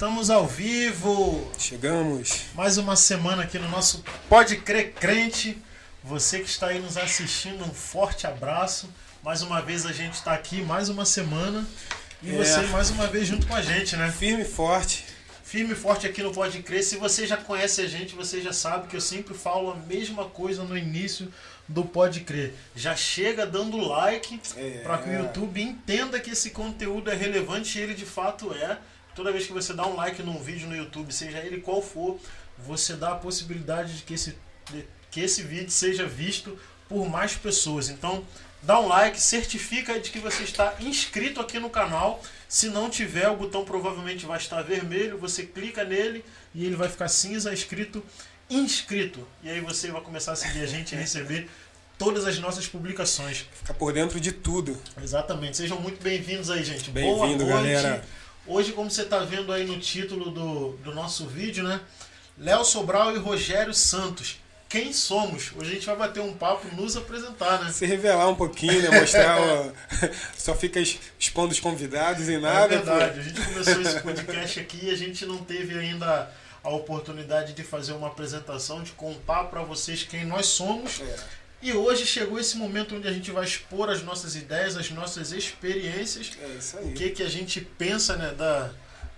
Estamos ao vivo. Chegamos. Mais uma semana aqui no nosso Pode Crer Crente. Você que está aí nos assistindo, um forte abraço. Mais uma vez a gente está aqui, mais uma semana. E É. você mais uma vez junto com a gente, né? Firme e forte. Firme e forte aqui no Pode Crer. Se você já conhece a gente, você já sabe que eu sempre falo a mesma coisa no início do Pode Crer. Já chega dando like É. para que o YouTube entenda que esse conteúdo é relevante e ele de fato é. Toda vez que você dá um like num vídeo no YouTube, seja ele qual for, você dá a possibilidade de que esse, de que esse vídeo seja visto por mais pessoas. Então, dá um like, certifica de que você está inscrito aqui no canal. Se não tiver, o botão provavelmente vai estar vermelho. Você clica nele e ele vai ficar cinza, escrito inscrito. E aí você vai começar a seguir a gente e receber todas as nossas publicações. Ficar por dentro de tudo. Exatamente. Sejam muito bem-vindos aí, gente. Bem-vindo, galera. Hoje, como você está vendo aí no título do, do nosso vídeo, né? Léo Sobral e Rogério Santos. Quem somos? Hoje a gente vai bater um papo, nos apresentar, né? Se revelar um pouquinho, né? Mostrar. Só fica expondo os convidados e nada. é verdade. pô. A gente começou esse podcast aqui e a gente não teve ainda a oportunidade de fazer uma apresentação, de contar para vocês quem nós somos. É, E hoje chegou esse momento onde a gente vai expor as nossas ideias, as nossas experiências é isso o aí. que, que a gente pensa né, da,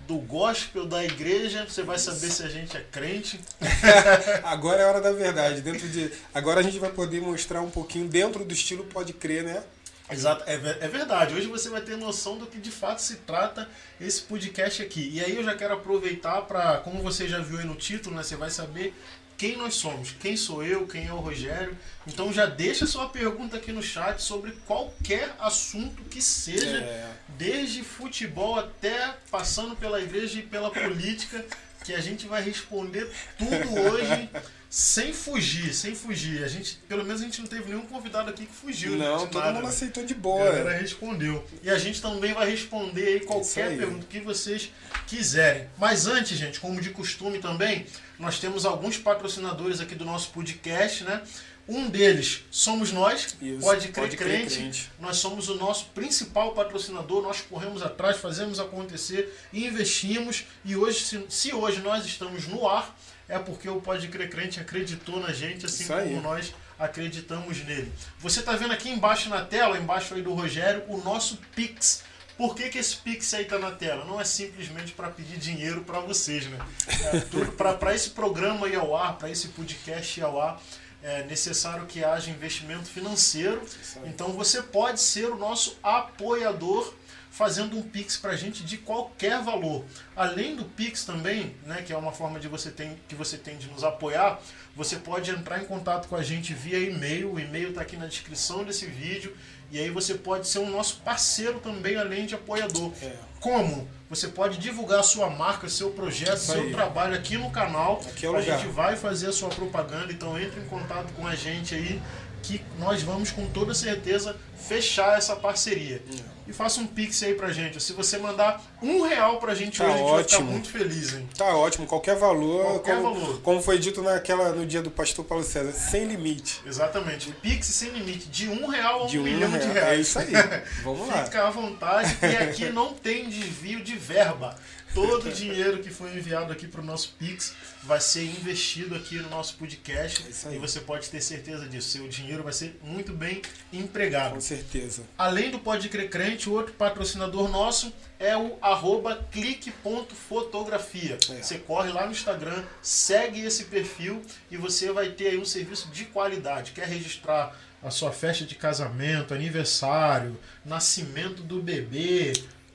do gospel da igreja. Você vai saber se a gente é crente. Agora é a hora da verdade. Dentro de... Agora a gente vai poder mostrar um pouquinho dentro do estilo Pode Crer, né? Exato, é, é verdade. Hoje você vai ter noção do que de fato se trata esse podcast aqui. E aí eu já quero aproveitar para, como você já viu aí no título, né, você vai saber quem nós somos, quem sou eu, quem é o Rogério. Então já deixa sua pergunta aqui no chat sobre qualquer assunto que seja. É. desde futebol até passando pela igreja e pela política, que a gente vai responder tudo hoje sem fugir, sem fugir. A gente, pelo menos a gente não teve nenhum convidado aqui que fugiu, né, Não, todo nada, mundo né? aceitou de A boa. galera respondeu. E a gente também vai responder aí qualquer aí. pergunta que vocês quiserem. Mas antes, gente, como de costume também, nós temos alguns patrocinadores aqui do nosso podcast, né? Um deles somos nós, Isso, Pode Crer Pode Crer Crente. Crente. Nós somos o nosso principal patrocinador, nós corremos atrás, fazemos acontecer e investimos. E hoje, se, se hoje nós estamos no ar, é porque o Pode Crer Crente acreditou na gente, assim como nós acreditamos nele. Você está vendo aqui embaixo na tela, embaixo aí do Rogério, o nosso Pix. Por que, que esse Pix aí tá na tela? Não é simplesmente para pedir dinheiro para vocês, né? É para esse programa ir ao ar, para esse podcast ir ao ar, é necessário que haja investimento financeiro. Então você pode ser o nosso apoiador fazendo um Pix pra gente de qualquer valor. Além do Pix também, né, que é uma forma de você tem, que você tem de nos apoiar, você pode entrar em contato com a gente via e-mail. O e-mail está aqui na descrição desse vídeo. E aí você pode ser o nosso parceiro também, além de apoiador. É. Como? Você pode divulgar a sua marca, seu projeto, Isso seu aí. trabalho aqui no canal. Aqui é o a lugar. gente vai fazer a sua propaganda, então entre em contato com a gente aí que nós vamos com toda certeza fechar essa parceria. E faça um pix aí pra gente. Se você mandar um real pra gente Tá hoje, a gente vai ficar ótimo. muito feliz, hein? Tá ótimo, qualquer valor, Qualquer como, valor. como foi dito naquela, no dia do pastor Paulo César, sem limite. Exatamente. Pix sem limite, de um real a um, De um milhão de real. reais. É isso aí. Vamos lá. Fica à vontade e aqui não tem desvio de verba. Todo o dinheiro que foi enviado aqui para o nosso Pix vai ser investido aqui no nosso podcast É e você pode ter certeza disso. Seu dinheiro vai ser muito bem empregado. Com certeza. Além do Pode Crer Crente, o outro patrocinador nosso é o arroba clique.fotografia. É. Você corre lá no Instagram, segue esse perfil e você vai ter aí um serviço de qualidade. Quer registrar a sua festa de casamento, aniversário, nascimento do bebê,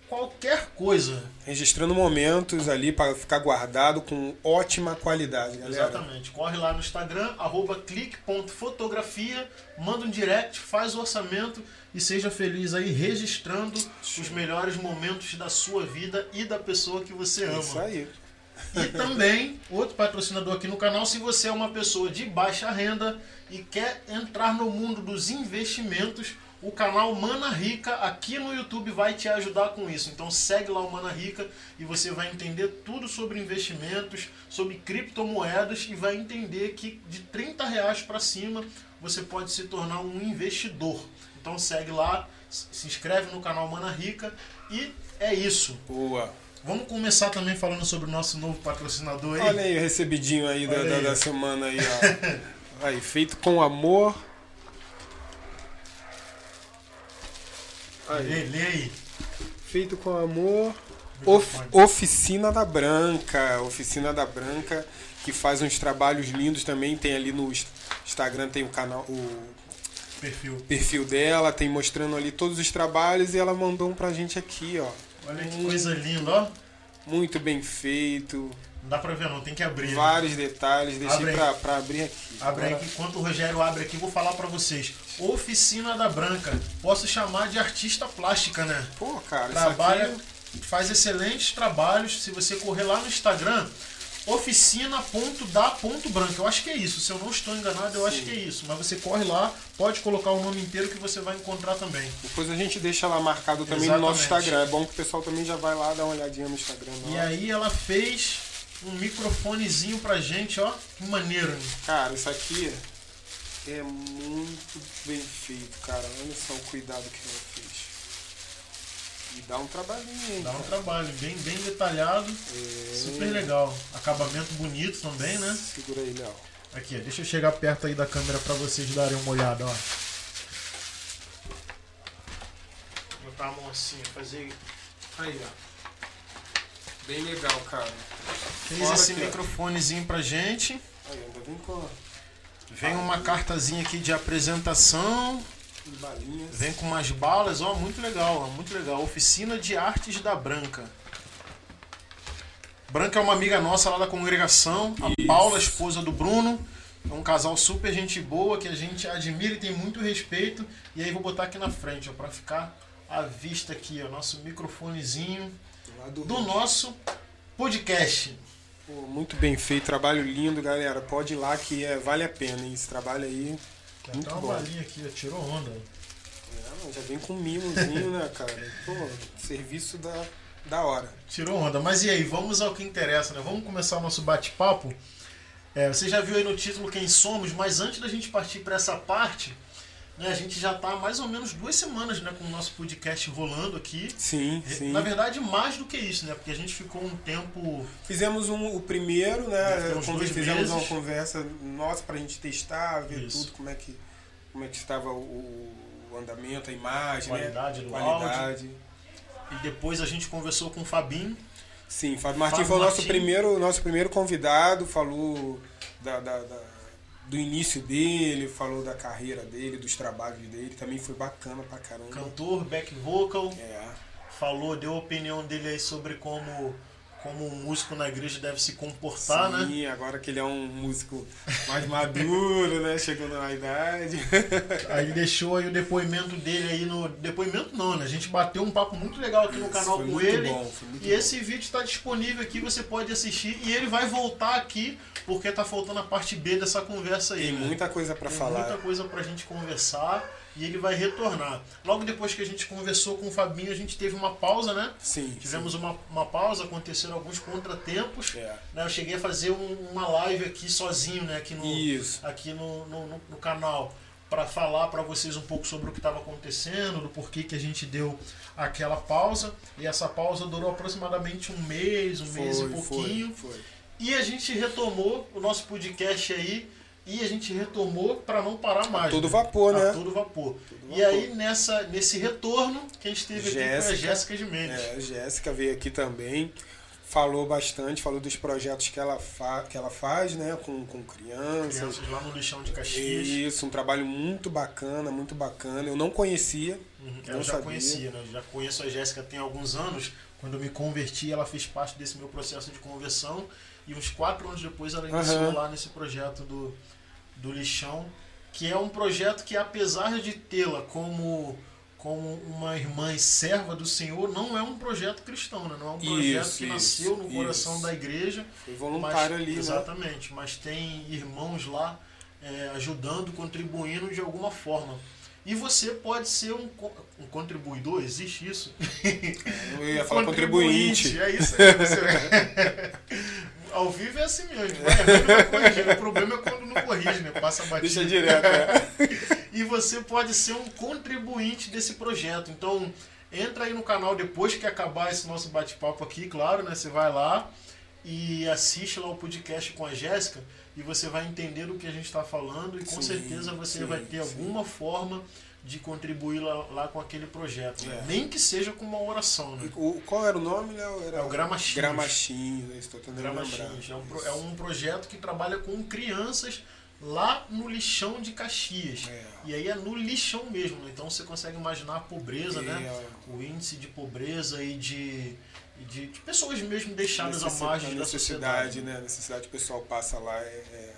qualquer coisa. Registrando momentos ali para ficar guardado com ótima qualidade, galera. Exatamente. Corre lá no Instagram, arroba clique.fotografia, manda um direct, faz o orçamento e seja feliz aí registrando os melhores momentos da sua vida e da pessoa que você ama. Isso aí. E também, outro patrocinador aqui no canal, se você é uma pessoa de baixa renda e quer entrar no mundo dos investimentos, o canal Mana Rica aqui no YouTube vai te ajudar com isso. Então segue lá o Mana Rica e você vai entender tudo sobre investimentos, sobre criptomoedas e vai entender que de 30 reais para cima você pode se tornar um investidor. Então segue lá, se inscreve no canal Mana Rica e é isso. Boa. Vamos começar também falando sobre o nosso novo patrocinador aí. Olha aí o recebidinho aí, da, Olha da, aí. da semana aí, ó. aí, feito com amor. Aí, Lê, aí. feito com amor. Of-. Oficina da Branca. Oficina da Branca, que faz uns trabalhos lindos também. Tem ali no Ins- Instagram, tem o canal, o Perfil. perfil dela, tem mostrando ali todos os trabalhos e ela mandou um pra gente aqui, ó. Olha que Hum. coisa linda, ó. Muito bem feito, Não dá pra ver não, tem que abrir. né? vários detalhes. Deixei Abre pra, pra abrir aqui. Abre Agora- que enquanto o Rogério abre aqui, eu vou falar pra vocês. Oficina da Branca. Posso chamar de artista plástica, né? Pô, cara, Trabalha, isso aqui... faz excelentes trabalhos. Se você correr lá no Instagram, oficina.da.branca. Eu acho que é isso. Se eu não estou enganado, eu acho Sim. que é isso. Mas você corre lá, pode colocar o nome inteiro que você vai encontrar também. Depois a gente deixa lá marcado também no nosso Exatamente. Instagram. É bom que o pessoal também já vai lá dar uma olhadinha no Instagram. E aí ela fez um microfonezinho pra gente, ó. Que maneiro, né? Cara, isso aqui é muito bem feito, cara. Olha só o cuidado que ela fez. E dá um trabalhinho, hein? Dá um cara. trabalho bem, bem detalhado. É. Super legal. Acabamento bonito também, né? Segura aí, Léo. Aqui, ó, deixa eu chegar perto aí da câmera pra vocês darem uma olhada, ó. Botar a mão assim, fazer. Aí, ó. Bem legal, cara. Fez Fora esse aqui, ó. microfonezinho pra gente. Aí, ainda vem com Vem uma cartazinha aqui de apresentação. balinhas. Vem com umas balas, ó, muito legal, ó, muito legal. Oficina de Artes da Branca. Branca é uma amiga nossa lá da congregação, a Isso. Paula, esposa do Bruno. É um casal super gente boa que a gente admira e tem muito respeito. E aí vou botar aqui na frente, ó, para ficar à vista aqui, ó, nosso microfonezinho do, do nosso podcast. Pô, muito bem feito, trabalho lindo, galera. Pode ir lá que é, vale a pena, hein? Esse trabalho aí. Tem Muito até uma balinha aqui, tirou onda. É, já vem com mimozinho, né, cara? Pô, serviço da, da hora. Tirou onda. Mas e aí, vamos ao que interessa, né? Vamos começar o nosso bate-papo. É, você já viu aí no título quem somos, mas antes da gente partir para essa parte, a gente já está há mais ou menos duas semanas né, com o nosso podcast rolando aqui. Sim, sim. Na verdade, mais do que isso, né? Porque a gente ficou um tempo. Fizemos um, o primeiro, né? Conver- Fizemos meses. uma conversa nossa pra gente testar, ver Isso. tudo, como é que, como é que estava o, o andamento, a imagem, Qualidade né? do Qualidade. E depois a gente conversou com o Fabinho. Sim, Fábio Martins Fábio foi o nosso primeiro, nosso primeiro convidado, falou da, da- da- do início dele, falou da carreira dele, dos trabalhos dele, também foi bacana pra caramba. Cantor, back vocal. É, Falou, deu a opinião dele aí sobre como, como um músico na igreja deve se comportar, né? sim, agora que ele é um músico mais maduro, né? Chegando na idade. Aí deixou aí o depoimento dele aí no. Depoimento não, né? A gente bateu um papo muito legal aqui no canal com muito ele. bom, e bom. esse vídeo está disponível aqui, você pode assistir. E ele vai voltar aqui, porque tá faltando a parte B dessa conversa aí. Tem né? muita coisa Tem falar. muita coisa pra gente conversar. E ele vai retornar. Logo depois que a gente conversou com o Fabinho, a gente teve uma pausa, né? Sim. Tivemos uma, uma pausa, aconteceram alguns contratempos. sim. É. Né? Eu cheguei a fazer um- uma live aqui sozinho, né? Aqui no, Isso. aqui no, no, no- no canal para falar para vocês um pouco sobre o que estava acontecendo, do porquê que a gente deu aquela pausa. E essa pausa durou aproximadamente um mês, um mês e Foi, pouquinho. foi, foi. E a gente retomou o nosso podcast aí e a gente retomou para não parar mais. todo né? vapor, A né? todo vapor. Todo E vapor. aí nessa, nesse retorno que a gente teve aqui foi a Jéssica. Jéssica de Mendes. É, a Jéssica veio aqui também, falou bastante, falou dos projetos que ela, fa que ela faz, né? Com, com crianças. Crianças lá no lixão de Caxias. Isso, um trabalho muito bacana, muito bacana. Eu não conhecia. Uhum, Não Eu já sabia. conhecia, né? Eu já conheço a Jéssica tem alguns anos. Quando eu me converti, ela fez parte desse meu processo de conversão. E uns quatro anos depois, ela iniciou Aham. lá nesse projeto do, do lixão. Que é um projeto que, apesar de tê-la como, como uma irmã e serva do Senhor, não é um projeto cristão, né? Não é um projeto Isso, que isso, nasceu no coração isso. da igreja. Foi voluntário mas, ali, né? Exatamente, mas tem irmãos lá é, ajudando, contribuindo de alguma forma. E você pode ser um, um contribuidor, existe isso? Eu ia falar contribuinte. É isso aí. Você... Ao vivo é assim mesmo. Vai errando, vai corrigindo. O problema é quando não corrige, né? Passa batido. Deixa direto. é. E você pode ser um contribuinte desse projeto. Então, Entra aí no canal depois que acabar esse nosso bate-papo aqui, claro, né? Você vai lá e assiste lá o podcast com a Jéssica e você vai entender do que a gente está falando e com Sim, certeza você sim, vai ter sim. alguma forma de contribuir lá, lá com aquele projeto. né? É. Nem que seja com uma oração, né? O, qual era o nome, Léo? Era É o Gramachinhos. Gramachinhos, né? estou tentando lembrar. Gramachinhos. É um, pro- é um projeto que trabalha com crianças lá no lixão de Caxias. É. E aí é no lixão mesmo, né? então você consegue imaginar a pobreza, né? É, O índice de pobreza e de, de, de pessoas mesmo deixadas à margem da sociedade. né? A necessidade que o pessoal passa lá é,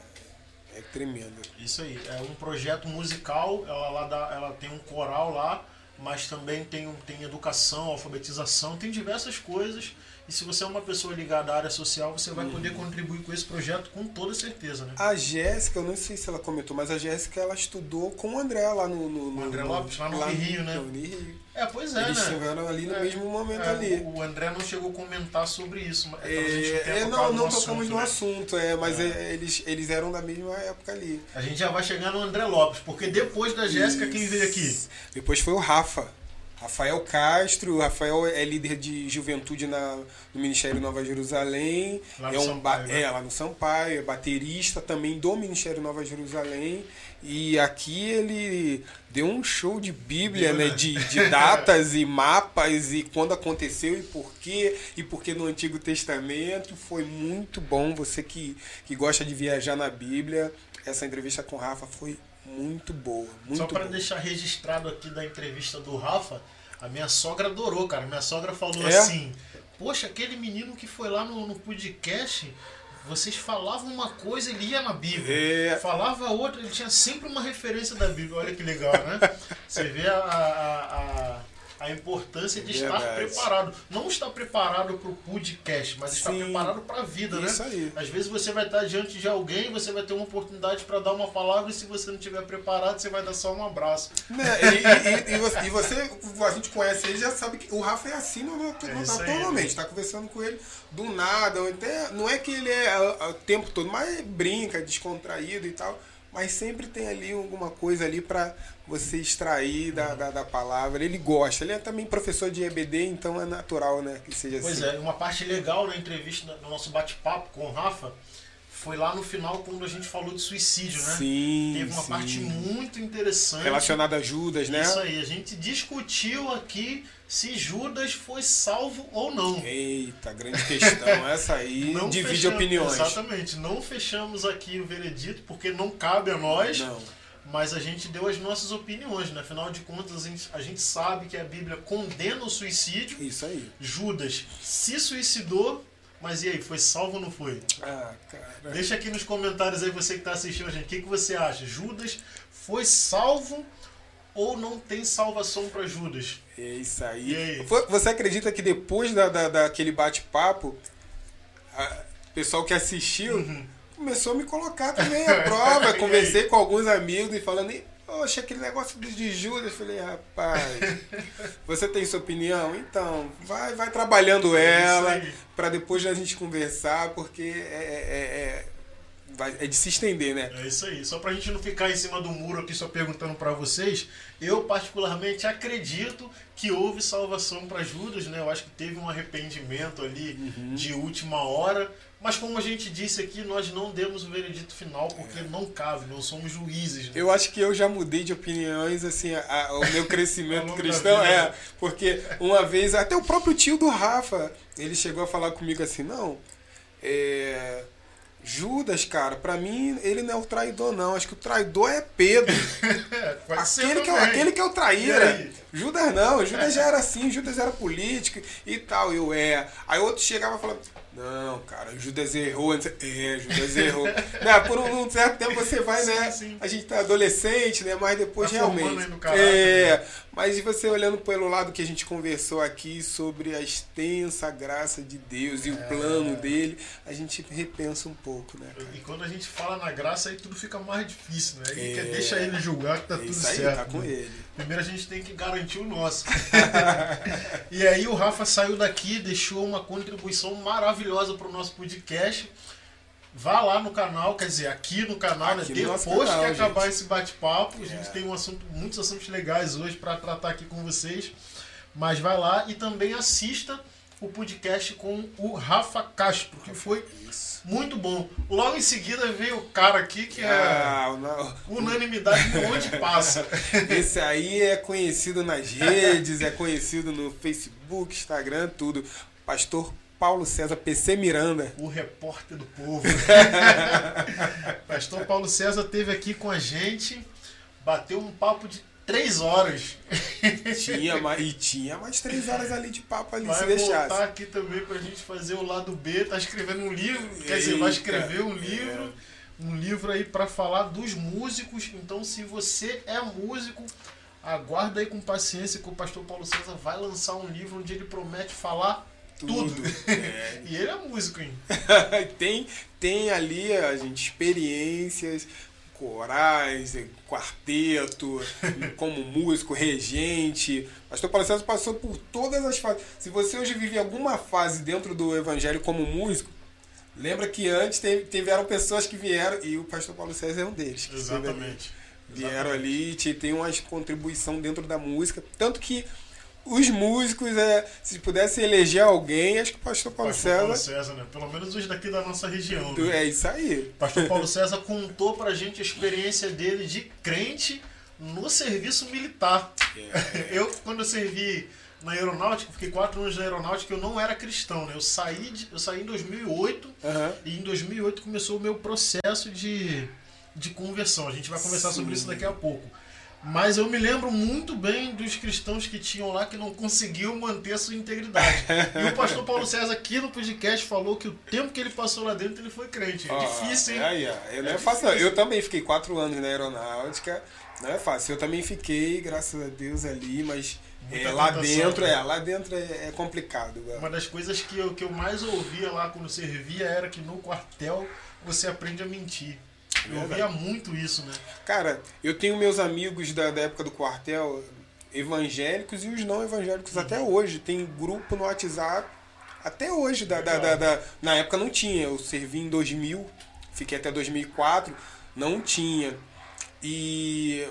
é, tremenda. Isso aí, é um projeto musical, ela, lá dá- ela tem um coral lá, mas também tem, tem educação, alfabetização, tem diversas coisas. E se você é uma pessoa ligada à área social, você vai Uhum. poder contribuir com esse projeto com toda certeza, né? A Jéssica, eu não sei se ela comentou, mas a Jéssica ela estudou com o André lá no. no, no O André Lopes, lá no Rio, né? no Rio. É, pois é, Eles né? estiveram ali no É, mesmo momento É, ali. O André não chegou a comentar sobre isso, mas É, é, não, no não tocamos no né? assunto, é, mas É. é, eles, eles eram da mesma época ali. A gente já vai chegar no André Lopes, porque depois da Jéssica, quem veio aqui? Depois foi o Rafa. Rafael Castro, o Rafael é líder de juventude na, no Ministério Nova Jerusalém. Lá no é um Sampaio, né? É, lá no Sampaio, é baterista também do Ministério Nova Jerusalém. E aqui ele deu um show de Bíblia, né? né? De, de datas e mapas e quando aconteceu e por quê, e por que no Antigo Testamento. Foi muito bom. Você que, que gosta de viajar na Bíblia, essa entrevista com o Rafa foi muito boa. Muito Só para deixar registrado aqui da entrevista do Rafa, a minha sogra adorou, cara. Minha sogra falou É? assim: Poxa, aquele menino que foi lá no, no podcast, vocês falavam uma coisa, ele ia na Bíblia. É. Falava outra, ele tinha sempre uma referência da Bíblia. Olha que legal, né? Você vê a, a, a, a importância de estar Verdade. preparado. Não estar preparado para o podcast, mas estar Sim. preparado para a vida, Isso né? aí. Às vezes você vai estar diante de alguém, você vai ter uma oportunidade para dar uma palavra e se você não estiver preparado, você vai dar só um abraço. Né, E, e- e- você, e você- a gente conhece ele, já sabe que o Rafa é assim no, no, É isso aí, atualmente. Tá conversando com ele do nada. até- não é que ele é ah, o tempo todo, mas brinca, descontraído e tal. Mas sempre tem ali alguma coisa ali pra você extrair da, da, da palavra. Ele gosta. Ele é também professor de EBD, então é natural, né? Que seja Pois assim. é, uma parte legal na entrevista, no nosso bate-papo com o Rafa, foi lá no final quando a gente falou de suicídio, né? Sim. Teve uma sim. parte muito interessante. Relacionada a Judas, né? Isso aí, a gente discutiu aqui se Judas foi salvo ou não. Eita, grande questão. Essa aí Não divide fechamos- opiniões. Exatamente, não fechamos aqui o veredito porque não cabe a nós. Não. Mas a gente deu as nossas opiniões, né? Afinal de contas, a gente, a gente sabe que a Bíblia condena o suicídio. Isso aí. Judas se suicidou, mas e aí, foi salvo ou não foi? Ah, cara. Deixa aqui nos comentários aí você que está assistindo a gente, o que, que você acha? Judas foi salvo ou não tem salvação para Judas? É isso aí. E aí? Vo- Você acredita que depois da, da, daquele bate-papo, o pessoal que assistiu Uhum. Começou a me colocar também à prova. Conversei com alguns amigos e falando, "Ih, poxa, aquele negócio de- Judas. Falei, rapaz, você tem sua opinião? Então, vai, vai trabalhando ela É aí. para depois a gente conversar, porque é, é- é- vai- é de se estender, né? É isso aí. Só pra gente não ficar em cima do muro aqui só perguntando para vocês, eu particularmente acredito que houve salvação para Judas, né? Eu acho que teve um arrependimento ali Uhum. de última hora. Mas como a gente disse aqui, nós não demos o veredito final porque não cabe, não somos juízes. Né? Eu acho que eu já mudei de opiniões, assim, a- a- o meu crescimento cristão é, porque uma vez, até o próprio tio do Rafa, ele chegou a falar comigo assim, não, é, Judas, cara, pra mim ele não é o traidor, não, acho que o traidor é Pedro, É, aquele que, é, aquele que é o traíra. aí? Judas não, Judas já era assim, Judas era político e tal, eu é. Aí outro chegava e falava, não, cara, Judas errou. É, Judas errou. né, por um, certo tempo você vai, Sim, né? sim. A gente tá adolescente, né? Mas depois Tá formando realmente. aí no caráter, é, né? Mas e você olhando pelo lado que a gente conversou aqui sobre a extensa graça de Deus e o É. plano dele, a gente repensa um pouco, né? cara? E quando a gente fala na graça, aí tudo fica mais difícil, né? É. quer- deixa ele julgar que tá É tudo aí, certo. tá com né? ele. Primeiro a gente tem que garantir o nosso. e aí o Rafa saiu daqui, deixou uma contribuição maravilhosa para o nosso podcast. Vá lá no canal, quer dizer, aqui no canal, né? Aqui no depois canal, que acabar gente. esse bate-papo, a gente É. tem um assunto, muitos assuntos legais hoje para tratar aqui com vocês. Mas vai lá e também assista o podcast com o Rafa Castro, que foi Isso. muito bom. Logo em seguida veio o cara aqui que é Ah, não. unanimidade de onde passa. Esse aí é conhecido nas redes, é conhecido no Facebook, Instagram, tudo. Pastor Paulo César PC Miranda. O repórter do povo. Pastor Paulo César esteve aqui com a gente, bateu um papo de três horas. Tinha mais, e tinha mais três horas ali de papo ali, se Vai deixasse. voltar aqui também pra gente fazer o lado B. Tá escrevendo um livro, quer dizer, vai Eita, escrever um é. livro. Um livro aí pra falar dos músicos. Então, se você é músico, aguarda aí com paciência que o pastor Paulo César vai lançar um livro onde ele promete falar tudo. Tudo. É. e ele é músico, hein? tem, tem ali, a gente, experiências corais, quarteto, como músico, regente. Pastor Paulo César passou por todas as fases. Se você hoje vive alguma fase dentro do evangelho como músico, lembra que antes teve, tiveram pessoas que vieram, e o pastor Paulo César é um deles. Exatamente. Vieram ali e tem uma contribuição dentro da música. Tanto que os músicos, é, se pudesse eleger alguém, acho que o pastor Paulo Pastor Paulo César. César, né? Pelo menos os daqui da nossa região. né? É isso aí. Pastor Paulo César contou pra gente a experiência dele de crente no serviço militar. Eu, quando eu servi na aeronáutica, fiquei quatro anos na aeronáutica, eu não era cristão, né? Eu saí, de- eu saí em 2008 Aham. e em 2008 começou o meu processo de, de conversão. A gente vai conversar sobre Sim. isso daqui a pouco. Mas eu me lembro muito bem dos cristãos que tinham lá que não conseguiam manter a sua integridade. E o pastor Paulo César aqui no podcast falou que o tempo que ele passou lá dentro ele foi crente. É Ó, difícil, hein? Aí, ó. Eu não é, É fácil. Eu também fiquei quatro anos na aeronáutica. Não é fácil. Eu também fiquei, graças a Deus, ali, mas é, lá dentro, né? é, lá dentro é, é complicado. velho. Uma das coisas que eu, que eu mais ouvia lá quando servia era que no quartel você aprende a mentir. Eu ouvia muito isso, né? Cara, eu tenho meus amigos da, da época do quartel, evangélicos e os não evangélicos até hoje. Tem grupo no WhatsApp, até hoje. Da, da, da, da- na época não tinha. Eu servi em 2000, fiquei até 2004, não tinha. E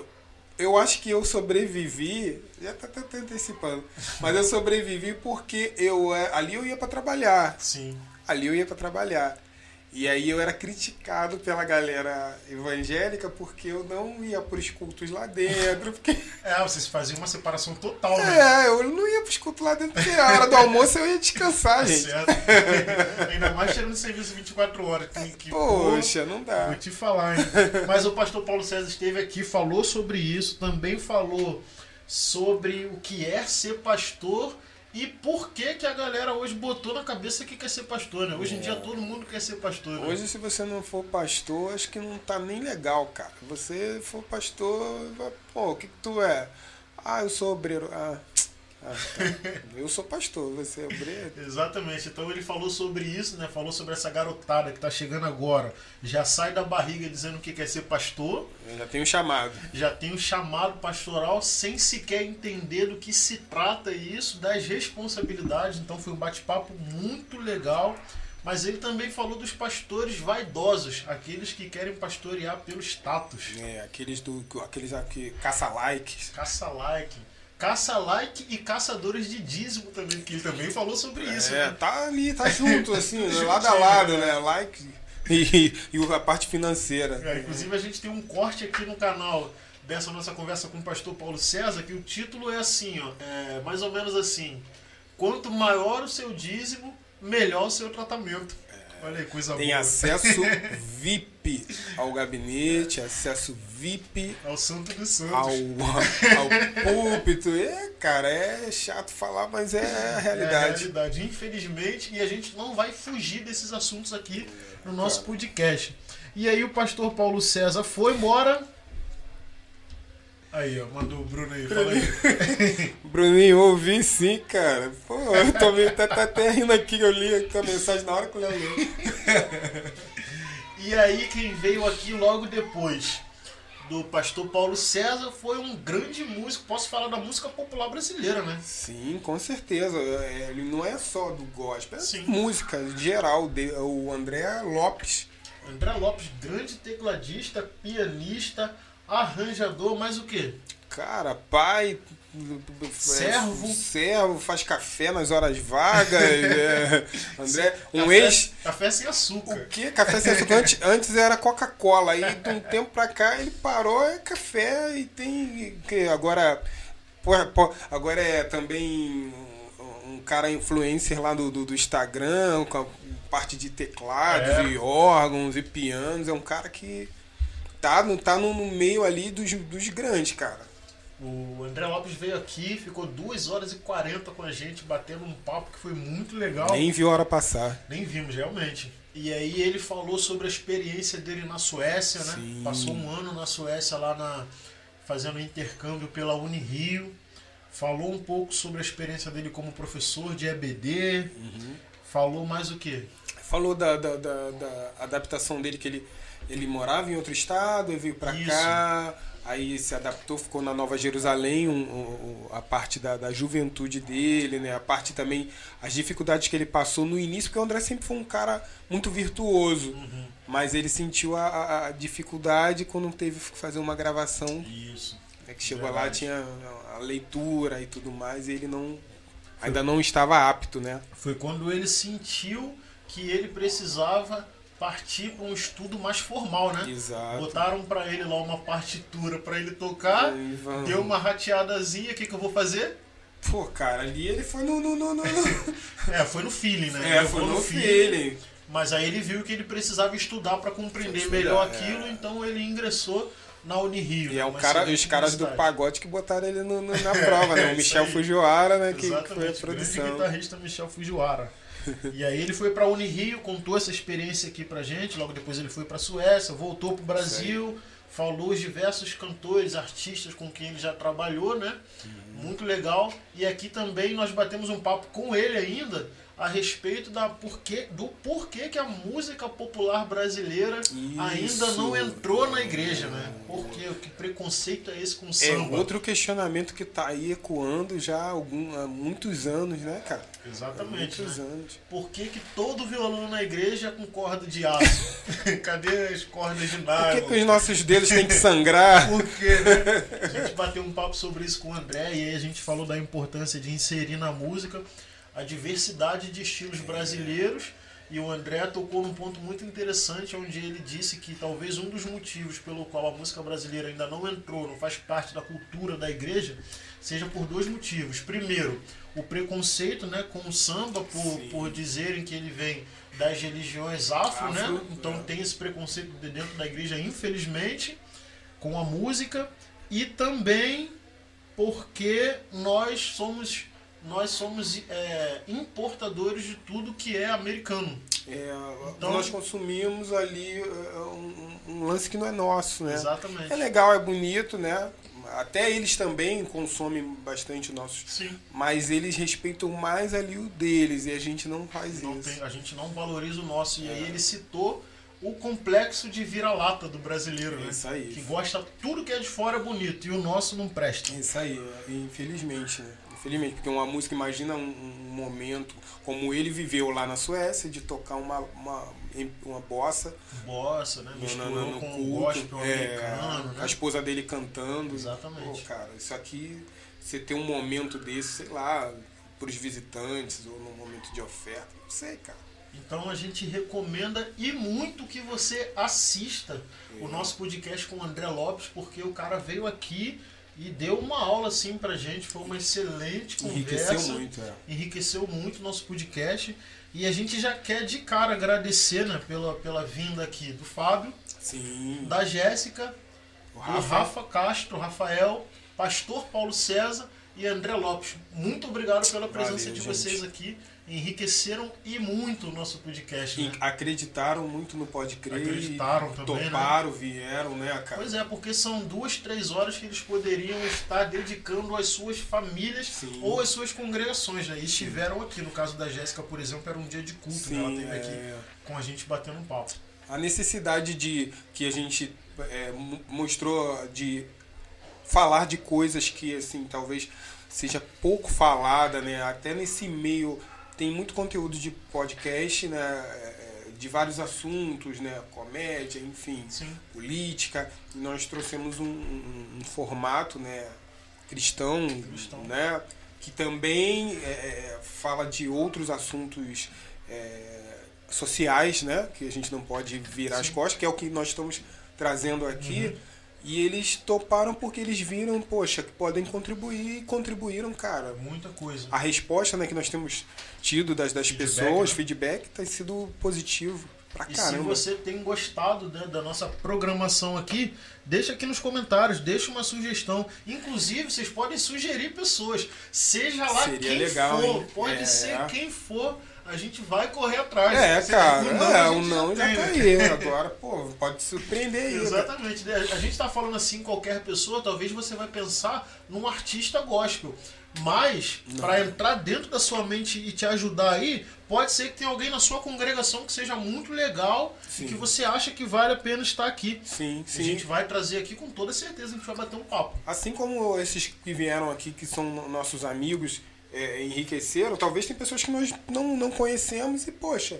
eu acho que eu sobrevivi, já tá, tá, tá antecipando, mas eu sobrevivi porque eu é, ali eu ia para trabalhar Sim. ali eu ia para trabalhar. E aí eu era criticado pela galera evangélica porque eu não ia pros cultos lá dentro. Porque, É, vocês faziam uma separação total, né? é, eu não ia pros cultos lá dentro porque a hora do almoço eu ia descansar, Tá gente. certo. Ainda mais tirando serviço 24 horas. Que, que, Poxa, não Vou dá. te falar, hein? Mas o pastor Paulo César esteve aqui, falou sobre isso, também falou sobre o que é ser pastor e por que, que a galera hoje botou na cabeça que quer ser pastor, né? Hoje em É. dia todo mundo quer ser pastor. Né? Hoje, se você não for pastor, acho que não tá nem legal, cara. Você for pastor, pô, o que, que tu é? Ah, eu sou obreiro. Ah, ah, tá. eu sou pastor, você é obreiro. Exatamente. Então ele falou sobre isso, né? Falou sobre essa garotada que tá chegando agora. Já sai da barriga dizendo que quer ser pastor, Eu já tenho chamado. já tem o chamado pastoral sem sequer entender do que se trata isso, das responsabilidades. Então foi um bate-papo muito legal. Mas ele também falou dos pastores vaidosos, aqueles que querem pastorear pelo status. É, aqueles do. aqueles que caça likes. Caça-like. Caça-like e caçadores de dízimo também, que ele também falou sobre isso. É, né? tá ali, tá junto, assim, né, lado a lado, né? né? Like e, e a parte financeira. É, inclusive a gente tem um corte aqui no canal dessa nossa conversa com o pastor Paulo César, que o título é assim, ó, é mais ou menos assim: quanto maior o seu dízimo, melhor o seu tratamento. Olha aí, coisa Tem boa. acesso VIP ao gabinete, acesso VIP Ao Santo dos Santos. ao, ao púlpito. É, cara, é chato falar, mas é a É a realidade. realidade, infelizmente, e a gente não vai fugir desses assuntos aqui no nosso podcast. E aí o pastor Paulo César foi embora. Aí, ó, mandou o Bruno aí, fala aí. Bruninho, ouvi sim, cara. Pô, eu tô meio, tá, tá até rindo aqui eu li a mensagem na hora que eu li. E aí quem veio aqui logo depois do pastor Paulo César foi um grande músico, posso falar da música popular brasileira, né? Sim, com certeza. É, Ele não é só do gospel, é Sim. música geral. O André Lopes. André Lopes, grande tecladista, pianista, arranjador, mas o quê? Cara, pai, Servo. É, servo, faz café nas horas vagas. é. André, um café, ex. Café sem açúcar. O que? Café sem açúcar? Antes, antes era Coca-Cola. Aí de um tempo pra cá ele parou, é café e tem. Que agora. Pô, pô, agora é também um, um cara influencer lá do, do, do Instagram, com a parte de teclados É. e órgãos e pianos. É um cara que tá, no- tá no, meio ali dos, dos grandes, cara. O André Lopes veio aqui, ficou 2 horas e 40 com a gente, batendo um papo que foi muito legal. Nem viu a hora passar. Nem vimos, realmente. E aí ele falou sobre a experiência dele na Suécia, né? Sim. Passou um ano na Suécia lá na fazendo intercâmbio pela Unirio. Falou um pouco sobre a experiência dele como professor de EBD. Falou mais o quê? Falou da, da, da- da adaptação dele, que ele, ele morava em outro estado, ele veio pra Isso. cá, aí se adaptou, ficou na Nova Jerusalém, um- um- a parte da, da juventude dele, né? A parte também, as dificuldades que ele passou no início, porque o André sempre foi um cara muito virtuoso, Uhum. mas ele sentiu a, a- dificuldade quando teve que fazer uma gravação, Isso. né, que chegou lá, Verdade. tinha a leitura e tudo mais, e ele não... Ainda não estava apto, né? Foi quando ele sentiu que ele precisava partir para um estudo mais formal, né? Exato. Botaram para ele lá uma partitura para ele tocar, deu uma rateadazinha, o que, que eu vou fazer? Pô, cara, ali ele foi no. no, no, no- É, foi no feeling, né? É, Ele foi foi no feeling. Mas aí ele viu que ele precisava estudar para compreender estudar, melhor é. aquilo, então ele ingressou na Unirio. E é o cara, os caras do pagode que botaram ele no- no- na prova, né? O Isso Michel. Fujiwara, né? Que foi a produção. guitarrista Michel Fujiwara. e aí ele foi para Unirio, contou essa experiência aqui pra gente, logo depois ele foi para Suécia, voltou pro Brasil, falou os diversos cantores, artistas com quem ele já trabalhou, né? Uhum. Muito legal. E aqui também nós batemos um papo com ele ainda a respeito da porquê, do porquê que a música popular brasileira ainda não Isso. entrou na igreja, né? Porque que preconceito é esse com É samba? outro questionamento que tá aí ecoando já há, algum, há muitos anos, né, cara? Exatamente. Muitos né? Por que, que todo violão na igreja é com corda de aço? Cadê as cordas de Por nylon? que, que os nossos dedos têm que sangrar? Por quê, né? A gente bateu um papo sobre isso com o André e aí a gente falou da importância de inserir na música a diversidade de estilos brasileiros. E o André tocou num ponto muito interessante, onde ele disse que talvez um dos motivos pelo qual a música brasileira ainda não entrou, não faz parte da cultura da igreja, seja por dois motivos. Primeiro, o preconceito né, com o samba, por, Sim. por dizerem que ele vem das religiões afro, né? Afro, Então é. tem esse preconceito de dentro da igreja, infelizmente com a música e também porque nós somos nós somos é, importadores de tudo que é americano. É, Então- nós consumimos ali é, um, um lance que não é nosso, né? Exatamente. É legal, é bonito, né? Até eles também consomem bastante nossos. Sim. Mas eles respeitam mais ali o deles e a gente não faz Não isso. tem- a gente não valoriza o nosso. E aí É. ele citou o complexo de vira-lata do brasileiro, É né? isso aí. Que gosta tudo que é de fora é bonito e o nosso não presta. É Isso aí, é, infelizmente, né? Infelizmente, porque uma música, imagina um, um momento como ele viveu lá na Suécia, de tocar uma, uma, uma bossa Bossa, né? no, Misturou no, no com o culto, gospel é, americano, né? a esposa dele cantando. Exatamente. Pô, cara, isso aqui, você ter um momento desse, sei lá, pros visitantes ou num momento de oferta, não sei, cara. Então a gente recomenda e muito que você assista o nosso podcast com o André Lopes, porque o cara veio aqui e deu uma aula assim pra gente, foi uma excelente conversa. Enriqueceu muito, é. Enriqueceu muito o nosso podcast. E a gente já quer de cara agradecer né, pela, pela vinda aqui do Fábio, Sim. da Jéssica, O do Rafa Castro, Rafael, Pastor Paulo César e André Lopes. Muito obrigado pela presença Valeu, de gente. vocês aqui. Enriqueceram e muito o nosso podcast. Né? acreditaram muito no Pode Crer. Acreditaram também, né? Toparam, vieram, né, cara? Pois é, porque são duas, três horas que eles poderiam estar dedicando às suas famílias Sim. ou às suas congregações, né? E estiveram aqui. No caso da Jéssica, por exemplo, era um dia de culto, né? Ela Sim, esteve aqui é. com a gente batendo um papo. a necessidade de que a gente é, mo- mostrou de falar de coisas que assim talvez seja pouco falada né até nesse meio tem muito conteúdo de podcast né é, de vários assuntos né comédia enfim Sim. política nós trouxemos um, um- um formato né cristão, Cristão. né? Que também é, é, fala de outros assuntos é, sociais, né? Que a gente não pode virar as Sim. costas, que é o que nós estamos trazendo aqui. Uhum. E eles toparam porque eles viram, poxa, que podem contribuir e contribuíram, cara. Muita coisa. A resposta né, que nós temos tido das, das Feedback, pessoas, né? feedback, tem sido positivo pra E se caramba. você tem gostado né, da nossa programação aqui, deixa aqui nos comentários, deixa uma sugestão. Inclusive, vocês podem sugerir pessoas. Seja lá Seria quem legal, for, hein? pode É. ser quem for, a gente vai correr atrás. É, Se- cara, o não, é, a o não já tem, tá né? aí. Agora, pô, pode surpreender aí. né? Exatamente. né? A gente tá falando assim, qualquer pessoa, talvez você vai pensar num artista gospel. Mas, para entrar dentro da sua mente e te ajudar aí, pode ser que tenha alguém na sua congregação que seja muito legal Sim. e que você acha que vale a pena estar aqui. Sim, A sim. gente vai trazer aqui com toda certeza, a gente vai bater um papo. Assim como esses que vieram aqui, que são nossos amigos, é, enriqueceram, talvez tem pessoas que nós não, não conhecemos e, poxa,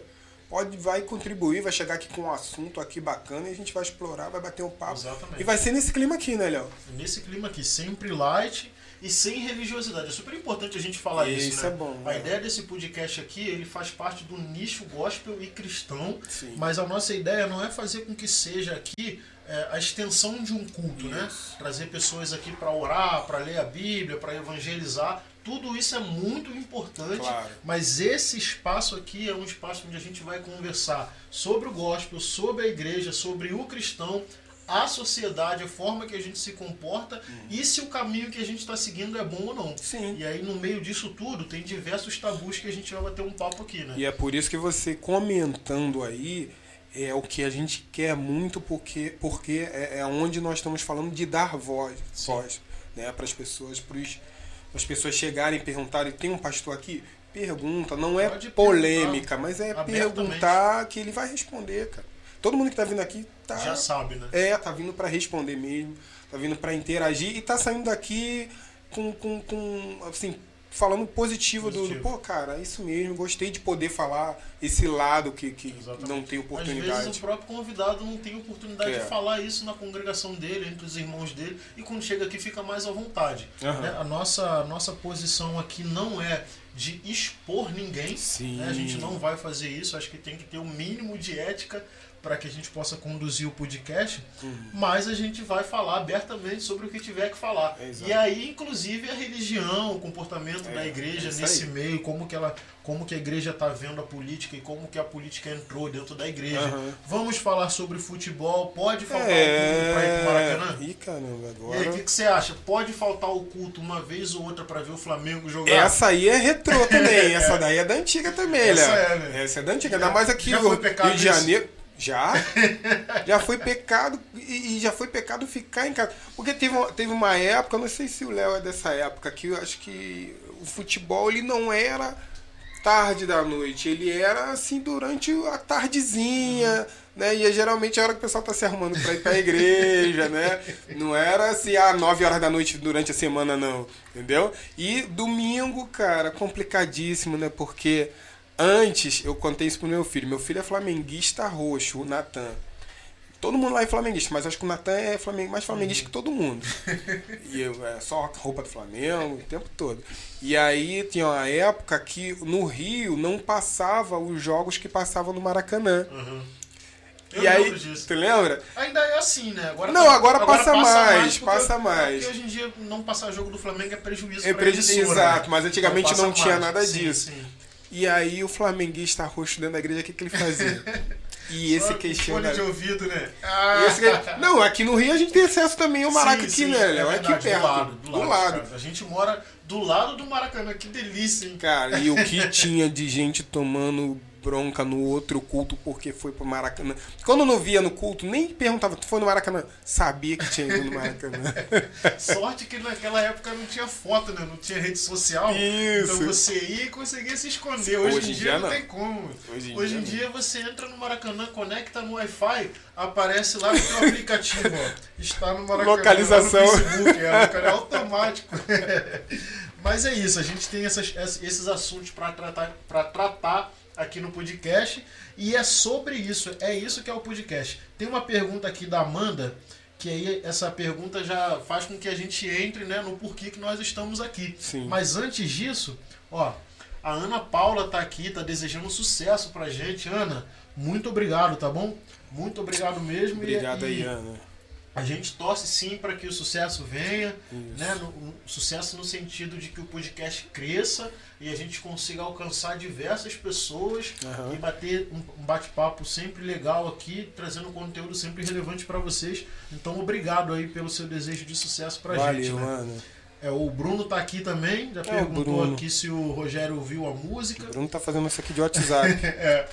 pode, vai contribuir, vai chegar aqui com um assunto aqui bacana e a gente vai explorar, vai bater um papo. Exatamente. E vai ser nesse clima aqui, né, Léo? Nesse clima aqui, sempre light e sem religiosidade. É super importante a gente falar isso, Isso né? é bom, A né? ideia desse podcast aqui, ele faz parte do nicho gospel e cristão, Sim. mas a nossa ideia não é fazer com que seja aqui é, a extensão de um culto, né? Isso. Trazer pessoas aqui para orar, para ler a Bíblia, para evangelizar. Tudo isso é muito importante, Claro. mas esse espaço aqui é um espaço onde a gente vai conversar sobre o gospel, sobre a igreja, sobre o cristão, a sociedade, a forma que a gente se comporta e se o caminho que a gente está seguindo é bom ou não. Sim. E aí, no meio disso tudo, tem diversos tabus que a gente vai bater um papo aqui, né? E é por isso que você comentando aí é o que a gente quer muito, porque, porque é, é onde nós estamos falando de dar voz, voz né, para as pessoas, para as pessoas chegarem e perguntarem: tem um pastor aqui? Pergunta, não é Pode polêmica, mas é perguntar que ele vai responder, cara. Todo mundo que tá vindo aqui tá. Já sabe, né? É, tá vindo para responder mesmo, tá vindo para interagir e tá saindo daqui com, com, com assim, falando positivo, do, Positivo. do, pô, cara, é isso mesmo, gostei de poder falar esse lado que, que Exatamente. não tem Às oportunidade. vezes o próprio convidado não tem oportunidade É. de falar isso na congregação dele, entre os irmãos dele, e quando chega aqui fica mais à vontade. Aham. né? A, nossa, a nossa posição aqui não é de expor ninguém. Né? A gente não vai fazer isso, acho que tem que ter o um mínimo de ética para que a gente possa conduzir o podcast, Uhum. mas a gente vai falar abertamente sobre o que tiver que falar. É, e aí, inclusive, a religião, o comportamento É, da igreja é nesse meio, como que ela, como que a igreja está vendo a política e como que a política entrou dentro da igreja. Aham. Vamos falar sobre futebol, pode faltar o culto para ir pro É. Maracanã? Ih, caramba, E aí, agora. o que, que você acha? Pode faltar o culto uma vez ou outra para ver o Flamengo jogar? Essa aí é retrô também. Essa daí é da antiga também, Essa é, né? Essa é da antiga. Ainda mais aqui no Rio de? Janeiro. Já. já foi pecado e e já foi pecado ficar em casa. Porque teve, teve uma época, não sei se o Léo é dessa época, que eu acho que o futebol ele não era tarde da noite, ele era assim durante a tardezinha, né? E é geralmente a hora que o pessoal tá se arrumando para ir pra igreja, né? Não era assim, ah, 9 horas da noite durante a semana, não. Entendeu? E domingo, cara, complicadíssimo, né? Porque antes eu contei isso pro meu filho. Meu filho é flamenguista roxo, o Natan. Todo mundo lá é flamenguista, mas acho que o Natan é flamengu- mais flamenguista que todo mundo. E eu, é só roupa do Flamengo o tempo todo. E aí tinha uma época que no Rio não passava os jogos que passavam no Maracanã. Uhum. Eu e aí, disso. tu lembra? Ainda é assim, né? Agora Não, agora passa mais, porque- passa mais. Porque hoje em dia não passar jogo do Flamengo é prejuízo É prejuízo, emissora, exato, né? mas antigamente Então não passa tinha mais. nada Sim, disso. sim. E aí o flamenguista roxo dentro da igreja, o que, que ele fazia? E esse questiona. Fone de ouvido, né? E esse Não, aqui no Rio a gente tem acesso também ao Maraca Sim, aqui, sim, né, Léo? é aqui perto. Do lado, do lado. Do lado. cara. A gente mora do lado do Maracanã. Que delícia, hein? Cara, e o que tinha de gente tomando bronca no outro culto porque foi pro Maracanã. Quando não via no culto, nem perguntava, tu foi no Maracanã? Sabia que tinha ido no Maracanã. Sorte que naquela época não tinha foto, né? Não tinha rede social. Isso. Então você ia e conseguia se esconder. Hoje, Hoje em dia, dia, não tem como. Hoje em Hoje dia, em dia você entra no Maracanã, conecta no Wi-Fi, aparece lá no teu aplicativo, ó. Está no Maracanã. Localização. no Facebook, é, é automático. Mas é isso, a gente tem essas- esses assuntos para tratar, pra tratar aqui no podcast e é sobre isso, é isso que é o podcast. Tem uma pergunta aqui da Amanda que aí essa pergunta já faz com que a gente entre né, no porquê que nós estamos aqui. Sim. Mas antes disso, ó, a Ana Paula tá aqui, tá desejando sucesso pra gente. Ana, muito obrigado, tá bom? Muito obrigado mesmo. e- Obrigado e, aí, Ana. A gente torce sim para que o sucesso venha, Isso. né? No, no- sucesso no sentido de que o podcast cresça e a gente consiga alcançar diversas pessoas Aham. e bater um, um bate-papo sempre legal aqui, trazendo conteúdo sempre relevante para vocês. Então, obrigado aí pelo seu desejo de sucesso pra Valeu, gente. Né? Ana. É, o Bruno tá aqui também, já É, perguntou aqui se o Rogério ouviu a música. O Bruno tá fazendo isso aqui de WhatsApp. É,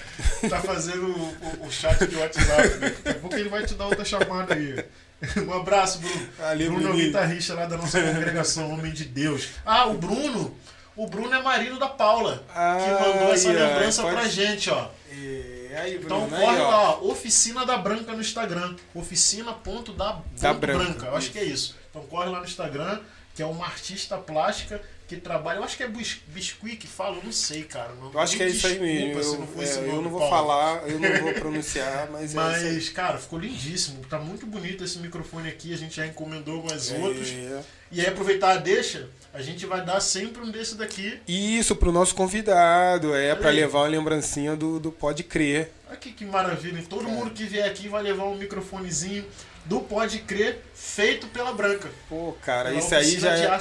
tá fazendo o, o- o chat de WhatsApp. Daqui a pouco ele vai te dar outra chamada aí. Um abraço, Bruno. Valeu, Bruno é o guitarrista lá da nossa congregação, homem de Deus. Ah, o Bruno. O Bruno é marido da Paula, que Ah, mandou essa ó, lembrança pode- pra gente, ó. É, aí, Então Bruno, corre aí, ó. lá, ó, Oficina da Branca no Instagram. Oficina ponto da, ponto Da branca. Branca, Eu acho que é isso. Então corre lá no Instagram, que é uma artista plástica que trabalha. Eu acho que é bis- biscuit que fala, eu não sei, cara. Não- Eu acho que é isso aí mesmo. se Eu, é, esse eu nome, não vou Paula. falar, eu não vou pronunciar, mas, é isso aí. Mas, cara, ficou lindíssimo. Tá muito bonito esse microfone aqui. A gente já encomendou mais outros. É. E aí, aproveitar a deixa, a gente vai dar sempre um desse daqui. Isso pro nosso convidado, é aí. levar uma lembrancinha do, do Pode Crer. Aqui que maravilha. Todo É. mundo que vier aqui vai levar um microfonezinho do Pode Crer, feito pela Branca. Pô, cara, Pela isso aí já é,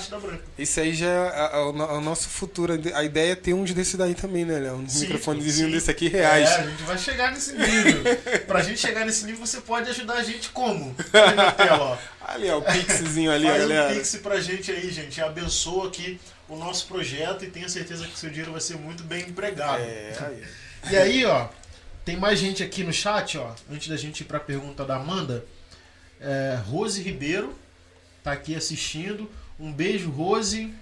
isso aí já é o no- o nosso futuro. A ideia é ter uns desse daí também, né, Léo? Um Sim, microfonezinho sim. desse aqui reais. É, a gente vai chegar nesse nível. pra gente chegar nesse nível, você pode ajudar a gente como? Aí na tela, ó. Ali, ó, o pixzinho ali, Faz galera. um pix pra gente aí, gente. Abençoa aqui o nosso projeto e tenha certeza que seu dinheiro vai ser muito bem empregado. É, aí. E aí, ó, tem mais gente aqui no chat, ó. Antes da gente ir pra pergunta da Amanda. É, Rose Ribeiro tá aqui assistindo. Um beijo, Rose.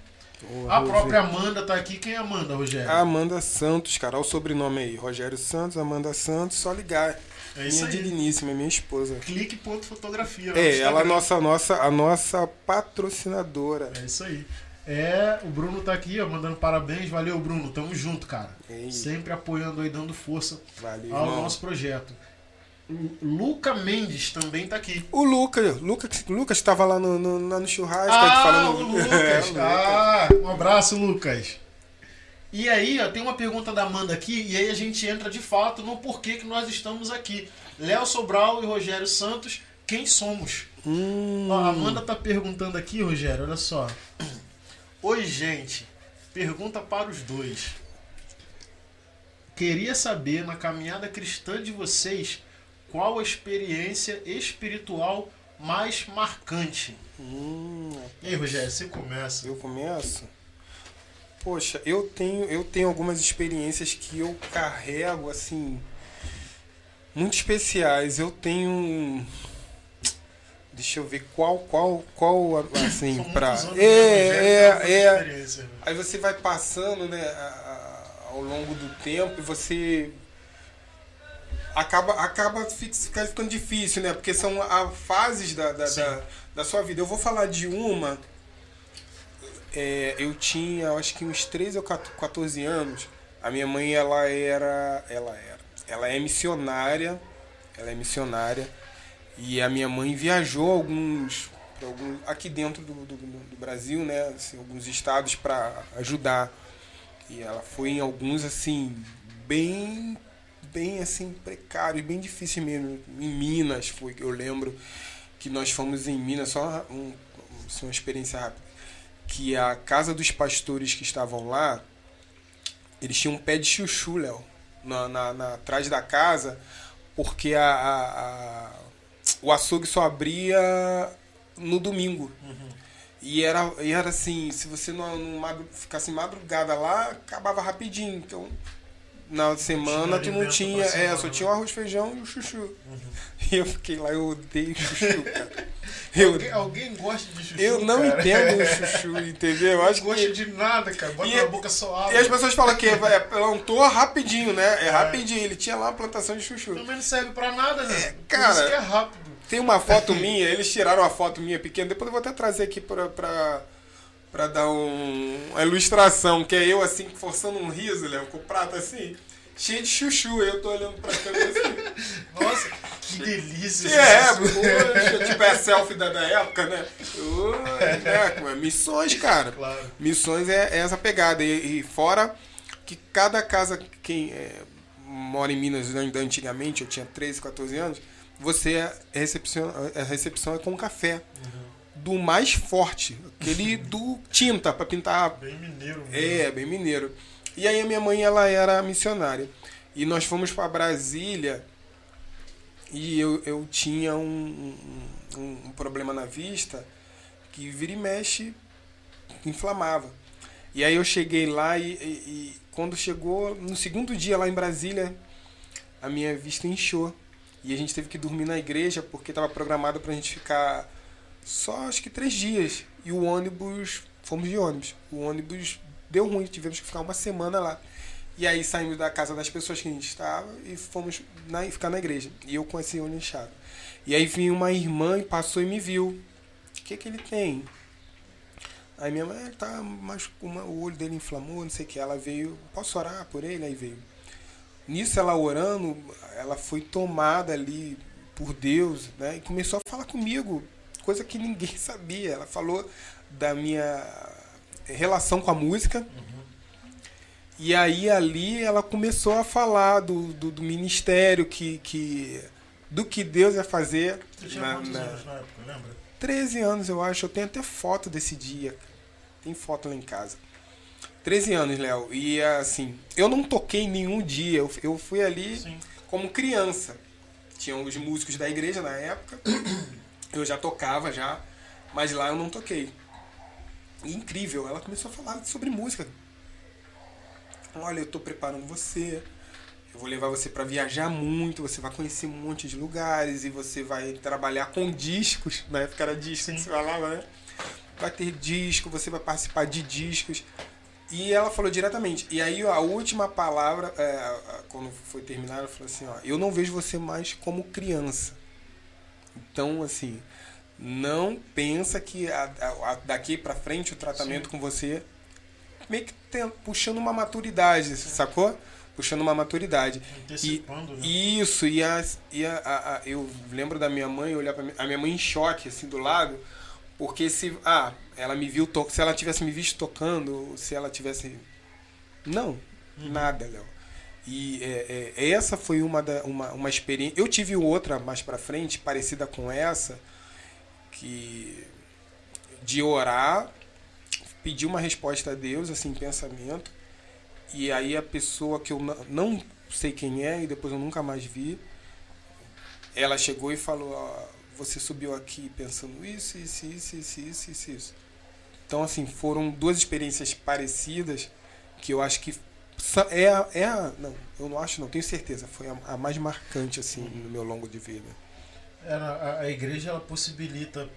Ô, A própria Amanda tá aqui. Quem é Amanda, Rogério? A Amanda Santos, cara, olha o sobrenome aí. Rogério Santos, Amanda Santos, só ligar. é isso minha aí. digníssima, minha esposa. Clique ponto fotografia. É, ela é nossa, nossa, a nossa patrocinadora. É isso aí. É, o Bruno tá aqui, ó, mandando parabéns. Valeu, Bruno. Tamo junto, cara. Ei, Sempre apoiando aí, dando força valeu, ao irmão. nosso projeto. Luca Mendes também tá aqui. O Lucas, Lucas, Lucas estava lá no, no, no churrasco, Ah, falando. o Lucas. É, o Lucas. Ah, um abraço, Lucas. E aí, ó, tem uma pergunta da Amanda aqui, e aí a gente entra de fato no porquê que nós estamos aqui. Léo Sobral e Rogério Santos, quem somos? Hum, Ó, a Amanda tá perguntando aqui, Rogério, olha só. Oi, gente. Pergunta para os dois. Queria saber, na caminhada cristã de vocês, qual a experiência espiritual mais marcante? hum, E aí, Rogério, você começa. eu começo. Poxa, eu tenho, eu tenho algumas experiências que eu carrego assim muito especiais. Eu tenho Deixa eu ver qual qual qual assim muitos anos É, é, é. né? Aí você vai passando, né, a- a- ao longo do tempo e você acaba acaba fi- fica- ficando difícil, né? Porque são a, fases da, da, da, da sua vida. Eu vou falar de uma. é, eu tinha, acho que uns 13 ou 14 anos. A minha mãe, ela era, ela era, ela é missionária, ela é missionária. E a minha mãe viajou alguns, aqui dentro do, do, do Brasil, né? assim, alguns estados para ajudar. E ela foi em alguns assim bem, bem assim precários, bem difícil mesmo. Em Minas foi, eu lembro que nós fomos em Minas só um, assim, uma experiência rápida, que a casa dos pastores que estavam lá, eles tinham um pé de chuchu, Léo, na, na, na- atrás da casa, porque a, a- a- o açougue só abria no domingo. E era, e era assim, se você não, não ficasse madrugada lá, acabava rapidinho. Então, na semana tu não tinha. É, só tinha o arroz, feijão e o chuchu. E eu fiquei lá, eu odeio chuchu, cara. Eu, Alguém, alguém gosta de chuchu? eu não cara? entendo o chuchu, entendeu? Eu Não acho gosta que. de nada, cara. Bota E- na boca só água. E as pessoas falam que é, plantou rapidinho, né? É rapidinho. Ele tinha lá uma plantação de chuchu. Também não serve pra nada, né? É, Por cara. isso que é rápido. Tem uma foto minha, eles tiraram uma foto minha pequena, depois eu vou até trazer aqui pra, pra, pra dar um, uma ilustração, que é eu assim, forçando um riso, Léo, com o prato assim, cheio de chuchu, eu tô olhando pra câmera assim. Nossa, que delícia. É, poxa, tipo, é a selfie da, da época, né? Ui, é, missões, cara. Claro. Missões é, é essa pegada. E, e fora que cada casa, quem é, mora em Minas antigamente, eu tinha 13, 14 anos, você a recepção, a recepção é com café. Uhum. Do mais forte, aquele do tinta para pintar. Bem mineiro mesmo. É, bem mineiro. E aí a minha mãe ela era missionária. E nós fomos para Brasília e eu, eu tinha um, um, um problema na vista que vira e mexe inflamava. E aí eu cheguei lá e, e, e, quando chegou no segundo dia lá em Brasília, a minha vista inchou. E a gente teve que dormir na igreja porque estava programado para a gente ficar só acho que três dias. E o ônibus, fomos de ônibus. O ônibus deu ruim, tivemos que ficar uma semana lá. E aí saímos da casa das pessoas que a gente estava e fomos na, ficar na igreja. E eu com esse olho inchado. E aí vinha uma irmã e passou e me viu. O que que ele tem? Aí minha mãe, tá, mas uma, o olho dele inflamou, não sei o que. Ela veio, posso orar por ele? Aí veio. Nisso ela orando, ela foi tomada ali por Deus, né? E começou a falar comigo, coisa que ninguém sabia. Ela falou da minha relação com a música. Uhum. E aí ali ela começou a falar do, do, do, ministério, que, que, do que Deus ia fazer. Você tinha na, quantos na... anos na época, lembra? 13 anos, eu acho. Eu tenho até foto desse dia. Tem foto lá em casa. 13 anos, Léo. E assim, eu não toquei nenhum dia. Eu, eu fui ali Sim. como criança. Tinham os músicos da igreja na época. Eu já tocava já, mas lá eu não toquei. E incrível, ela começou a falar sobre música. Olha, eu estou preparando você. Eu vou levar você para viajar muito, você vai conhecer um monte de lugares e você vai trabalhar com discos. Na época era disco que se falava, né? Vai ter disco, você vai participar de discos. E ela falou diretamente. E aí a última palavra, é, quando foi terminada, ela falou assim: ó, eu não vejo você mais como criança. Então, assim, não pensa que a, a, daqui para frente o tratamento Sim. com você meio que tem, puxando uma maturidade, Sim. sacou? Puxando uma maturidade. Antecipando, e, né? Isso, e, a, e a, a, eu lembro da minha mãe, olhar para a minha mãe em choque, assim, do lado, porque se. Ah, ela me viu, to, se ela tivesse me visto tocando, se ela tivesse. Não, uhum. nada, Léo. E é, é, essa foi uma, da, uma, uma experiência. Eu tive outra mais para frente, parecida com essa, que de orar, pedir uma resposta a Deus, assim, pensamento, e aí a pessoa que eu não sei quem é e depois eu nunca mais vi, ela chegou e falou: ó, você subiu aqui pensando isso, isso, isso, isso, isso, isso. Então, assim, foram duas experiências parecidas que eu acho que é a, é a, não, eu não acho, não, tenho certeza, foi a, a mais marcante assim no meu longo de vida. Era, a, a igreja ela possibilita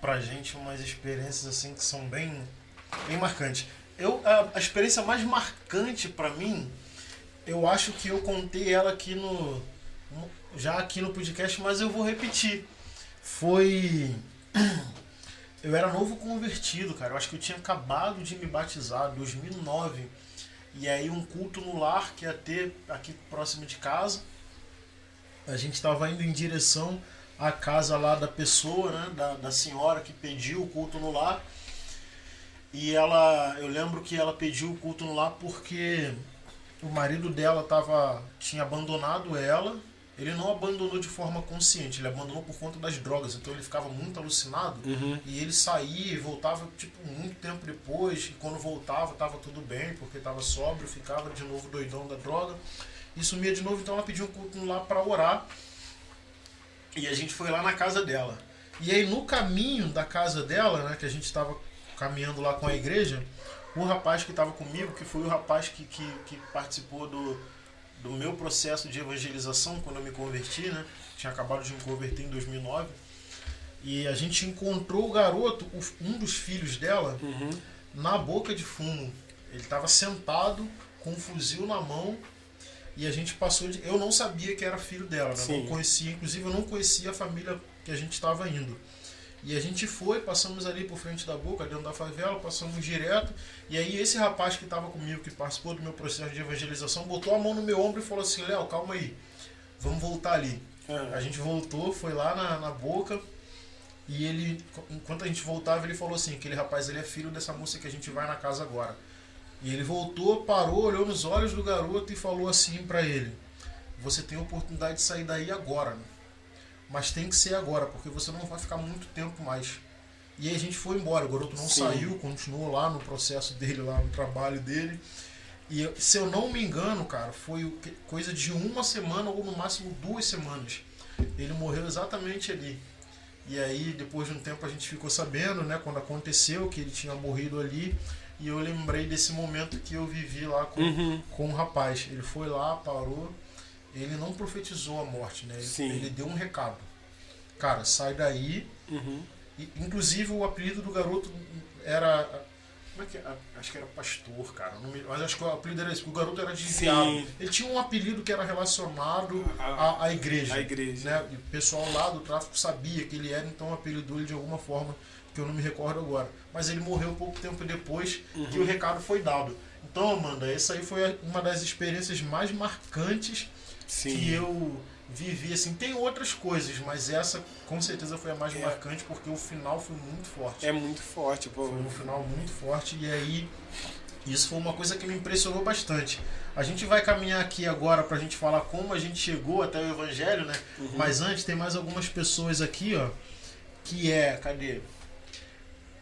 pra gente umas experiências assim que são bem, bem marcantes. Eu, a, a experiência mais marcante para mim, eu acho que eu contei ela aqui no, já aqui no podcast, mas eu vou repetir. Foi eu era novo convertido, cara. Eu acho que eu tinha acabado de me batizar, 2009 e aí um culto no lar que ia ter aqui próximo de casa. A gente estava indo em direção à casa lá da pessoa, né, da, da senhora que pediu o culto no lar. E ela, eu lembro que ela pediu o culto no lar porque o marido dela tava, tinha abandonado ela ele não abandonou de forma consciente, ele abandonou por conta das drogas, então ele ficava muito alucinado uhum. e ele saía e voltava tipo muito tempo depois, e quando voltava estava tudo bem, porque estava sóbrio, ficava de novo doidão da droga e sumia de novo, então ela pediu um culto lá para orar. E a gente foi lá na casa dela. E aí no caminho da casa dela, né, que a gente estava caminhando lá com a igreja, o rapaz que estava comigo, que foi o rapaz que, que, que participou do, do meu processo de evangelização quando eu me converti, né? Tinha acabado de me converter em 2009. E a gente encontrou o garoto, um dos filhos dela, uhum. na boca de fumo. Ele estava sentado com um fuzil na mão e a gente passou de. Eu não sabia que era filho dela, né? não conhecia, inclusive eu não conhecia a família que a gente estava indo. E a gente foi, passamos ali por frente da boca, dentro da favela, passamos direto. E aí esse rapaz que estava comigo, que participou do meu processo de evangelização, botou a mão no meu ombro e falou assim, Léo, calma aí, vamos voltar ali. Ah. A gente voltou, foi lá na, na boca. E ele, enquanto a gente voltava, ele falou assim: aquele rapaz ele é filho dessa moça que a gente vai na casa agora. E ele voltou, parou, olhou nos olhos do garoto e falou assim pra ele: Você tem a oportunidade de sair daí agora, né? Mas tem que ser agora, porque você não vai ficar muito tempo mais. E aí a gente foi embora, o garoto não Sim. saiu, continuou lá no processo dele, lá no trabalho dele. E se eu não me engano, cara, foi coisa de uma semana ou no máximo duas semanas. Ele morreu exatamente ali. E aí, depois de um tempo, a gente ficou sabendo, né, quando aconteceu que ele tinha morrido ali. E eu lembrei desse momento que eu vivi lá com, Uhum. com o rapaz. Ele foi lá, parou. Ele não profetizou a morte, né? Ele, ele deu um recado. Cara, sai daí. Uhum. E, inclusive, o apelido do garoto era. Como é que é? Acho que era pastor, cara. Não me- mas acho que o apelido era esse. O garoto era desviado. Ele tinha um apelido que era relacionado A- à, à igreja. a igreja. Né? E o pessoal lá do tráfico sabia que ele era, então apelidou ele de alguma forma que eu não me recordo agora. Mas ele morreu pouco tempo depois que Uhum. o recado foi dado. Então, Amanda, essa aí foi uma das experiências mais marcantes Sim. que eu vivi. Assim, tem outras coisas, mas essa com certeza foi a mais É. marcante porque o final foi muito forte. É muito forte, pô. Foi um final muito forte e aí isso foi uma coisa que me impressionou bastante. A gente vai caminhar aqui agora pra gente falar como a gente chegou até o evangelho, né? Uhum. Mas antes tem mais algumas pessoas aqui, ó, que é, cadê?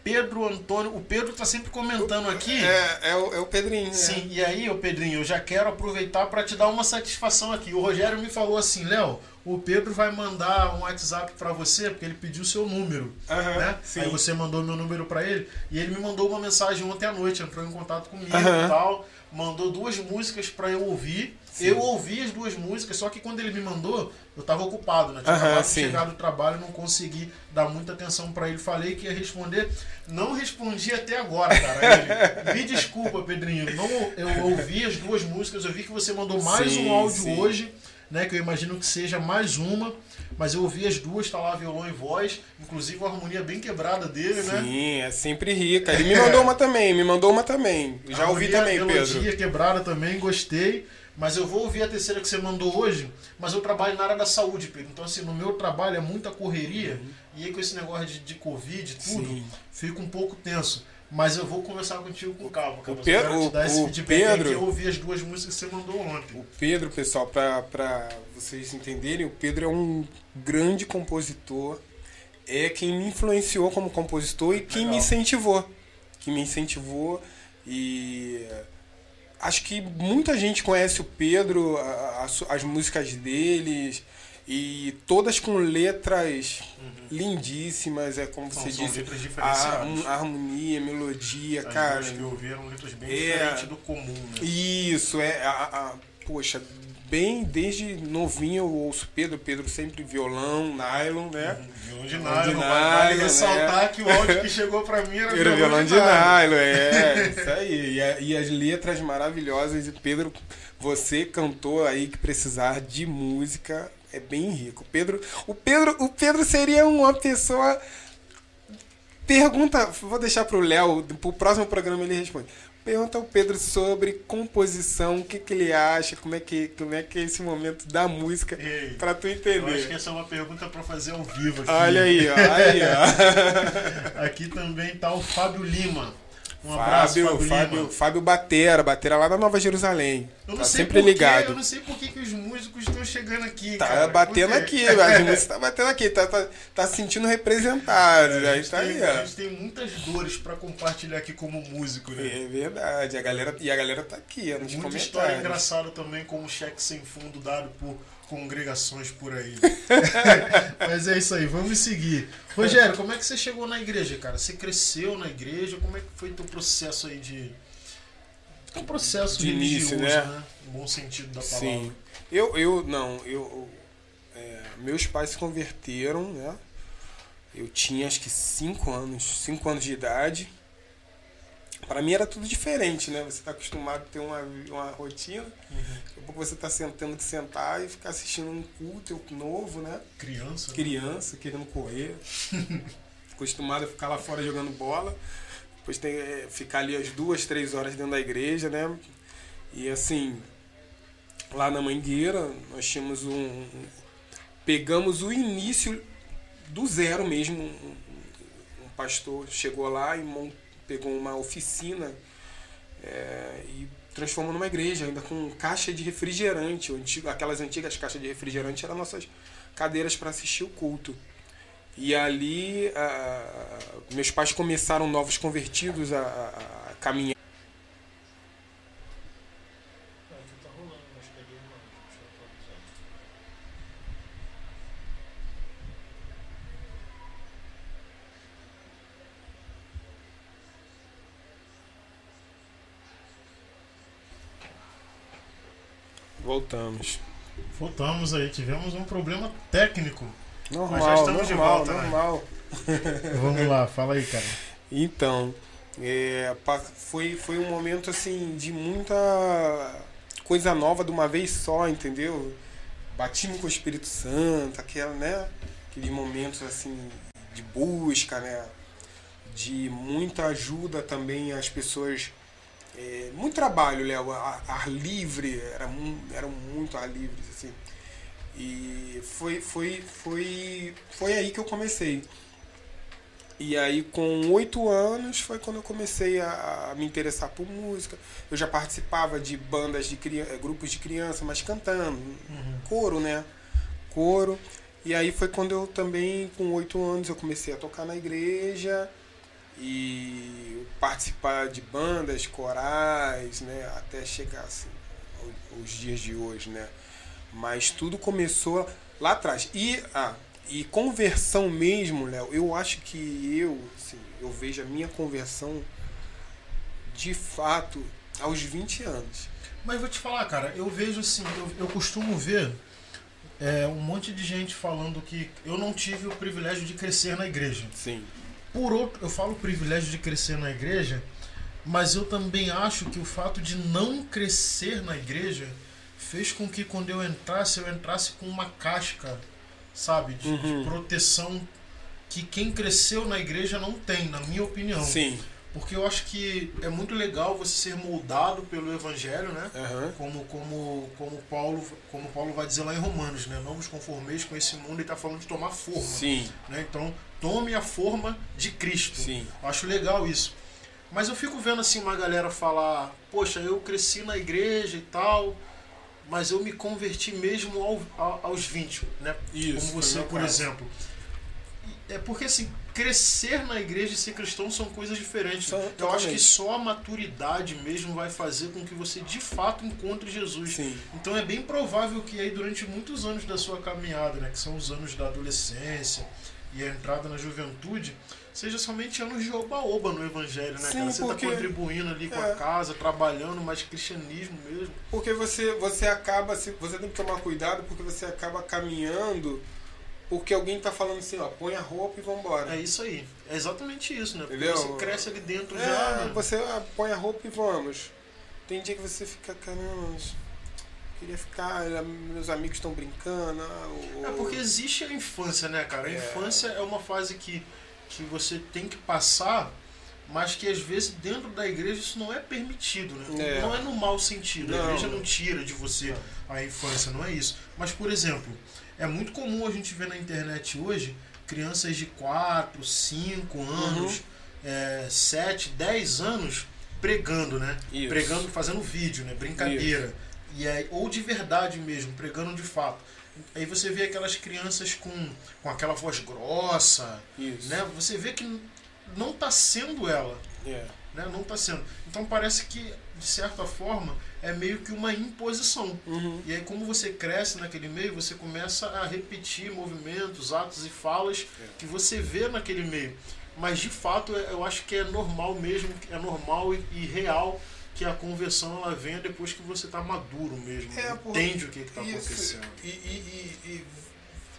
Pedro Antônio, o Pedro tá sempre comentando aqui. É, é, o, é o Pedrinho, né? Sim, e aí, ô Pedrinho, eu já quero aproveitar para te dar uma satisfação aqui. O Rogério me falou assim, Léo, o Pedro vai mandar um WhatsApp para você, porque ele pediu seu número, Aham, né? sim. Aí você mandou meu número para ele, e ele me mandou uma mensagem ontem à noite, entrou em contato comigo e tal, mandou duas músicas para eu ouvir. Sim. Eu ouvi as duas músicas, só que quando ele me mandou, eu tava ocupado, né? Tinha Aham, acabado de sim. chegar do trabalho, não consegui dar muita atenção para ele. Falei que ia responder, não respondi até agora, cara. Ele, me desculpa, Pedrinho. Não, eu ouvi as duas músicas, eu vi que você mandou mais Sim, um áudio sim. hoje, né? Que eu imagino que seja mais uma. Mas eu ouvi as duas, tá lá violão e voz, inclusive a harmonia bem quebrada dele, né? Sim, é sempre rica. Ele me mandou uma também, me mandou uma também. Já ouvi também, melodia Pedro. quebrada também, gostei. Mas eu vou ouvir a terceira que você mandou hoje, mas eu trabalho na área da saúde, Pedro. Então, assim, no meu trabalho é muita correria, e aí com esse negócio de, de Covid e tudo, Sim. fica um pouco tenso. Mas eu vou conversar contigo com calma, cara. O Eu Pedro- quero te dar esse o feedback aí, Pedro- que eu ouvi as duas músicas que você mandou ontem. O Pedro, pessoal, pra vocês entenderem, o Pedro é um grande compositor. É quem me influenciou como compositor e quem Legal. me incentivou. Que me incentivou e acho que muita gente conhece o Pedro, a- a su- as músicas deles e todas com letras lindíssimas, é como São, você disse, letras a, a harmonia, melodia, As cara. que eu eram letras bem é- diferentes do comum, né? Isso, é. A, a- poxa, bem desde novinho eu ouço Pedro, Pedro sempre violão, nylon, né? Violão de Violão de nylon, vale nylon, ressaltar né? que o áudio que chegou pra mim era, Era violão de nylon. nylon, é, isso aí. E, a- e as letras maravilhosas. E Pedro, você cantou aí que precisar de música, é bem rico. Pedro, o Pedro, o Pedro seria uma pessoa. Pergunta, vou deixar pro Léo, pro próximo programa ele responde. Pergunta ao Pedro sobre composição, o que, que ele acha, como é que, como é que é esse momento da música, pra tu Eu acho entender. que essa é uma pergunta pra fazer ao vivo aqui. Olha aí, ó, aí, ó. Aqui também tá o Fábio Lima. Um abraço, Fábio, Fábio, Fábio, Batera, Batera lá da Nova Jerusalém. Eu não Tá sei sempre por quê, ligado. Eu não sei por que, que os músicos estão chegando aqui. Tá cara. batendo aqui, as músicas tá batendo aqui, tá, tá, tá se sentindo representado. A aí gente, tá tem, aí, a gente tem muitas dores pra compartilhar aqui como músico, né? É verdade, a galera, e a galera tá aqui, nos Muita comentários. história engraçada também, como cheque sem fundo dado por congregações por aí. Mas é isso aí, vamos seguir. Rogério, como é que você chegou na igreja, cara? Você cresceu na igreja? Como é que foi teu processo aí de. Teu processo De início, religioso, né? No bom sentido da palavra. Sim. Eu, eu não, eu. é, meus pais se converteram, né? Eu tinha acho que 5 anos, 5 anos de idade. Para mim era tudo diferente, né? Você tá acostumado a ter uma, uma rotina. Uhum. Daqui a pouco você tá sentando de sentar e ficar assistindo um culto novo, né? Criança. né? criança querendo correr, acostumado a ficar lá fora jogando bola, depois tem é, ficar ali as duas, três horas dentro da igreja, né? E assim, lá na Mangueira nós tínhamos um, um pegamos o início do zero mesmo. Um, um pastor chegou lá e mon- pegou uma oficina é, e transformou numa igreja, ainda com caixa de refrigerante. Antigo, aquelas antigas caixas de refrigerante eram nossas cadeiras para assistir o culto. E ali ah, meus pais começaram novos convertidos a, a- a caminhar. Aqui tá rolando, mas peguei uma. Deixa eu atualizar. Voltamos. Voltamos aí, tivemos um problema técnico. Normal, Mas já estamos de normal, volta, né? normal. Vamos lá, fala aí, cara. Então, é, foi, foi um momento assim de muita coisa nova de uma vez só, entendeu? Batimos com o Espírito Santo, aquela, né? Aqueles momentos assim de busca, né? De muita ajuda também às pessoas. É, muito trabalho, Léo, ar, ar livre, era, eram muito ar livres, assim. E foi, foi, foi, foi aí que eu comecei. E aí, com oito anos, foi quando eu comecei a, a me interessar por música. Eu já participava de bandas de criança, grupos de criança, mas cantando, coro, né? Coro. E aí foi quando eu também, com oito anos, eu comecei a tocar na igreja e participar de bandas, corais, né? Até chegar assim, aos dias de hoje, né? Mas tudo começou lá atrás. E, ah, e conversão mesmo, Léo, eu acho que eu, assim, eu vejo a minha conversão de fato aos 20 anos. Mas vou te falar, cara, eu vejo assim, eu, eu costumo ver é, um monte de gente falando que eu não tive o privilégio de crescer na igreja. Sim. Por outro, eu falo privilégio de crescer na igreja, mas eu também acho que o fato de não crescer na igreja fez com que quando eu entrasse, eu entrasse com uma casca, sabe, de, de Uhum. proteção que quem cresceu na igreja não tem, na minha opinião. Sim. Porque eu acho que é muito legal você ser moldado pelo evangelho, né? Aham. Como, como, como, Paulo, como Paulo vai dizer lá em Romanos, né? Não vos conformeis com esse mundo e está falando de tomar forma. Sim. Né? Então, tome a forma de Cristo. Sim. Eu Acho legal isso. Mas eu fico vendo assim uma galera falar, poxa, eu cresci na igreja e tal, mas eu me converti mesmo ao- aos 20, né? Isso, Como você, por caso. exemplo. É porque assim, crescer na igreja e ser cristão são coisas diferentes. São- eu acho que só a maturidade mesmo vai fazer com que você de fato encontre Jesus. Sim. Então é bem provável que aí durante muitos anos da sua caminhada, né, que são os anos da adolescência e a entrada na juventude, seja somente anos de oba-oba no evangelho, né, Sim, cara? Você porque- tá contribuindo ali com é. a casa, trabalhando, mas cristianismo mesmo. Porque você, você acaba, você tem que tomar cuidado porque você acaba caminhando porque alguém tá falando assim, ó, põe a roupa e vambora. É isso aí. É exatamente isso, né? Porque Entendeu? você cresce ali dentro É, já, né? você ah, põe a roupa e vamos. Tem dia que você fica, caramba, mas queria ficar, meus amigos estão brincando. ah, ou- É porque existe a infância, né, cara? A É. infância é uma fase que, que você tem que passar, mas que às vezes dentro da igreja isso não é permitido, né? É. Não é no mau sentido. A Não. igreja não tira de você a infância, não é isso. Mas, por exemplo, é muito comum a gente ver na internet hoje crianças de 4, 5 anos, é, 7, 10 anos pregando, né? Isso. Pregando, fazendo vídeo, né? Brincadeira. E aí, ou de verdade mesmo, pregando de fato. Aí você vê aquelas crianças com, com aquela voz grossa, Isso. né? Você vê que não está sendo ela, É. né? Não está sendo. Então parece que, de certa forma, é meio que uma imposição. Uhum. E aí, como você cresce naquele meio, você começa a repetir movimentos, atos e falas É. que você vê naquele meio. Mas, de fato, é- eu acho que é normal mesmo, é normal e, e real que a conversão ela venha depois que você está maduro mesmo. É, entende o que está acontecendo. E, e- e- e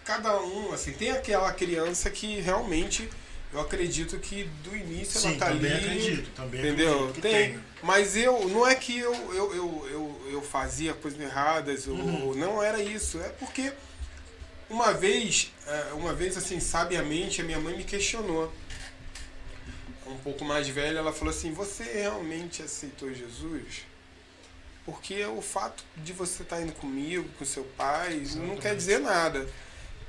cada um, assim, tem aquela criança que realmente eu acredito que do início Sim, ela tá também ali. acredito. Também Entendeu? acredito Tem. Mas eu, não é que eu, eu, eu, eu, eu fazia coisas erradas, ou, Uhum. não era isso. É porque uma vez, é, uma vez assim, sabiamente, a minha mãe me questionou. Um pouco mais velha, ela falou assim: Você realmente aceitou Jesus? Porque o fato de você estar indo comigo, com seu pai, não quer Exatamente. dizer nada.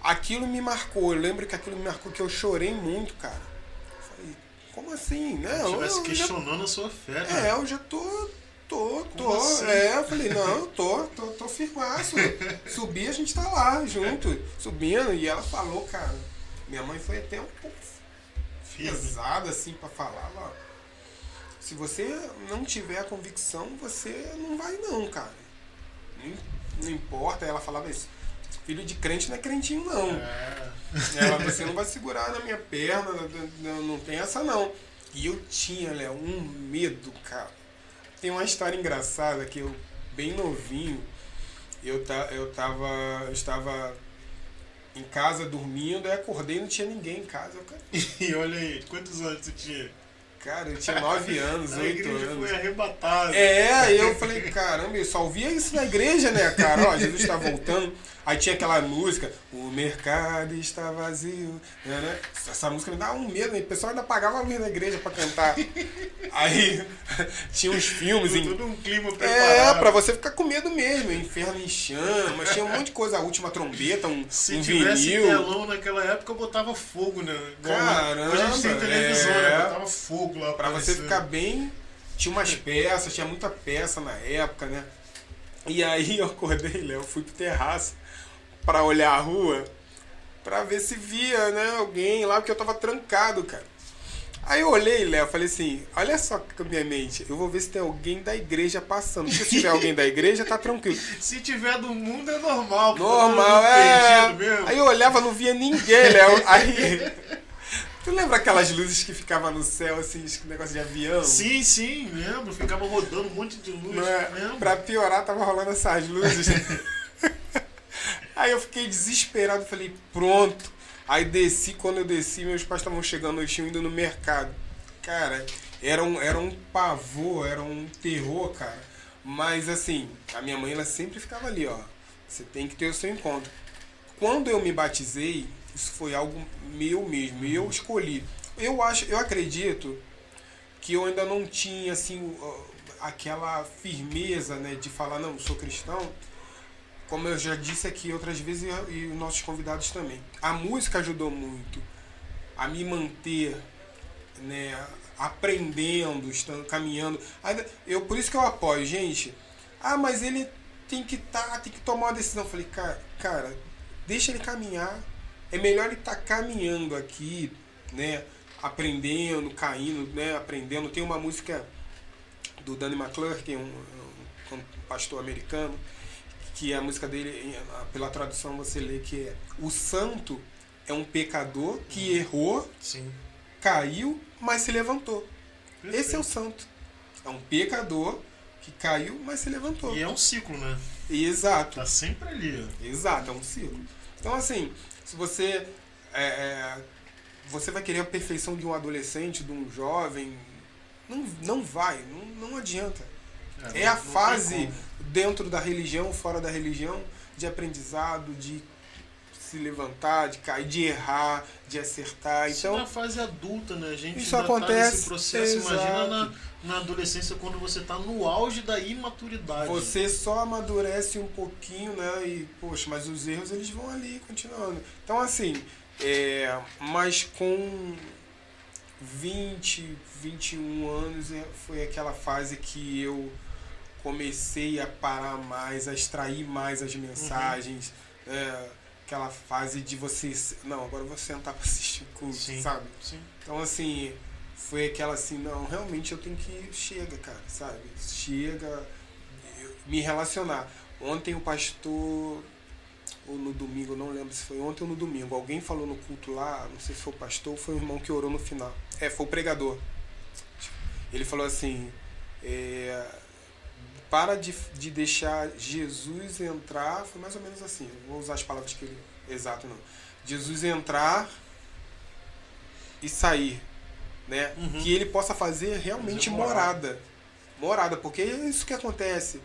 aquilo me marcou. Eu lembro que aquilo me marcou que eu chorei muito, cara. Falei, como assim? Não, Se estivesse eu já- questionando a sua fé, né? é, eu já tô. Tô, tô. Como assim? É, eu falei, não, eu tô, tô, tô firmaço. Subir, a gente tá lá, junto, subindo. E ela falou, cara. Minha mãe foi até um pouco. Pesada, assim, pra falar, ó. Se você não tiver a convicção, você não vai não, cara. Não, não importa, ela falava isso. Filho de crente não é crentinho, não. É. Ela, você não vai segurar na minha perna, não, não- não tem essa não. E eu tinha, Léo, um medo, cara. Tem uma história engraçada que eu, bem novinho, eu, ta, eu tava. Eu estava em casa dormindo, aí acordei e não tinha ninguém em casa. Cara, E olha aí, quantos anos você tinha? Cara, eu tinha nove anos, A oito igreja anos. foi arrebatada. É, aí eu falei, caramba, eu só ouvia isso na igreja, né, cara? Ó, Jesus está voltando. Aí tinha aquela música, o mercado está vazio. né, né? Essa música me dava um medo, né? o pessoal ainda pagava a luz na igreja pra cantar. Aí tinha uns filmes em. Todo um clima É, preparado. pra você ficar com medo mesmo, Inferno em Chamas, tinha um monte de coisa, a última trombeta, um, Se um tivesse vinil. telão naquela época, eu botava fogo, né? Caramba, Hoje a gente tem televisão, é. né? Botava fogo lá Pra você ficar bem. Tinha umas peças, tinha muita peça na época, né? E aí eu acordei, Léo, fui pro terraço pra olhar a rua, pra ver se via, né, alguém lá, porque eu tava trancado, cara. Aí eu olhei, Léo, falei assim, olha só com a minha mente, eu vou ver se tem alguém da igreja passando. Porque se tiver alguém da igreja, tá tranquilo. Se tiver do mundo é normal. pô, Normal, é. Aí eu olhava, não via ninguém, Léo. Aí. Tu lembra aquelas luzes que ficavam no céu, assim, negócio de avião? Sim, sim, lembro. Ficava rodando um monte de luz. É? Pra piorar, tava rolando essas luzes. Aí eu fiquei desesperado, falei, pronto. Aí desci, quando eu desci, meus pais estavam chegando, eles tinham ido no mercado. Cara, era um, era um pavor, era um terror, cara. Mas assim, a minha mãe ela sempre ficava ali, ó. Você tem que ter o seu encontro. Quando eu me batizei, isso foi algo meu mesmo, eu escolhi. Eu acho, eu acredito que eu ainda não tinha assim aquela firmeza, né, de falar não, sou cristão. Como eu já disse aqui outras vezes e, os nossos convidados também. A música ajudou muito a me manter, né, aprendendo, estando caminhando. Eu por isso que eu apoio, gente. Ah, mas ele tem que tá, tem que tomar uma decisão. Eu falei, cara, cara, deixa ele caminhar. É melhor ele estar caminhando aqui, né, aprendendo, caindo, né, aprendendo. Tem uma música do Danny McClure, que é um, um- um pastor americano, que a música dele, pela tradução você lê que é o santo é um pecador que errou, Sim. caiu, mas se levantou. Esse é o Perfeito. santo. É um pecador que caiu, mas se levantou. E é um ciclo, né? Exato. Tá sempre ali. Exato, é um ciclo. Então, assim, se você. é, é, você vai querer a perfeição de um adolescente, de um jovem. Não, não vai, não, não adianta. É a não tem fase dentro da religião, fora da religião, de aprendizado, de se levantar, de cair, de errar, de acertar. Isso Então, na fase adulta, né? A gente Isso ainda tá acontece, nesse processo. Imagina na, exato. Na adolescência, quando você tá no auge da imaturidade. Você só amadurece um pouquinho, né? E, poxa, mas os erros eles vão ali continuando. Então, assim, é, mas com 20, 21 anos é, foi aquela fase que eu comecei a parar mais, a extrair mais as mensagens. é, aquela fase de você. Não, agora eu vou sentar pra assistir o culto, Sim. sabe? Sim. Então, assim, foi aquela assim, não, realmente eu tenho que. Chega, cara, sabe? Chega, me relacionar. Ontem o pastor, ou no domingo, não lembro se foi ontem ou no domingo, alguém falou no culto lá, não sei se foi o pastor foi o irmão que orou no final. É, foi o pregador. Ele falou assim: é, para de, de deixar Jesus entrar. Foi mais ou menos assim, vou usar as palavras que ele. Exato, não. Jesus entrar e sair, né? Uhum. Que ele possa fazer realmente Fazer morada. morada. Porque é isso que acontece.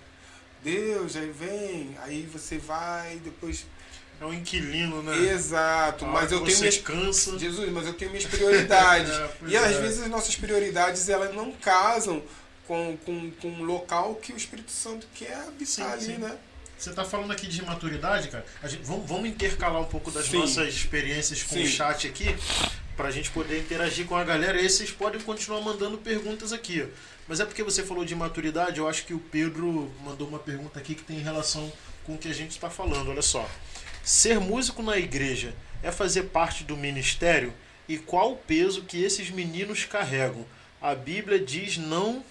Deus, aí vem, aí você vai, depois. É um inquilino, né? Exato, A hora mas eu tenho minhas. cansa. Jesus, mas eu tenho minhas prioridades. É, e às é. vezes as nossas prioridades elas não casam com, com, com o local que o Espírito Santo quer habitar ali, sim. né? Você tá falando aqui de maturidade, cara. Gente, vamos, vamos, intercalar um pouco das Sim. nossas experiências com Sim. o chat aqui, pra gente poder interagir com a galera. E vocês podem continuar mandando perguntas aqui. Mas é porque você falou de maturidade, eu acho que o Pedro mandou uma pergunta aqui que tem relação com o que a gente está falando. Olha só. Ser músico na igreja é fazer parte do ministério? E qual o peso que esses meninos carregam? A Bíblia diz não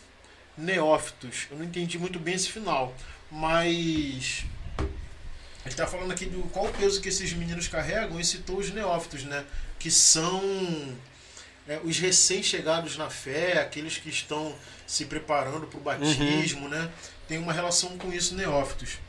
neófitos. Eu não entendi muito bem esse final, mas a gente está falando aqui do qual o peso que esses meninos carregam e citou os neófitos, né? Que são é, os recém-chegados na fé, aqueles que estão se preparando para o batismo, né? Tem uma relação com isso, neófitos.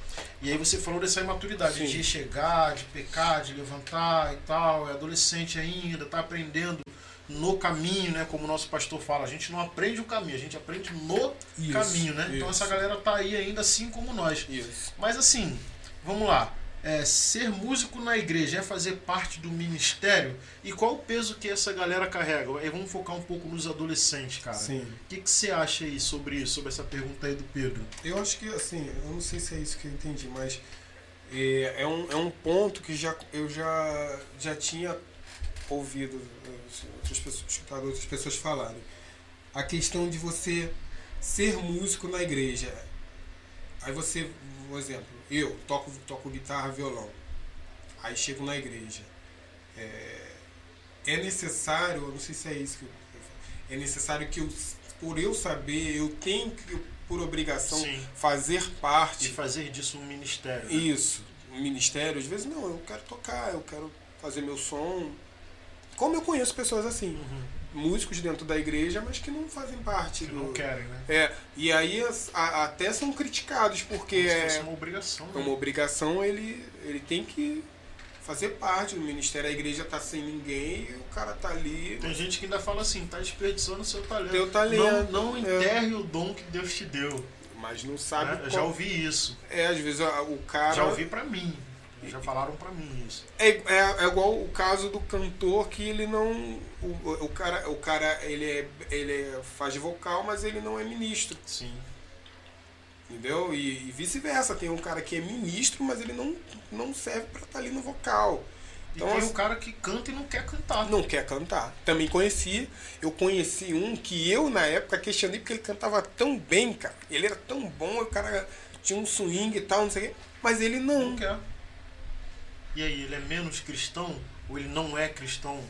E aí você falou dessa imaturidade, Sim. de chegar, de pecar, de levantar e tal, é adolescente ainda, está aprendendo no caminho, né? Como o nosso pastor fala, a gente não aprende o caminho, a gente aprende no Isso, caminho, né? Então isso. essa galera tá aí ainda assim como nós. Isso. Mas assim, vamos lá. É, ser músico na igreja é fazer parte do ministério? E qual o peso que essa galera carrega? Aí vamos focar um pouco nos adolescentes, cara. Sim. O que, que você acha aí sobre isso, sobre essa pergunta aí do Pedro? Eu acho que, assim, eu não sei se é isso que eu entendi, mas é, é, um, é um ponto que já, eu já, já tinha ouvido eh, outras pessoas, escutado outras pessoas falarem. A questão de você ser músico na igreja. Aí você, um exemplo, eu toco, toco guitarra, violão. Aí chego na igreja. É, é necessário, eu não sei se é isso que eu, é necessário que eu, por eu saber, eu tenho que, por obrigação, Sim. fazer parte fazer disso um ministério. né? isso, o ministério, às vezes não, eu quero tocar, eu quero fazer meu som. Como eu conheço pessoas assim, Uhum. Músicos dentro da igreja, mas que não fazem parte Que do. não querem, né? É, e aí a- até são criticados, porque é uma obrigação. é Né? uma obrigação, ele, ele tem que fazer parte do ministério. A igreja tá sem ninguém e o cara tá ali. Tem gente que ainda fala assim, tá desperdiçando seu talento. Teu talento, Não, não é. enterre o dom que Deus te deu. Mas não sabe né? Eu qual- já ouvi isso. É, às vezes o cara. Já ouvi pra mim. Já falaram pra mim isso. É, é, é igual o caso do cantor que ele não. O, o cara, o cara ele, é, ele é- faz vocal, mas ele não é ministro. Sim. Entendeu? E, e vice-versa. Tem um cara que é ministro, mas ele não, não serve pra estar ali no vocal. E Então, tem assim, o cara que canta e não quer cantar. não quer cantar. Também conheci, eu conheci um que eu na época questionei porque ele cantava tão bem, cara. Ele era tão bom, o cara tinha um swing e tal, não sei o quê. Mas ele não. Não quer. E aí, ele é menos cristão? Ou ele não é cristão?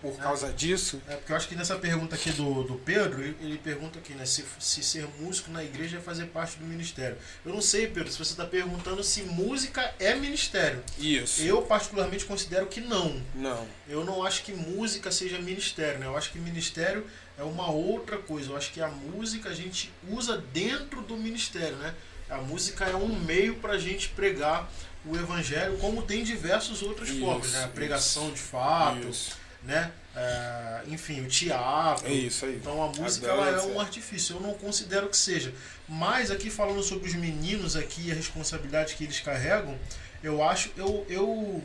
Por causa disso, É, porque eu acho que nessa pergunta aqui do, do Pedro, ele, ele pergunta aqui, né? Se, se ser músico na igreja é fazer parte do ministério. Eu não sei, Pedro, se você está perguntando se música é ministério. isso. Eu, particularmente, considero que não. Não. Eu não acho que música seja ministério, né? Eu acho que ministério é uma outra coisa. Eu acho que a música a gente usa dentro do ministério, né? A música é um meio para a gente pregar o evangelho, como tem diversas outras Isso, formas, né? A isso. pregação de fato, Isso. né? É, enfim, o teatro. É isso aí. Então a música A ela é dança. um artifício. Eu não considero que seja. Mas aqui falando sobre os meninos aqui, a responsabilidade que eles carregam, eu acho, eu, eu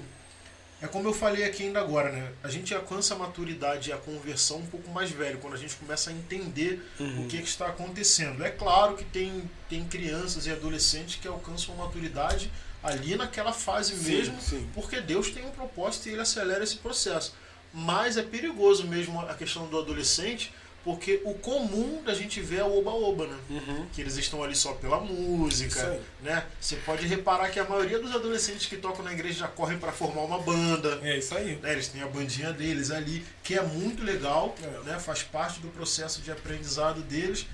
é como eu falei aqui ainda agora, né? A gente alcança a maturidade e a conversão um pouco mais velho, quando a gente começa a entender Uhum. o que, que está acontecendo. É claro que tem, tem crianças e adolescentes que alcançam a maturidade ali naquela fase Sim, mesmo, sim. porque Deus tem um propósito e ele acelera esse processo. Mas é perigoso mesmo a questão do adolescente, porque o comum da gente ver é o oba-oba, né? Uhum. Que eles estão ali só pela música, né? Você pode reparar que a maioria dos adolescentes que tocam na igreja já correm para formar uma banda, É isso aí. né? Eles têm a bandinha deles ali, que é muito legal, É. né? Faz parte do processo de aprendizado deles.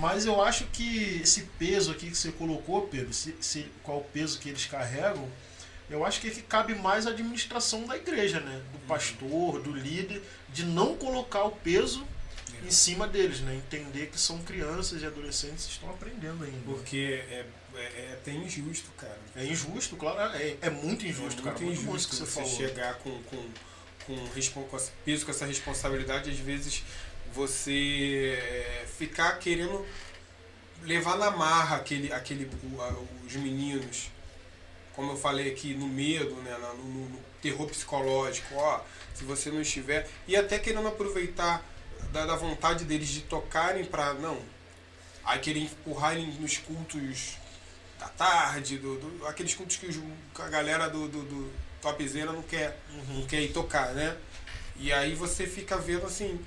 Mas eu acho que esse peso aqui que você colocou, Pedro, se, se- qual o peso que eles carregam, eu acho que, é que cabe mais à administração da igreja, né? Do pastor, do líder, de não colocar o peso em cima deles, né? Entender que são crianças e adolescentes que estão aprendendo ainda. Porque é, é, é até injusto, cara. É injusto, claro, é, é muito injusto, é cara. muito Muito bom isso injusto que você você, falou. chegar com, com, com, com peso, com essa responsabilidade, às vezes você é, ficar querendo levar na marra aquele, aquele, os meninos. Como eu falei aqui, no medo, né, no, no- no terror psicológico, ó, se você não estiver. E até querendo aproveitar da, da vontade deles de tocarem para não. Aí querer empurrar eles nos cultos da tarde, do, do- aqueles cultos que, os- que a galera do, do, do topzera não quer, Uhum. não quer ir tocar, né? E aí você fica vendo assim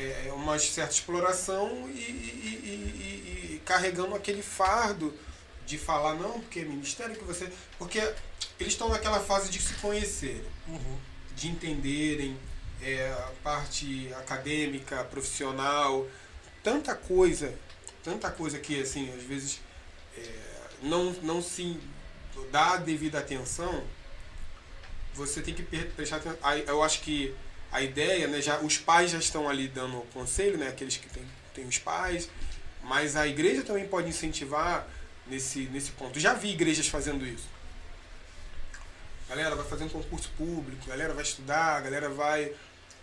é, é uma certa exploração e, e- e- e- carregando aquele fardo de falar não, porque é ministério que você. Porque eles estão naquela fase de se conhecerem Uhum. de entenderem é, a parte acadêmica, profissional, tanta coisa, tanta coisa que assim às vezes é, não, não se dá a devida atenção, você tem que prestar atenção. Eu acho que a ideia, né, já, os pais já estão ali dando conselho, né, aqueles que têm, têm os pais, mas a igreja também pode incentivar nesse, nesse ponto. Já vi igrejas fazendo isso. Galera vai fazer um concurso público, galera vai estudar, galera vai.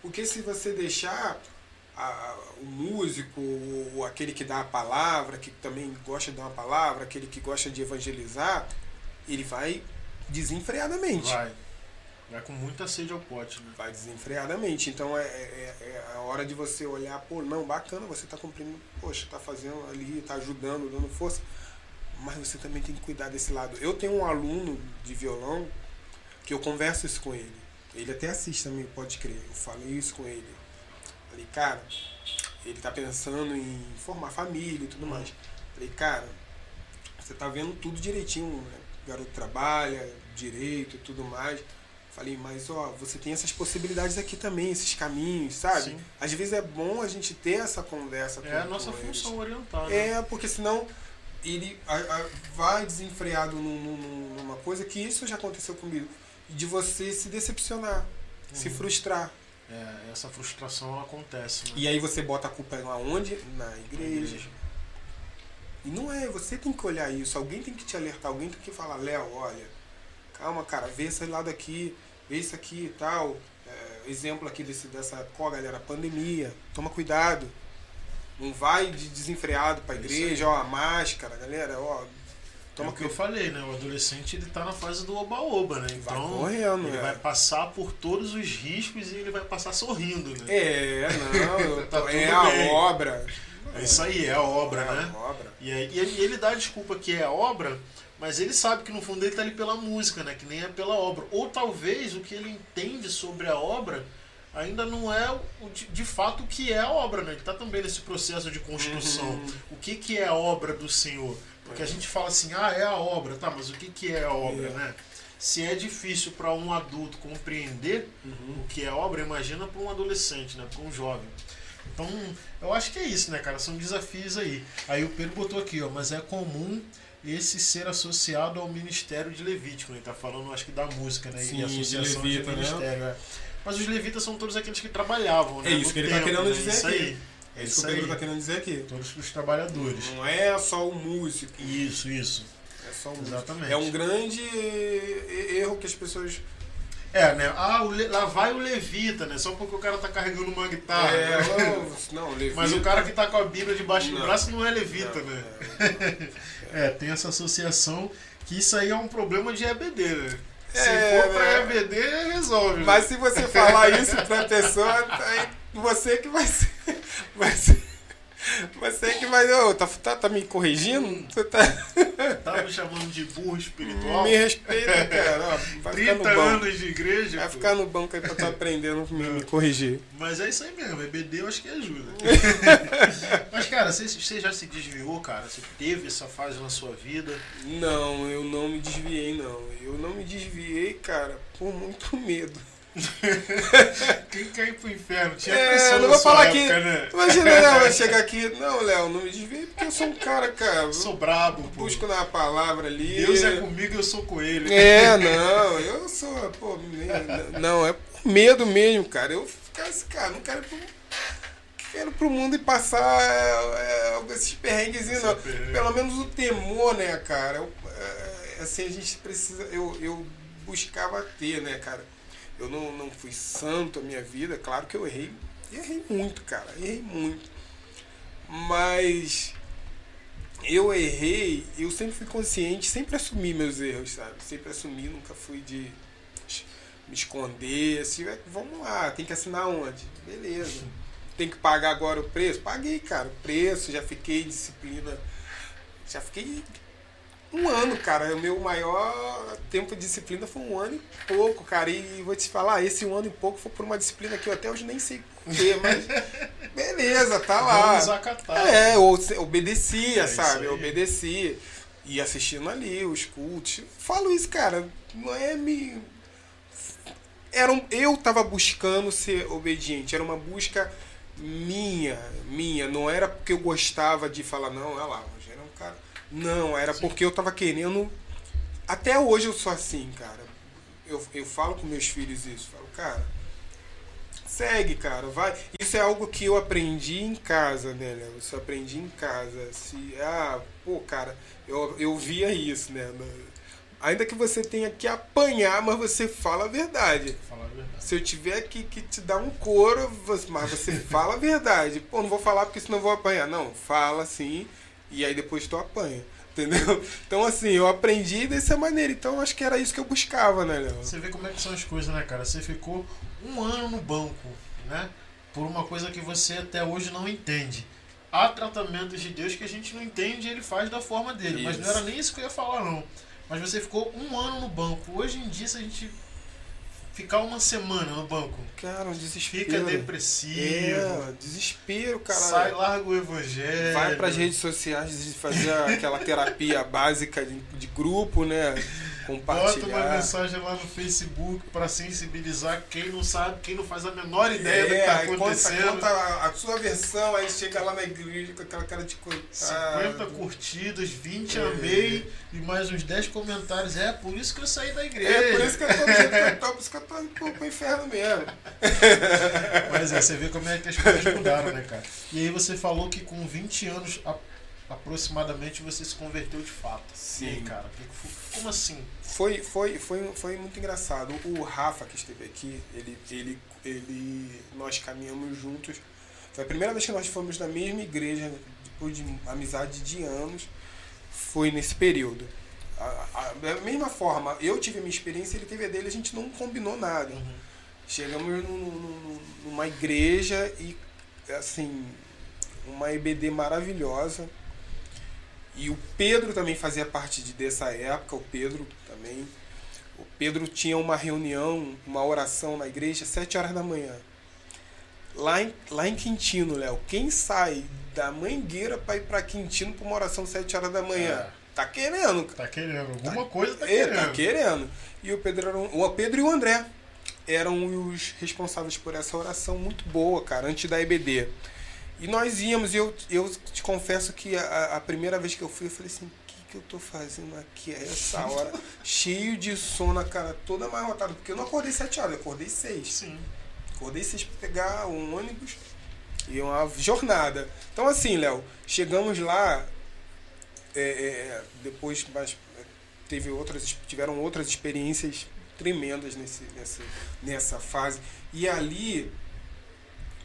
Porque se você deixar a- o músico, ou aquele que dá a palavra, que também gosta de dar uma palavra, aquele que gosta de evangelizar, ele vai desenfreadamente. Vai. Vai com muita sede ao pote, né? Vai desenfreadamente. Então é, é, é a hora de você olhar, pô, não, bacana, você está cumprindo, poxa, está fazendo ali, está ajudando, dando força. Mas você também tem que cuidar desse lado. Eu tenho um aluno de violão que eu converso isso com ele. Ele até assiste também, pode crer. Eu falo isso com ele. Falei, cara, ele tá pensando em formar família e tudo Uhum. mais. Falei, cara, você tá vendo tudo direitinho, né? O garoto trabalha, direito e tudo mais. Falei, mas ó, você tem essas possibilidades aqui também, esses caminhos, sabe? Sim. Às vezes é bom a gente ter essa conversa É a com- nossa com eles. função orientar, né? É, porque senão ele a- a- vai desenfreado num- num- numa coisa que isso já aconteceu comigo. De você se decepcionar, se Uhum. frustrar. É, essa frustração ela acontece, né? E aí você bota a culpa aonde? Na Na igreja. E não é, você tem que olhar isso, alguém tem que te alertar, alguém tem que falar, Léo, olha, calma, cara, vê esse lado aqui, vê isso aqui e tal. É, exemplo aqui desse, dessa, qual galera, pandemia, toma cuidado. Não vai de desenfreado pra É igreja, ó, a máscara, galera, ó. É Toma o que eu falei, né? O adolescente ele tá na fase do oba-oba, né? Vai Então correndo, ele é. vai passar por todos os riscos e ele vai passar sorrindo, né? É, não, Tá tô- é tudo a bem. obra. É isso aí, é a obra, É né? a obra. E aí ele, e ele dá a desculpa que é a obra, mas ele sabe que no fundo ele tá ali pela música, né? Que nem é pela obra. Ou talvez o que ele entende sobre a obra ainda não é o de, de fato o que é a obra, né? Ele tá também nesse processo de construção. Uhum. O que, que é a obra do Senhor? Porque a gente fala assim, ah, é a obra, tá, mas o que, que é a obra, É. né? Se é difícil para um adulto compreender Uhum. o que é obra, imagina para um adolescente, né? Para um jovem. Então, eu acho que é isso, né, cara? São desafios aí. Aí o Pedro botou aqui, ó, mas é comum esse ser associado ao ministério de Levítico, né? Ele tá falando, acho que da música, né? Sim, e associação de levita, né? ministério, é. Mas os levitas são todos aqueles que trabalhavam, né? É isso no que ele tá templo, querendo né? dizer isso aqui. Aí. É isso isso que o Pedro aí. tá querendo dizer aqui. Todos os trabalhadores. Não é só o músico. Isso, isso. É só o músico. Exatamente. É um grande erro que as pessoas. É, né? Ah, o le- lá vai o levita, né? Só porque o cara tá carregando uma guitarra. é, né? ô, não, levita. Mas o cara que tá com a Bíblia debaixo do Não. braço não é levita, Não, né? é. É, tem essa associação que isso aí é um problema de EBD, né? Se É, for pra né? EBD, resolve. né? Mas se você falar isso pra pessoa, aí você que vai ser. Vai ser. Você que vai. Ô, tá, tá, tá me corrigindo? Você tá. Tá me chamando de burro espiritual. Me respeita, cara. Ó, vai ficar no 30 banco. anos de igreja. Vai pô. ficar no banco aí pra estar aprendendo a me, me corrigir. Mas é isso aí mesmo, EBD eu acho que ajuda. Mas, cara, você, você já se desviou, cara? Você teve essa fase na sua vida? Não, eu não me desviei, não. Eu não me desviei, cara, por muito medo. Quem ir pro inferno? Tinha É, não vou falar época, que- né? Imagina, Léo, vai chegar aqui. Não, Léo, não me desviei porque eu sou um cara, cara. Eu sou brabo, pô. Busco na palavra ali. Deus é comigo eu sou com ele. É, não, eu sou, pô, não, é por medo mesmo, cara. Eu ficar assim, cara, não quero ir pro, quero pro mundo e passar é, é, esses perrenguezinhos, não. Perrengue. Pelo menos o temor, né, cara? Eu, é, assim, a gente precisa. Eu, eu buscava ter, né, cara? Eu não, não fui santo a minha vida, claro que eu errei. Errei muito, cara, errei muito. Mas eu errei, eu sempre fui consciente, sempre assumi meus erros, sabe? Sempre assumi, nunca fui de me esconder, assim, "É, vamos lá, tem que assinar onde? Beleza. Tem que pagar agora o preço? Paguei, cara, o preço, já fiquei disciplina, já fiquei Um ano, cara. O meu maior tempo de disciplina foi um ano e pouco, cara. E vou te falar, esse um ano e pouco foi por uma disciplina que eu até hoje nem sei porquê, mas beleza, tá lá. Vamos acatar. É, ou obedecia, É sabe? aí. Obedecia. E assistindo ali os cultos. Falo isso, cara. Não é me. Era um, eu tava buscando ser obediente. Era uma busca minha, minha. Não era porque eu gostava de falar, não, olha lá, o Rogério é um cara. Não, era porque eu tava querendo. Até hoje eu sou assim, cara. Eu, eu falo com meus filhos isso. Falo, cara, segue, cara, vai. Isso é algo que eu aprendi em casa, né, Léo? Isso eu aprendi em casa. Se, ah, pô, cara, eu, eu via isso, né? Ainda que você tenha que apanhar, mas você fala a verdade. Falar a verdade. Se eu tiver que, que te dar um couro, mas você fala a verdade. Pô, não vou falar porque senão eu vou apanhar. Não, fala sim, e aí depois tu apanha. Entendeu? Então, assim, eu aprendi dessa maneira. Então, acho que era isso que eu buscava, né, Léo? Você vê como é que são as coisas, né, cara? Você ficou um ano no banco, né? Por uma coisa que você até hoje não entende. Há tratamentos de Deus que a gente não entende e ele faz da forma dele. Mas não Isso. era nem isso que eu ia falar, não. Mas você ficou um ano no banco. Hoje em dia, se a gente ficar uma semana no banco, Cara, um desespero. fica depressivo, É, desespero, cara. sai, larga o evangelho. Vai pras redes sociais fazer aquela terapia básica de, de grupo, né? Bota Compartilhar. uma mensagem lá no Facebook pra sensibilizar quem não sabe, quem não faz a menor ideia do que É, tá conta, acontecendo. conta a, a sua versão, aí chega lá na igreja com aquela cara de coitado. 50 curtidas, 20 É. amei e mais uns 10 comentários. É por isso que eu saí da igreja. É por isso que eu tô eu tô, por isso que eu tô pro, pro inferno mesmo. Mas é, você vê como é que as coisas mudaram, né, cara? E aí você falou que com 20 anos aproximadamente você se converteu de fato. Sim. Aí, cara, como assim? Foi, foi, foi, foi muito engraçado. O Rafa que esteve aqui, ele, ele, ele, nós caminhamos juntos. Foi a primeira vez que nós fomos na mesma igreja, depois de amizade de anos, foi nesse período. Da mesma forma, eu tive a minha experiência, ele teve a dele, a gente não combinou nada. Chegamos num- num- numa igreja e, assim, uma EBD maravilhosa. E o Pedro também fazia parte de, dessa época, o Pedro também. O Pedro tinha uma reunião, uma oração na igreja, às 7 horas da manhã. Lá em, lá em Quintino, Léo. Quem sai da Mangueira para ir para Quintino para uma oração às 7 horas da manhã? É. Tá querendo, cara. Tá querendo, alguma coisa tá É, querendo. tá querendo. E o Pedro era um- o Pedro e o André eram os responsáveis por essa oração muito boa, cara, antes da EBD. E nós íamos, e eu, eu te confesso que a, a primeira vez que eu fui, eu falei assim, que, eu tô fazendo aqui a essa hora? Cheio de sono, cara, toda amarrotada. Porque eu não acordei sete horas, eu acordei seis. Sim. Acordei seis pra pegar um ônibus e uma jornada. Então assim, Léo, chegamos lá, é, é, depois mas, teve outras, tiveram outras experiências tremendas nesse, nessa, nessa fase. E ali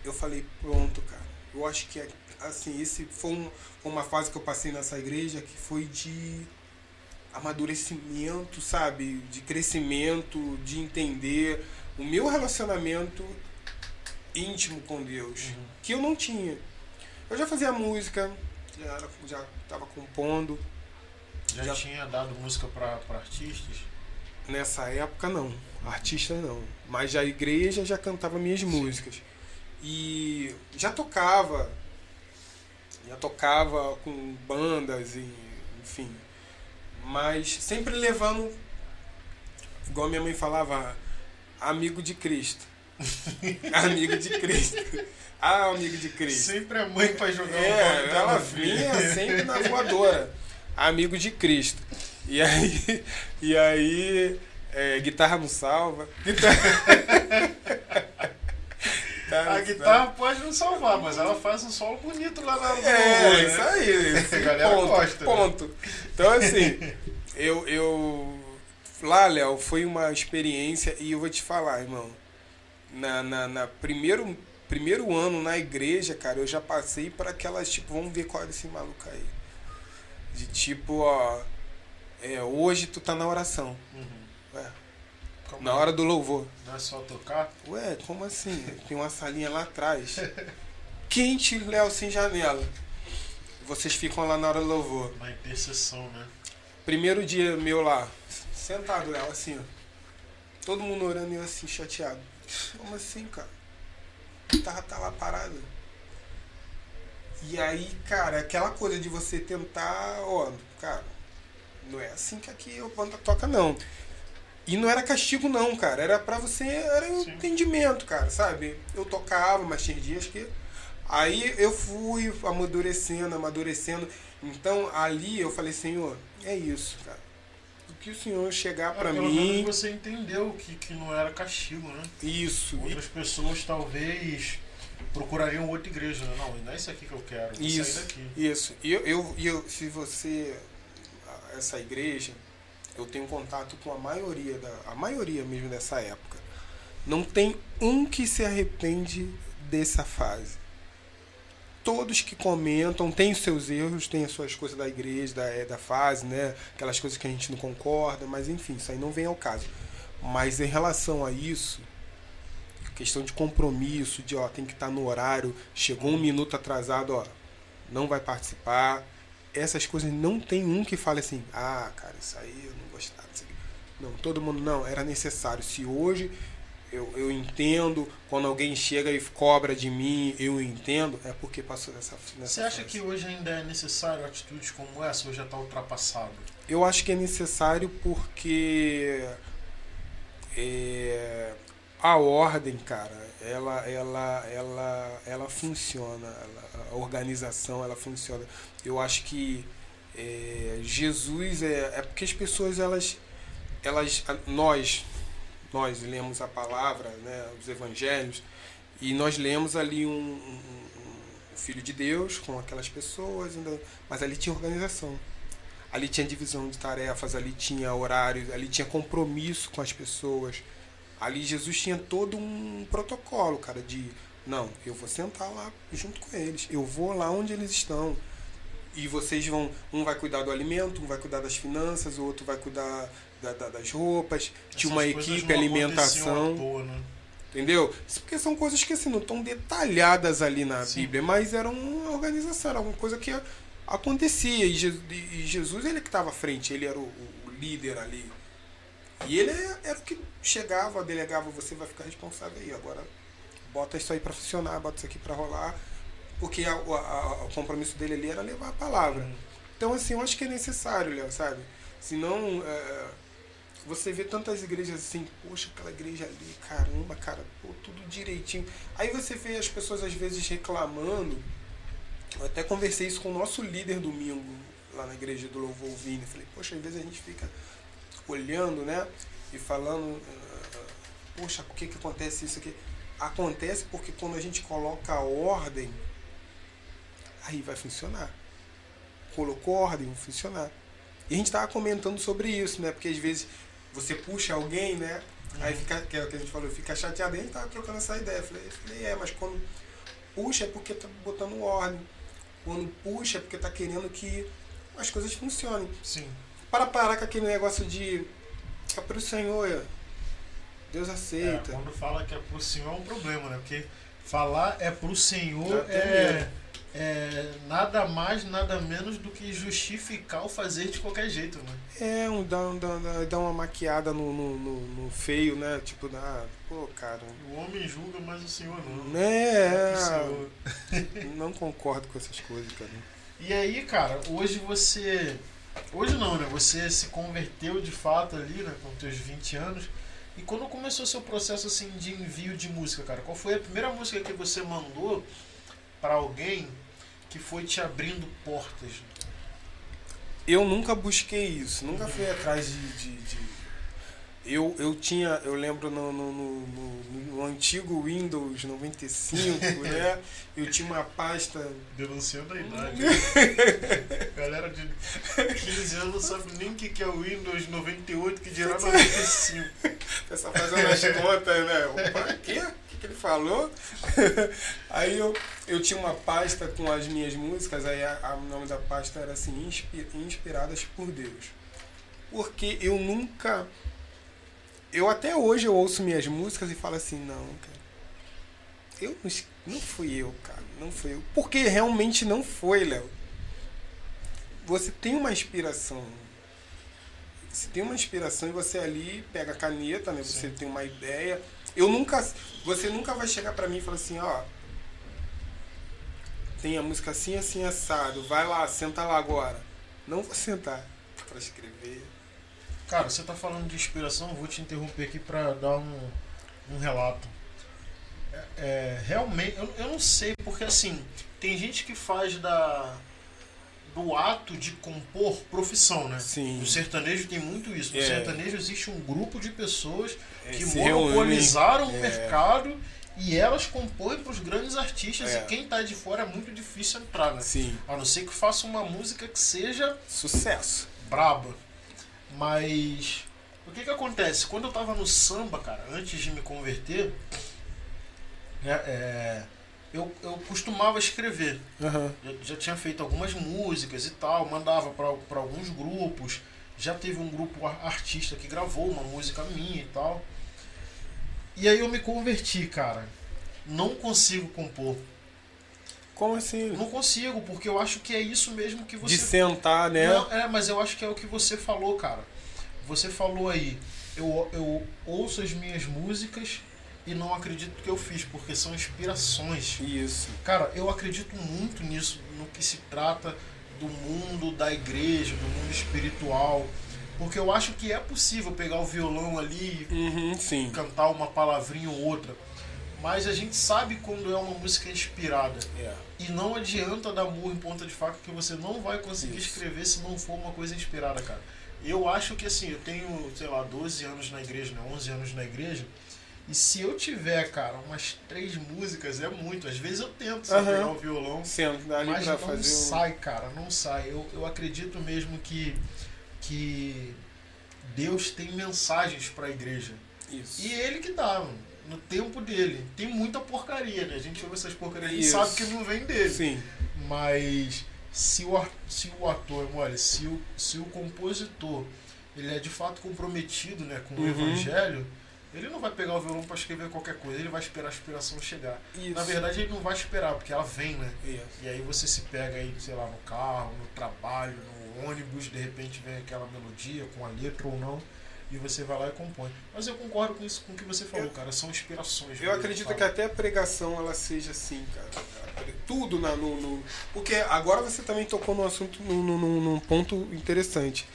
eu falei, pronto, cara. Eu acho que assim, esse foi, um- uma fase que eu passei nessa igreja que foi de amadurecimento, sabe? De crescimento, de entender o meu relacionamento íntimo com Deus, Uhum. que eu não tinha. Eu já fazia música, já, já tava compondo. Já, Já- tinha dado música pra artistas? Nessa época, não. Artista, não. Mas já a igreja já cantava minhas Sim. músicas. E já tocava. Já tocava com bandas, e, enfim. Mas sempre levando, igual minha mãe falava, amigo de Cristo. amigo de Cristo. Ah, amigo de Cristo. Sempre a mãe pra jogar É, nome ela vinha sempre na voadora. Amigo de Cristo. E aí, e aí é, guitarra não salva. Guitarra... A guitarra pode não salvar, mas ela faz um solo bonito lá na do É, né? isso aí. esse galera ponto, gosta, né? ponto. Então, assim, eu, eu. Lá, Léo, foi uma experiência e eu vou te falar, irmão. Na, na, na primeiro, primeiro ano na igreja, cara, eu já passei por aquelas, tipo, vamos ver qual é desse maluco aí. De tipo, ó. É, hoje tu tá na oração. Uhum. Como na hora do louvor. Não é só tocar? Ué, como assim? Tem uma salinha lá atrás. Quente, Léo, sem janela. Vocês ficam lá na hora do louvor. Na intercessão, né? Primeiro dia meu lá, sentado lá, assim, ó. Todo mundo orando e eu assim, chateado. Como assim, cara? Tava tá lá parado. E aí, cara, aquela coisa de você tentar, ó, cara, não é assim que aqui o banda toca, não. E não era castigo, não, cara. Era pra você, era um entendimento, cara, sabe? Eu tocava, mas tinha dias que. Aí eu fui amadurecendo, amadurecendo. Então ali eu falei, Senhor, é isso, cara. O que o Senhor chegar ah, para mim. você entendeu que, que não era castigo, né? Isso. Outras pessoas talvez procurariam outra igreja, né? Não, não é isso aqui que eu quero. Vou isso. Sair daqui. Isso. E eu, eu, eu, se você. Essa igreja eu tenho contato com a maioria, da, a maioria mesmo dessa época. Não tem um que se arrepende dessa fase. Todos que comentam têm os seus erros, têm as suas coisas da igreja, da, é, da fase, né? Aquelas coisas que a gente não concorda, mas enfim, isso aí não vem ao caso. Mas em relação a isso, questão de compromisso, de ó, tem que estar no horário, chegou um minuto atrasado, ó, não vai participar. Essas coisas não tem um que fale assim, ah, cara, isso aí eu não. Não, todo mundo não, era necessário. Se hoje eu, eu entendo, quando alguém chega e cobra de mim, eu entendo, é porque passou nessa, nessa Você acha fase. que hoje ainda é necessário atitudes como essa ou já está ultrapassado? Eu acho que é necessário porque é, a ordem, cara, ela, ela, ela, ela funciona, ela, a organização ela funciona. Eu acho que é, Jesus é, é porque as pessoas elas elas nós nós lemos a palavra né os evangelhos e nós lemos ali um, um, um filho de Deus com aquelas pessoas mas ali tinha organização ali tinha divisão de tarefas ali tinha horário ali tinha compromisso com as pessoas ali Jesus tinha todo um protocolo cara de não eu vou sentar lá junto com eles eu vou lá onde eles estão e vocês vão. Um vai cuidar do alimento, um vai cuidar das finanças, o outro vai cuidar da, da, das roupas. Essas tinha uma equipe, alimentação. Toa, né? Entendeu? Isso porque são coisas que assim, não estão detalhadas ali na Sim. Bíblia, mas eram uma organização, era alguma coisa que acontecia. E Jesus, ele que estava à frente, ele era o, o, líder ali. E ele era o que chegava, delegava, você vai ficar responsável aí. Agora, bota isso aí para funcionar, bota isso aqui para rolar porque a, a, o compromisso dele ali era levar a palavra. Uhum. Então, assim, eu acho que é necessário, Léo, sabe? Senão, é, você vê tantas igrejas assim, poxa, aquela igreja ali, caramba, cara, pô, tudo direitinho. Aí você vê as pessoas às vezes reclamando. Eu até conversei isso com o nosso líder domingo, lá na igreja do Louvor Vini. Falei, poxa, às vezes a gente fica olhando, né? E falando, uh, poxa, por que, que acontece isso aqui? Acontece porque quando a gente coloca ordem aí vai funcionar. Colocou ordem, vai funcionar. E a gente estava comentando sobre isso, né? Porque às vezes você puxa alguém, né? Uhum. Aí fica, que é o que a gente falou, fica chateado. E a gente tava trocando essa ideia. Eu falei, eu falei, é, mas quando puxa é porque tá botando ordem. Quando puxa é porque tá querendo que as coisas funcionem. Sim. Para parar com aquele negócio de é pro Senhor, Deus aceita. É, quando fala que é pro Senhor é um problema, né? Porque falar é pro Senhor é é nada mais, nada menos do que justificar o fazer de qualquer jeito, né? É, um, dá, dá, dá uma maquiada no, no, no, no feio, né? Tipo, dá, pô, cara. O homem julga, mas o senhor não. É, é não concordo com essas coisas, cara. E aí, cara, hoje você. Hoje não, né? Você se converteu de fato ali, né? Com teus 20 anos. E quando começou o seu processo assim de envio de música, cara? Qual foi a primeira música que você mandou para alguém que foi te abrindo portas? Eu nunca busquei isso, nunca fui atrás de. de, de... Eu, eu tinha, eu lembro no, no, no, no, antigo Windows 95, né? Eu tinha uma pasta. Denunciando a idade. Galera de 15 anos não sabe nem o que é o Windows 98, que dirá 95. Pessoal fazendo as contas, né? Opa, quê? Que ele falou. aí eu, eu tinha uma pasta com as minhas músicas, aí o nome da pasta era assim, Inspiradas por Deus. Porque eu nunca. Eu até hoje eu ouço minhas músicas e falo assim, não, cara. Eu não, não fui eu, cara. Não fui eu. Porque realmente não foi, Léo. Você tem uma inspiração. se tem uma inspiração e você ali pega a caneta, né? Você Sim. tem uma ideia. Eu nunca. Você nunca vai chegar para mim e falar assim, ó. Tem a música assim, assim, assado. Vai lá, senta lá agora. Não vou sentar para escrever. Cara, você tá falando de inspiração, vou te interromper aqui para dar um, um relato. É, é, realmente, eu, eu não sei, porque assim, tem gente que faz da do ato de compor profissão, né? Sim. O sertanejo tem muito isso. No é. sertanejo existe um grupo de pessoas é, que monopolizaram o é. mercado e elas compõem para os grandes artistas é. e quem está de fora é muito difícil entrar, né? Sim. A não ser que faça uma música que seja sucesso, braba. Mas o que que acontece? Quando eu estava no samba, cara, antes de me converter, né, é, eu, eu costumava escrever. Uhum. Já, já, tinha feito algumas músicas e tal, mandava para alguns grupos. Já teve um grupo artista que gravou uma música minha e tal. E aí eu me converti, cara. Não consigo compor. Como assim? Não consigo, porque eu acho que é isso mesmo que você. De sentar, né? Não, é, mas eu acho que é o que você falou, cara. Você falou aí, eu, eu ouço as minhas músicas e não acredito que eu fiz, porque são inspirações. Isso. Cara, eu acredito muito nisso, no que se trata do mundo da igreja, do mundo espiritual. Porque eu acho que é possível pegar o violão ali uhum, e cantar uma palavrinha ou outra. Mas a gente sabe quando é uma música inspirada. Yeah. E não adianta dar murro em ponta de faca que você não vai conseguir Isso. escrever se não for uma coisa inspirada, cara. Eu acho que assim, eu tenho, sei lá, 12 anos na igreja, né? 11 anos na igreja. E se eu tiver, cara, umas três músicas, é muito. Às vezes eu tento uhum. pegar o violão. Sendo, dá mas não fazer sai, um... cara, não sai. Eu, eu acredito mesmo que, que Deus tem mensagens para a igreja. Isso. E ele que dá, mano, no tempo dele. Tem muita porcaria, né? A gente ouve essas porcarias e sabe que não vem dele. Sim. Mas se o, se o ator, olha, se o, se o compositor ele é de fato comprometido né, com uhum. o evangelho ele não vai pegar o violão para escrever qualquer coisa, ele vai esperar a inspiração chegar. Isso. Na verdade, ele não vai esperar, porque ela vem, né? Isso. E aí você se pega aí, sei lá, no carro, no trabalho, no ônibus, de repente vem aquela melodia, com a letra ou não, e você vai lá e compõe. Mas eu concordo com isso, com o que você falou, eu, cara, são inspirações. Eu acredito que até a pregação ela seja assim, cara. Tudo na, no, no, Porque agora você também tocou num assunto, num, num, num ponto interessante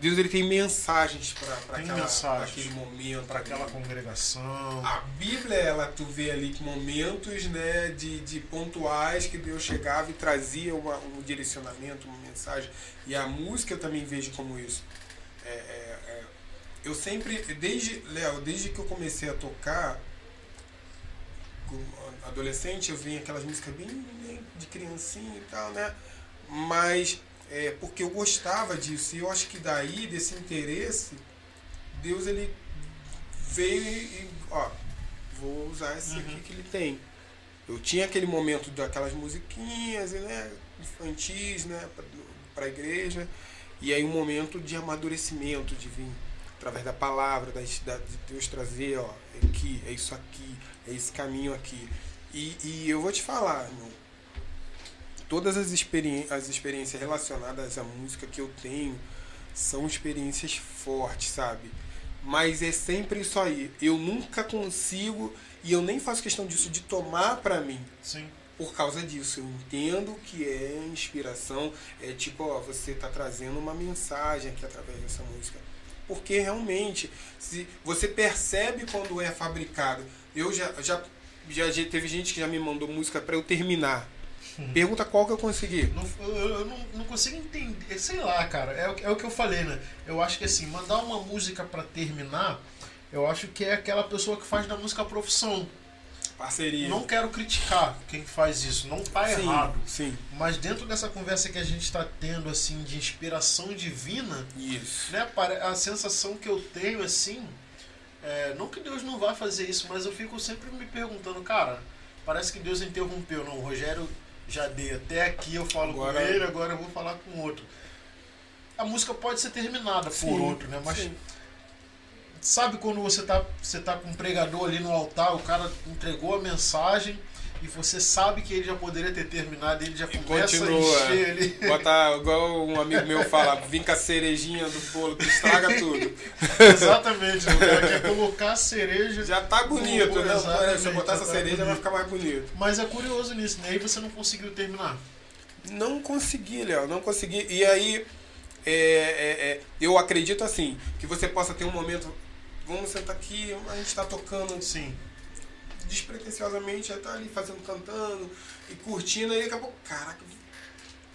Deus ele tem mensagens para aquele momento, para aquela congregação. A Bíblia, ela tu vê ali momentos, né, de, de pontuais que Deus chegava e trazia uma, um direcionamento, uma mensagem. E a música eu também vejo como isso. É, é, é, eu sempre, desde Léo, desde que eu comecei a tocar, adolescente, eu vinha aquelas músicas bem, bem de criancinha e tal, né? Mas é, porque eu gostava disso. E eu acho que daí, desse interesse, Deus ele veio e, ó, vou usar esse uhum. aqui que ele tem. Eu tinha aquele momento daquelas musiquinhas, né, infantis, né, para a igreja, e aí um momento de amadurecimento, de vir através da palavra, da, de Deus trazer, ó, é aqui, é isso aqui, é esse caminho aqui. E, e eu vou te falar, irmão, todas as, experi as experiências relacionadas à música que eu tenho são experiências fortes, sabe? Mas é sempre isso aí. Eu nunca consigo e eu nem faço questão disso de tomar para mim. Sim. Por causa disso, eu entendo que é inspiração, é tipo, ó, você tá trazendo uma mensagem aqui através dessa música. Porque realmente, se você percebe quando é fabricado. Eu já já já teve gente que já me mandou música para eu terminar. Pergunta qual que eu consegui. Não, eu, eu não, não, consigo entender. Sei lá, cara. É, é o que eu falei, né? Eu acho que assim, mandar uma música para terminar, eu acho que é aquela pessoa que faz da música profissão. Parceria. Não quero criticar quem faz isso, não tá sim, errado. Sim. Mas dentro dessa conversa que a gente está tendo, assim, de inspiração divina, isso. né? A sensação que eu tenho, assim, é, não que Deus não vá fazer isso, mas eu fico sempre me perguntando, cara, parece que Deus interrompeu. Não, o Rogério já dei até aqui, eu falo agora... com ele, agora eu vou falar com outro. A música pode ser terminada sim, por outro, né? Mas sim. sabe quando você tá, você tá com um pregador ali no altar, o cara entregou a mensagem e você sabe que ele já poderia ter terminado, ele já E começa continua. a encher ali. Botar, igual um amigo meu fala, vim com a cerejinha do bolo que estraga tudo. Exatamente, né? o cara quer colocar a cereja. Já tá bonito, Pô, né? Se eu botar essa tá cereja vai bonito. ficar mais bonito. Mas é curioso nisso, né? Aí você não conseguiu terminar. Não consegui, Léo, não consegui. E aí, é, é, é, eu acredito assim, que você possa ter um momento. Vamos sentar aqui, a gente tá tocando Sim. Despretensiosamente, já tá ali fazendo, cantando e curtindo, aí acabou, caraca,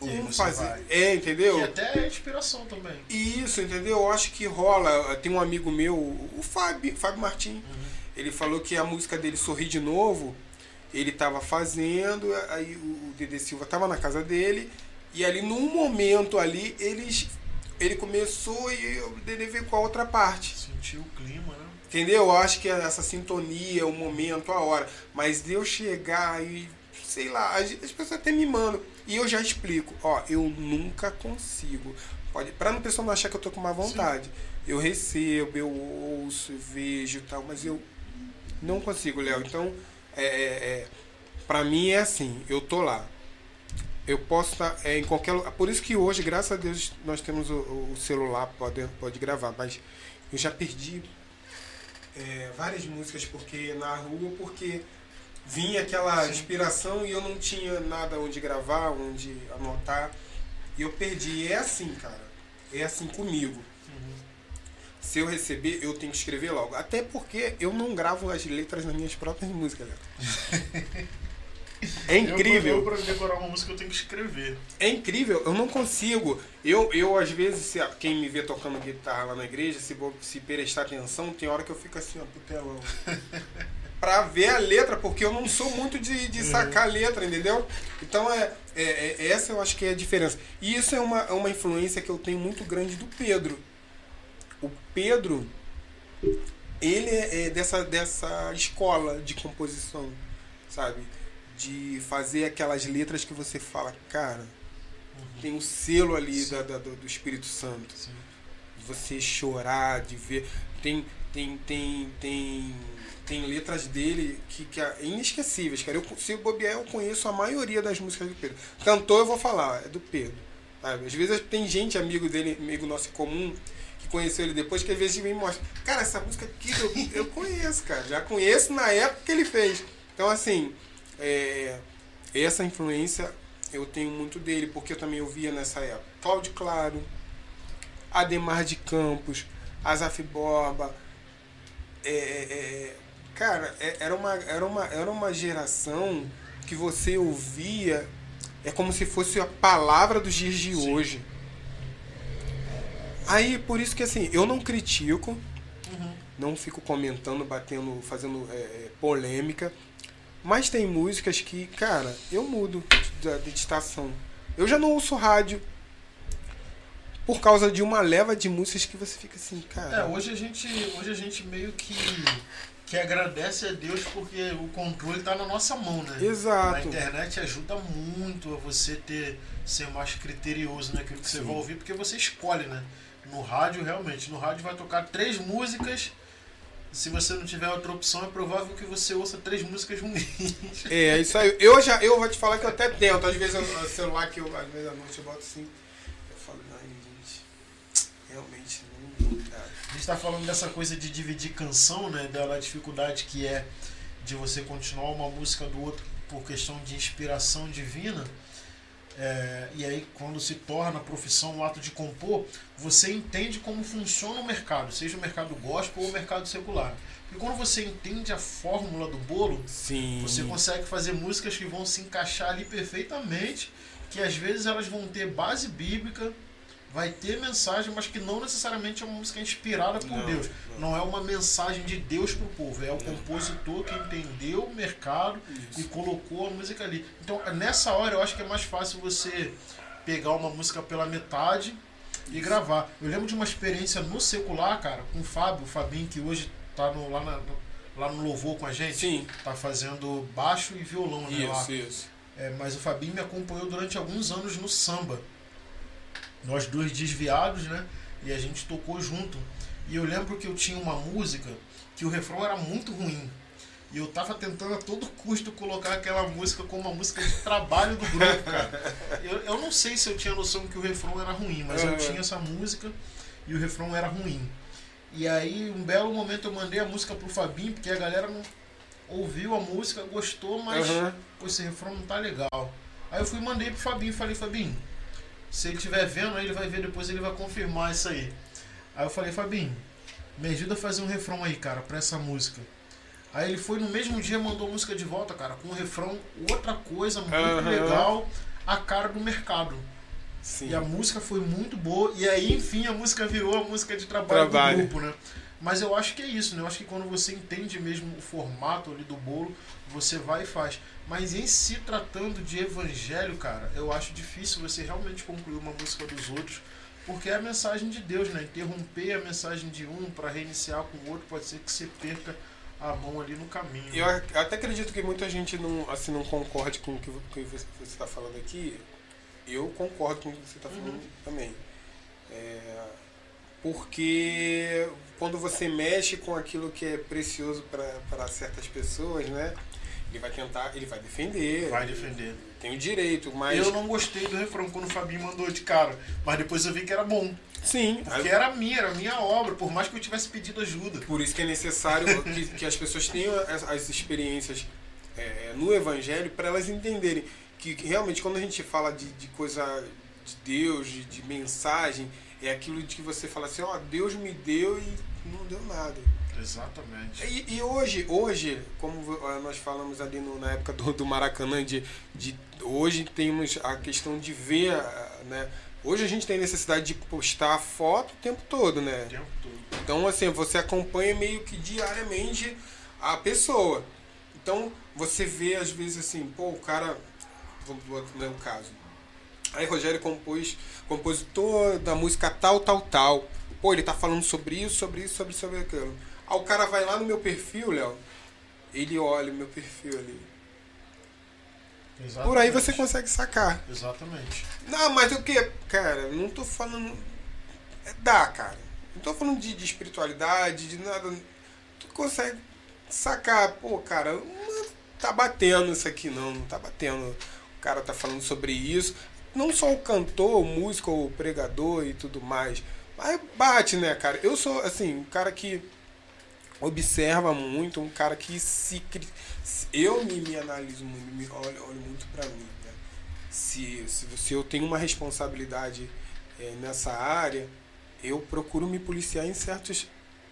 E vamos fazer. vai. É, entendeu? E até é inspiração também. Isso, entendeu? Eu acho que rola. Tem um amigo meu, o Fábio, Fábio Martins. Ele falou que a música dele Sorri de Novo, ele tava fazendo, aí o o Dede Silva tava na casa dele, e ali num momento ali, eles, ele começou e o Dede veio com a outra parte. Sentiu o clima, né? Entendeu? Eu acho que essa sintonia, o momento, a hora. Mas de eu chegar e, sei lá, as, as pessoas até me mandam. E eu já explico, ó, eu nunca consigo. Pode, pra não pessoa não achar que eu tô com má vontade. Eu recebo, eu ouço, vejo e tal, mas eu não consigo, Léo. Então, é, é, é, pra mim é assim, eu tô lá. Eu posso estar é, em qualquer lugar. Por isso que hoje, graças a Deus, nós temos o, o celular, pode, pode gravar. Mas eu já perdi é, várias músicas porque na rua, porque vinha aquela Sim. inspiração e eu não tinha nada onde gravar, onde anotar. E eu perdi. E é assim, cara. É assim comigo. Uhum. Se eu receber, eu tenho que escrever logo. Até porque eu não gravo as letras nas minhas próprias músicas, né? É incrível. Eu, eu, pra decorar uma música, eu tenho que escrever. É incrível, eu não consigo. Eu, eu às vezes, se, a- quem me vê tocando guitarra lá na igreja, se, se prestar atenção, tem hora que eu fico assim, ó, pro telão. pra ver a letra, porque eu não sou muito de, de sacar letra, entendeu? Então, é, é, é- essa eu acho que é a diferença. E isso é uma, é uma influência que eu tenho muito grande do Pedro. O Pedro, ele é, é dessa, dessa escola de composição, sabe? De fazer aquelas letras que você fala, cara, tem um selo ali da, da- do, Espírito Santo. Sim. De você chorar, de ver. Tem, tem, tem, tem, tem letras dele que, que é inesquecíveis, cara. Eu, se bobear, eu conheço a maioria das músicas do Pedro. Cantor, eu vou falar, é do Pedro. sabe? Às vezes tem gente, amigo dele, amigo nosso comum, que conheceu ele depois, que às vezes me mostra. Cara, essa música aqui eu, eu conheço, cara. Já conheço na época que ele fez. Então, assim, é, essa influência eu tenho muito dele, porque eu também ouvia nessa época. Cláudio Claro, Ademar de Campos, Azaf Borba. É, é, é, cara, é- era, uma, era, uma, era uma geração que você ouvia, é como se fosse a palavra dos dias de Sim. hoje. Aí, por isso que assim, eu não critico, Uhum. não fico comentando, batendo, fazendo é, polêmica. Mas tem músicas que, cara, eu mudo de, de estação. Eu já não ouço rádio por causa de uma leva de músicas que você fica assim, cara. É, hoje a gente, hoje a gente meio que, que agradece a Deus porque o controle tá na nossa mão, né? A Exato. internet ajuda muito a você ter ser mais criterioso naquilo que você Sim. vai ouvir, porque você escolhe, né? No rádio, realmente, no rádio vai tocar três músicas. Se você não tiver outra opção, é provável que você ouça três músicas ruins. É, isso aí. Eu já, eu vou te falar que eu até tento. Às vezes o celular que eu, às vezes à noite eu boto assim. Eu falo, ai, gente, realmente não, não dá. A gente tá falando dessa coisa de dividir canção, né? Da dificuldade que é de você continuar uma música do outro por questão de inspiração divina. É, e aí, quando se torna profissão o ato de compor, você entende como funciona o mercado, seja o mercado gospel ou o mercado secular. E quando você entende a fórmula do bolo, Sim. você consegue fazer músicas que vão se encaixar ali perfeitamente, que às vezes elas vão ter base bíblica, vai ter mensagem, mas que não necessariamente é uma música inspirada por Não, Deus. não. Não é uma mensagem de Deus pro povo, é o compositor que entendeu o mercado e Isso. colocou a música ali. Então, nessa hora eu acho que é mais fácil você pegar uma música pela metade e Isso. gravar. Eu lembro de uma experiência no secular, cara, com o Fábio, o Fabinho que hoje tá no, lá, na- lá no louvor com a gente Sim. tá fazendo baixo e violão, né? lá. Isso, isso. É, mas o Fabinho me acompanhou durante alguns anos no samba. Nós dois desviados, né? E a gente tocou junto. E eu lembro que eu tinha uma música que o refrão era muito ruim. E eu tava tentando a todo custo colocar aquela música como uma música de trabalho do grupo, cara. Eu, eu não sei se eu tinha noção que o refrão era ruim, mas eu Uhum. tinha essa música e o refrão era ruim. E aí, um belo momento, eu mandei a música pro Fabinho, porque a galera não ouviu a música, gostou, mas pô, esse refrão não tá legal. Aí eu fui e mandei pro Fabinho, falei, Fabinho, se ele estiver vendo, aí ele vai ver depois, ele vai confirmar isso aí. Aí eu falei, Fabinho, me ajuda a fazer um refrão aí, cara, pra essa música. Aí ele foi no mesmo dia mandou a música de volta, cara, com um refrão, outra coisa muito Aham. legal, a cara do mercado. Sim. E a música foi muito boa. E aí, enfim, a música virou a música de trabalho, Trabalho. do grupo, né? Mas eu acho que é isso, né? Eu acho que quando você entende mesmo o formato ali do bolo, você vai e faz. Mas em se tratando de evangelho, cara, eu acho difícil você realmente concluir uma música dos outros, porque é a mensagem de Deus, né? Interromper a mensagem de um para reiniciar com o outro, pode ser que você perca a mão ali no caminho. Eu até acredito que muita gente não, assim, não concorde com o que você está falando aqui. Eu concordo com o que você está falando Uhum. também. É, porque quando você mexe com aquilo que é precioso para certas pessoas, né? Ele vai tentar, ele vai defender. Vai defender. Tem o direito, mas. Eu não gostei do refrão quando o Fabinho mandou de cara, mas depois eu vi que era bom. Sim, Porque era minha, era minha obra, por mais que eu tivesse pedido ajuda. Por isso que é necessário que, que as pessoas tenham as, as experiências é, no Evangelho para elas entenderem que que realmente quando a gente fala de, de coisa de Deus, de, de mensagem, é aquilo de que você fala assim, ó, Deus me deu e não deu nada. Exatamente. E, e hoje, hoje, como eh, nós falamos ali no- na época do, do Maracanã, de, de hoje temos a questão de ver, ah, né? Hoje a gente tem necessidade de postar foto o tempo todo, né? O tempo todo. Então, assim, você acompanha meio que diariamente a pessoa. Então, você vê, às vezes, assim, pô, o cara. Vou vou dar um caso. Aí, Rogério compôs, compositor da música tal, tal, tal. Pô, ele tá falando sobre isso, sobre isso, sobre isso, sobre aquilo. Aí o cara vai lá no meu perfil, Léo, ele olha o meu perfil ali. Exatamente. Por aí você consegue sacar. Exatamente. Não, mas o que? Cara, não tô falando. É, dá, cara. Não tô falando de, de espiritualidade, de nada. Tu consegue sacar, pô, cara, não tá batendo isso aqui não, não tá batendo. O cara tá falando sobre isso. Não só o cantor, o músico, o pregador e tudo mais. Mas bate, né, cara? Eu sou, assim, um cara que observa muito, um cara que se. Eu me, me analiso muito, me olho, olho muito pra mim, né? se, se, se eu tenho uma responsabilidade eh, nessa área, eu procuro me policiar em certos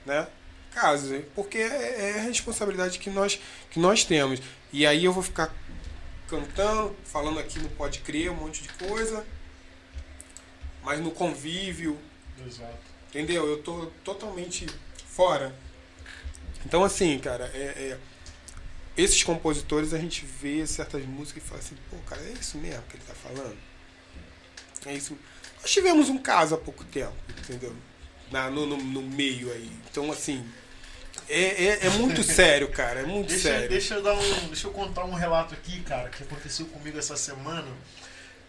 né, casos, porque é, é a responsabilidade que nós, que nós temos. E aí eu vou ficar cantando, falando aqui no Pode Crer, um monte de coisa, mas no convívio, Exato. entendeu? Eu tô totalmente fora. Então, assim, cara, é, é- esses compositores a gente vê certas músicas e fala assim, pô, cara, é isso mesmo que ele tá falando? É isso. Nós tivemos um caso há pouco tempo, entendeu? Na, no, no, no meio aí. Então, assim, é, é, é muito sério, cara, é muito Deixa, sério. deixa eu dar um. Deixa eu contar um relato aqui, cara, que aconteceu comigo essa semana.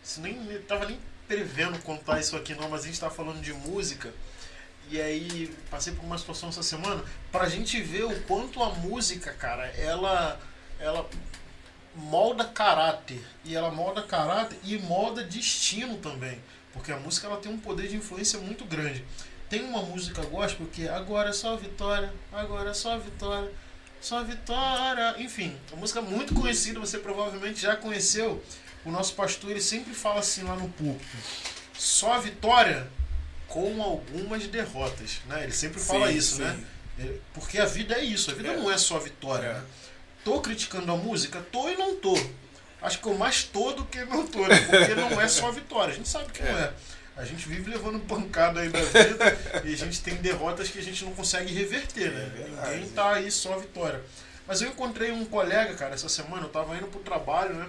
Isso nem tava nem prevendo contar isso aqui não, mas a gente tá falando de música. E aí passei por uma situação essa semana pra gente ver o quanto a música, cara, ela ela molda caráter e ela molda caráter e molda destino também, porque a música ela tem um poder de influência muito grande. Tem uma música gospel que é agora é só vitória, agora é só vitória, só vitória. Enfim, uma música muito conhecida, você provavelmente já conheceu. O nosso pastor ele sempre fala assim lá no púlpito: só vitória com algumas derrotas, né? Ele sempre fala Sim, isso, sim. né? É, Porque a vida é isso, a vida É. não é só vitória. É. né? Tô criticando a música? Tô e não tô. Acho que eu mais tô do que não tô, né? Porque não é só vitória. A gente sabe que não é. A gente vive levando pancada aí da vida e a gente tem derrotas que a gente não consegue reverter, né? É verdade. Ninguém tá aí só vitória. Mas eu encontrei um colega, cara, essa semana, eu tava indo pro trabalho, né?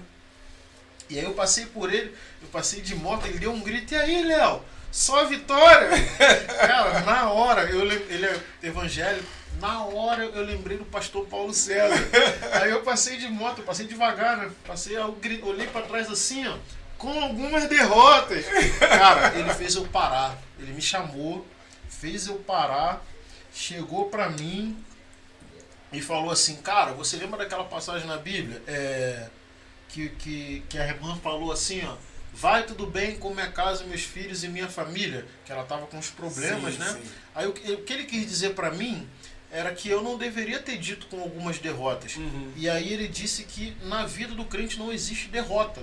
E aí eu passei por ele, eu passei de moto, ele deu um grito, e aí, Léo? Só vitória! cara, na hora, eu ele é evangélico, na hora eu lembrei do pastor Paulo César. Aí eu passei de moto, eu passei devagar, né? Passei, eu olhei pra trás assim, ó, com algumas derrotas. Cara, ele fez eu parar. Ele me chamou, fez eu parar, chegou pra mim, e falou assim, cara, você lembra daquela passagem na Bíblia é, que, que, que a irmã falou assim, ó, vai tudo bem com minha casa, meus filhos e minha família, que ela tava com os problemas, Sim, né? sim. Aí o, que- ele quis dizer pra mim era que eu não deveria ter dito com algumas derrotas. Uhum. E aí ele disse que na vida do crente não existe derrota.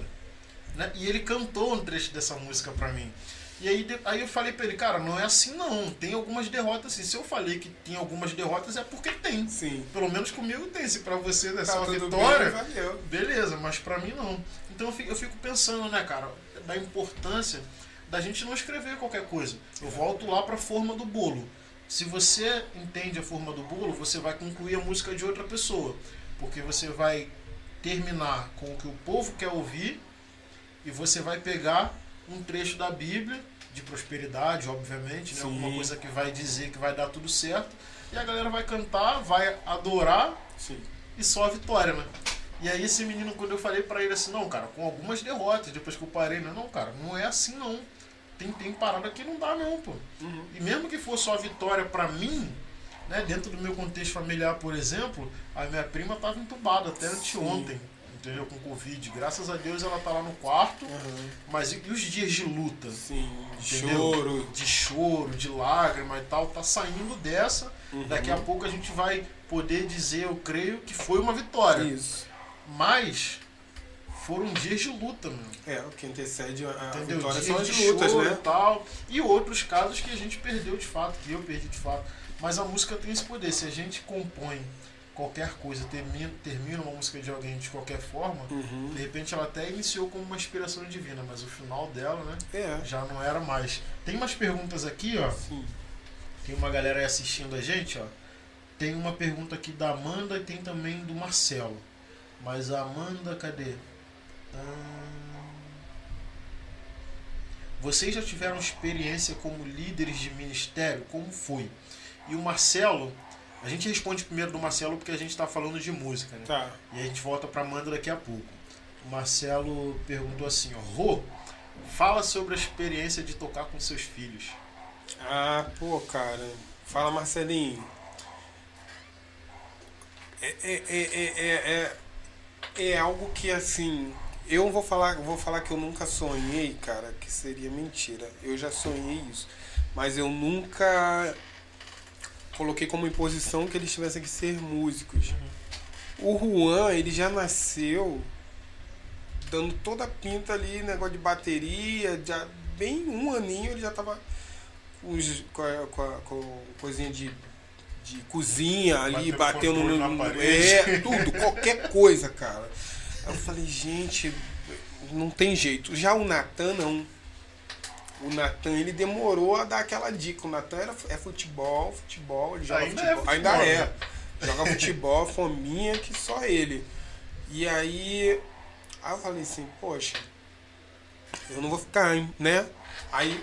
Né? E ele cantou um trecho dessa música pra mim. E aí, aí eu falei pra ele, cara, não é assim não. Tem algumas derrotas assim. Se eu falei que tem algumas derrotas é porque tem. Sim. Pelo menos comigo tem. Se pra você é Tá só vitória, bem, valeu. beleza, mas pra mim não. Então eu fico, eu fico pensando, né, cara, da importância da gente não escrever qualquer coisa. Eu volto lá pra forma do bolo. Se você entende a forma do bolo, você vai concluir a música de outra pessoa. Porque você vai terminar com o que o povo quer ouvir e você vai pegar um trecho da Bíblia, de prosperidade, obviamente, né? Sim. alguma coisa que vai dizer que vai dar tudo certo, e a galera vai cantar, vai adorar Sim. e só a vitória, né? E aí esse menino, quando eu falei pra ele assim, não, cara, com algumas derrotas, depois que eu parei? Não, cara, não é assim não. Tem, tem parada que não dá não, pô. Uhum. E mesmo que for só a vitória pra mim, né? Dentro do meu contexto familiar, por exemplo, a minha prima tava entubada até anteontem, entendeu? Com Covid. Graças a Deus ela tá lá no quarto, Uhum. mas e, e os dias de luta? Sim. Entendeu? Choro. de choro, de lágrima e tal, tá saindo dessa. Uhum. Daqui a pouco a gente vai poder dizer, eu creio, que foi uma vitória. Isso. Mas foram dias de luta, meu. É, o que antecede a Entendeu? vitória são as de lutas, né? E, tal, e outros casos que a gente perdeu de fato, que eu perdi de fato. Mas a música tem esse poder. Se a gente compõe qualquer coisa, termina, termina uma música de alguém de qualquer forma, Uhum. de repente ela até iniciou como uma inspiração divina, mas o final dela, né, É. já não era mais. Tem umas perguntas aqui, ó. Sim. Tem uma galera aí assistindo a gente, ó. Tem uma pergunta aqui da Amanda e tem também do Marcelo. Mas a Amanda, cadê? Ah, Vocês já tiveram experiência como líderes de ministério? Como foi? E o Marcelo, a gente responde primeiro do Marcelo porque a gente está falando de música, né? Tá. E a gente volta pra Amanda daqui a pouco. O Marcelo perguntou assim, ó, Rô, fala sobre a experiência de tocar com seus filhos. Ah, pô, cara. Fala, Marcelinho. É, é, é, é, é, é, algo que, assim... Eu vou falar, vou falar que eu nunca sonhei, cara, que seria mentira. Eu já sonhei isso. Mas eu nunca coloquei como imposição que eles tivessem que ser músicos. O Juan, ele já nasceu dando toda a pinta ali, negócio de bateria, já bem um aninho ele já tava com, os- com, a, com, a- com coisinha de, de cozinha ali, Batendo batendo no, no-. É, tudo, qualquer coisa, cara. Aí eu falei, gente, não tem jeito. Já o Natan não. O Natan, ele demorou a dar aquela dica. O Natan era, é futebol, futebol, ele joga Ainda é futebol. futebol, Ainda é. né? Joga futebol, fominha que só ele. E aí, aí eu falei assim, poxa, eu não vou ficar, hein, né? Aí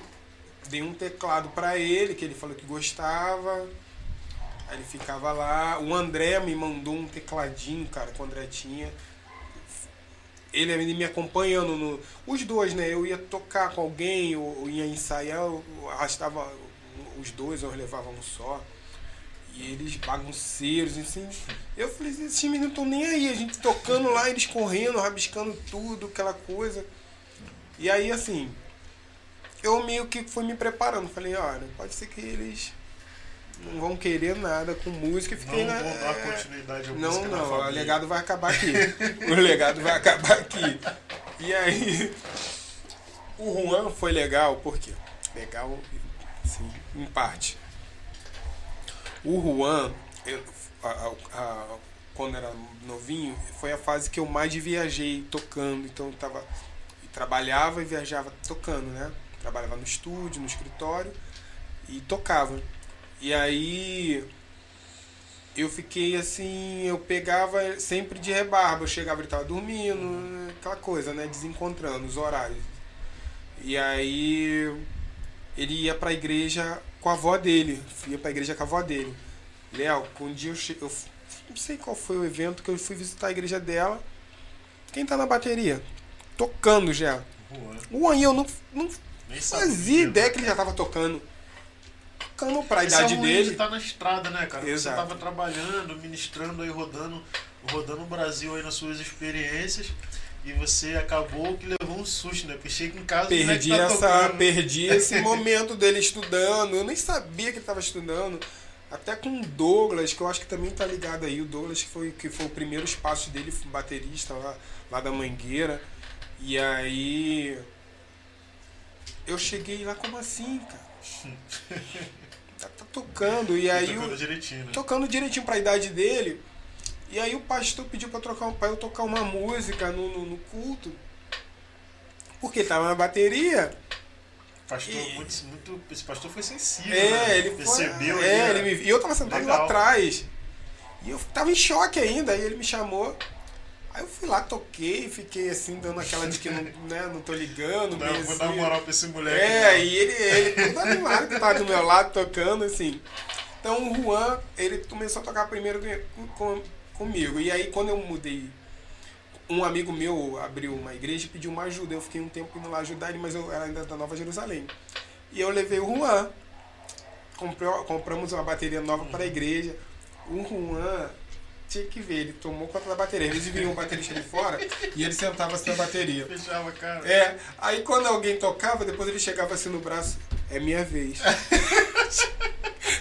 dei um teclado pra ele, que ele falou que gostava. Aí ele ficava lá. O André me mandou um tecladinho, cara, que o André tinha. Ele, me acompanhando no. Os dois, né? Eu ia tocar com alguém, ou, ia ensaiar, eu arrastava os dois, ou levava um só. E eles bagunceiros, assim. Eu falei, esses meninos não estão nem aí. A gente tocando lá, eles correndo, rabiscando tudo, aquela coisa. E aí, assim, eu meio que fui me preparando. Falei, olha, pode ser que eles não vão querer nada com música. E fiquei não na. vou dar é, continuidade à não, não, o legado vai acabar aqui. o legado vai acabar aqui. E aí, o Juan foi legal, por quê? Legal, sim, em parte. O Juan, eu- a- a- a- quando era novinho, foi a fase que eu mais viajei tocando. Então eu tava, trabalhava e viajava tocando, né? Trabalhava no estúdio, no escritório e tocava. E aí eu fiquei assim, eu pegava sempre de rebarba, eu chegava ele tava dormindo, aquela coisa, né, desencontrando os horários. E aí ele ia pra igreja com a avó dele, ia pra igreja com a avó dele. Léo, um dia eu, che... eu não sei qual foi o evento que eu fui visitar a igreja dela. Quem tá na bateria? Tocando já. Juan, O Juan, eu não, não nem fazia ideia que ele já tava tocando. Tocando pra idade é o ruim dele. de tá na estrada, né, cara? Exato. Você tava trabalhando, ministrando aí, rodando, rodando o Brasil aí nas suas experiências. E você acabou que levou um susto, né? Porque chega em casa e Perdi, tá essa, tocando. perdi esse momento dele estudando. Eu nem sabia que ele estava estudando. Até com o Douglas, que eu acho que também tá ligado aí. O Douglas que foi, que foi o primeiro espaço dele, baterista lá, lá da Mangueira. E aí. Eu cheguei lá, como assim, cara? Tocando. E aí. tocando o- direitinho, né? tocando direitinho pra idade dele. E aí o pastor pediu pra, trocar, pra eu tocar uma música no, no, no culto. Porque ele tava na bateria. Pastor, E- muito, muito, esse pastor foi sensível, né? É, ele foi. Percebeu É, ali, ele né? me, e eu tava sentado lá Legal. atrás. E eu tava em choque ainda. Aí ele me chamou. Aí eu fui lá, toquei, fiquei assim, dando aquela de que não, né, não tô ligando. Não, meio vou assim. dar moral pra esse moleque. É, né? e ele, ele todo animado que tava do meu lado tocando, assim. Então o Juan, ele começou a tocar primeiro com- com- comigo. E aí quando eu mudei, um amigo meu abriu uma igreja e pediu uma ajuda. Eu fiquei um tempo indo lá ajudar ele, mas eu era ainda da Nova Jerusalém. E eu levei o Juan. Comprou, compramos uma bateria nova para a igreja. O Juan tinha que ver, ele tomou conta da bateria. Eles viam o baterista de fora e ele sentava assim na bateria. Fechava a cara. É, aí quando alguém tocava, depois ele chegava assim no braço, é minha vez.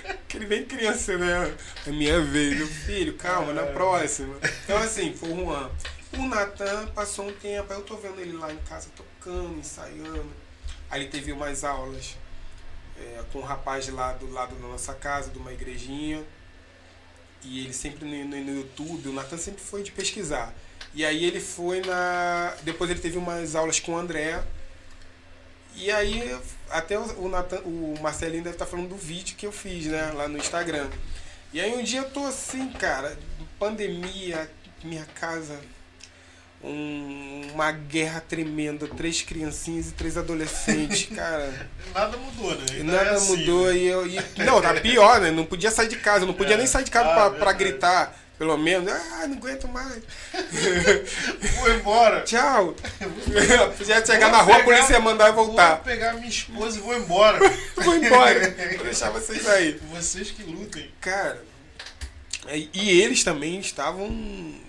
Aquele bem criança, né? É minha vez, meu filho, calma, na próxima. Então assim, foi o Juan. O Natan passou um tempo, aí eu tô vendo ele lá em casa tocando, ensaiando. Aí ele teve umas aulas é, com um rapaz lá do lado da nossa casa, de uma igrejinha. E ele sempre no, no, YouTube, o Natan sempre foi de pesquisar. E aí ele foi na. Depois ele teve umas aulas com o André. E aí até o, Nathan, o Marcelinho deve estar falando do vídeo que eu fiz, né? Lá no Instagram. E aí um dia eu tô assim, cara, pandemia, minha casa, um- uma guerra tremenda, três criancinhas e três adolescentes, cara. Nada mudou, né? E Ainda nada é assim, mudou né? e eu. E, não, tá pior, né? Não podia sair de casa, não podia É. nem sair de casa Ah, pra, gritar, pelo menos. Ah, não aguento mais. Vou embora. Tchau. podia chegar Vou na rua, a pegar- polícia ia mandar eu voltar. Vou pegar minha esposa e vou embora. Vou embora. Vou deixar vocês aí. Vocês que lutem. Cara, e e eles também estavam.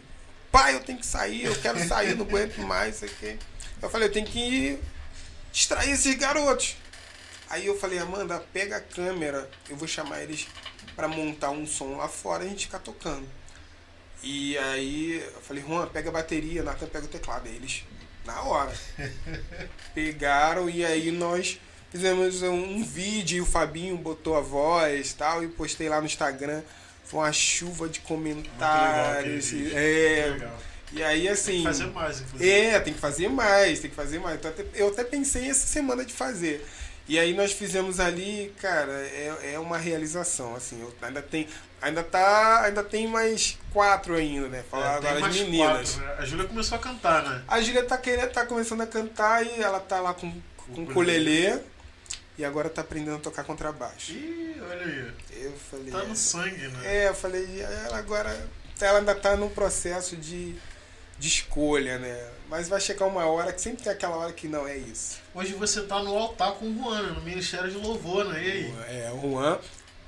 Pai, eu tenho que sair, eu quero sair, não aguento mais, isso aqui. Eu falei, eu tenho que distrair esses garotos. Aí eu falei, Amanda, pega a câmera, eu vou chamar eles pra montar um som lá fora e a gente ficar tocando. E aí eu falei, Juan, pega a bateria, Nathan pega o teclado. Aí eles, na hora. Pegaram e aí nós fizemos um, um vídeo e o Fabinho botou a voz e tal, e postei lá no Instagram. Foi uma chuva de comentários. vídeo. É, Legal. e aí assim. Tem que fazer mais, inclusive. É, tem que fazer mais, tem que fazer mais. Então, eu até pensei essa semana de fazer. E aí nós fizemos ali, cara, é, é uma realização, assim. Eu ainda tem, ainda tá, ainda tem mais quatro ainda, né? Falar É, agora as meninas. quatro, né? A Júlia começou a cantar, né? A Júlia tá querendo, tá começando a cantar e ela tá lá com, com o ukulele. ukulele e agora tá aprendendo a tocar contrabaixo. Ih, olha aí. Eu falei, Tá é, no sangue, né? é, eu falei, ela agora ela ainda tá num processo de, de escolha, né? Mas vai chegar uma hora que sempre tem aquela hora que não é isso. Hoje você tá no altar com o Juan, né? no Ministério de Louvor, né? E aí? É, o Juan,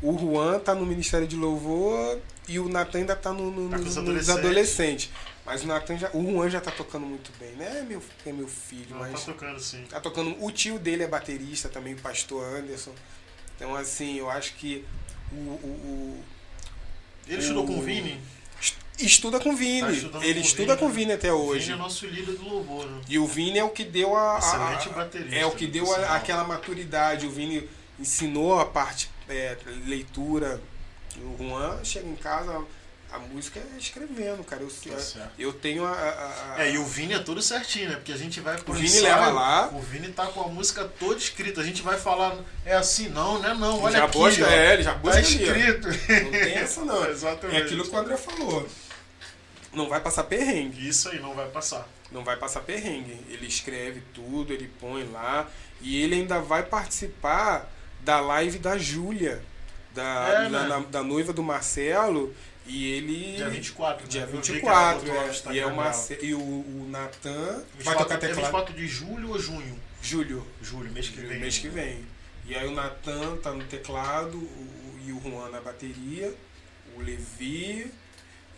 o Juan tá no Ministério de Louvor e o Natan ainda tá no, no- Tá nos, os nos adolescentes. adolescentes. Mas o Natan já, o Juan já tá tocando muito bem, né? É meu, é meu filho, Não, mas tá tocando sim. tá tocando. O tio dele é baterista também, o pastor Anderson. Então assim, eu acho que o, o- o- Ele estudou O- com o Vini? estuda com o Vini. Tá Ele com estuda Vini, com o né? Vini até O hoje. Vini é nosso líder do louvor, né? E o Vini é o que deu a. Excelente a- baterista, É o que deu por a- aquela maturidade. O Vini ensinou a parte é, leitura. O Juan chega em casa, a música é escrevendo, cara. Eu, Tá certo. eu tenho a. a- a- É, e o Vini é tudo certinho, né? Porque a gente vai pro O Vini ensaio, leva lá. O Vini tá com a música toda escrita. A gente vai falar, é assim, não, não é não. Olha já aqui, busca, ó. é, ele já Tá busca ó. escrito. Não tem essa não. Exatamente. É aquilo que o André falou. Não vai passar perrengue. Isso aí não vai passar. Não vai passar perrengue. Ele escreve tudo, ele põe lá. E ele ainda vai participar da live da Júlia, da, É, da, né? na- da noiva do Marcelo. E ele. Dia 24, né? Dia Eu vi que 24, ela botou no é. E, é. Marce... e o, o Natan 24, vai tocar é teclado. 24 de julho ou junho? Julho. Julho, mês que vem. Mês que vem. E aí o Natan tá no teclado, o, e o Juan na bateria, o Levi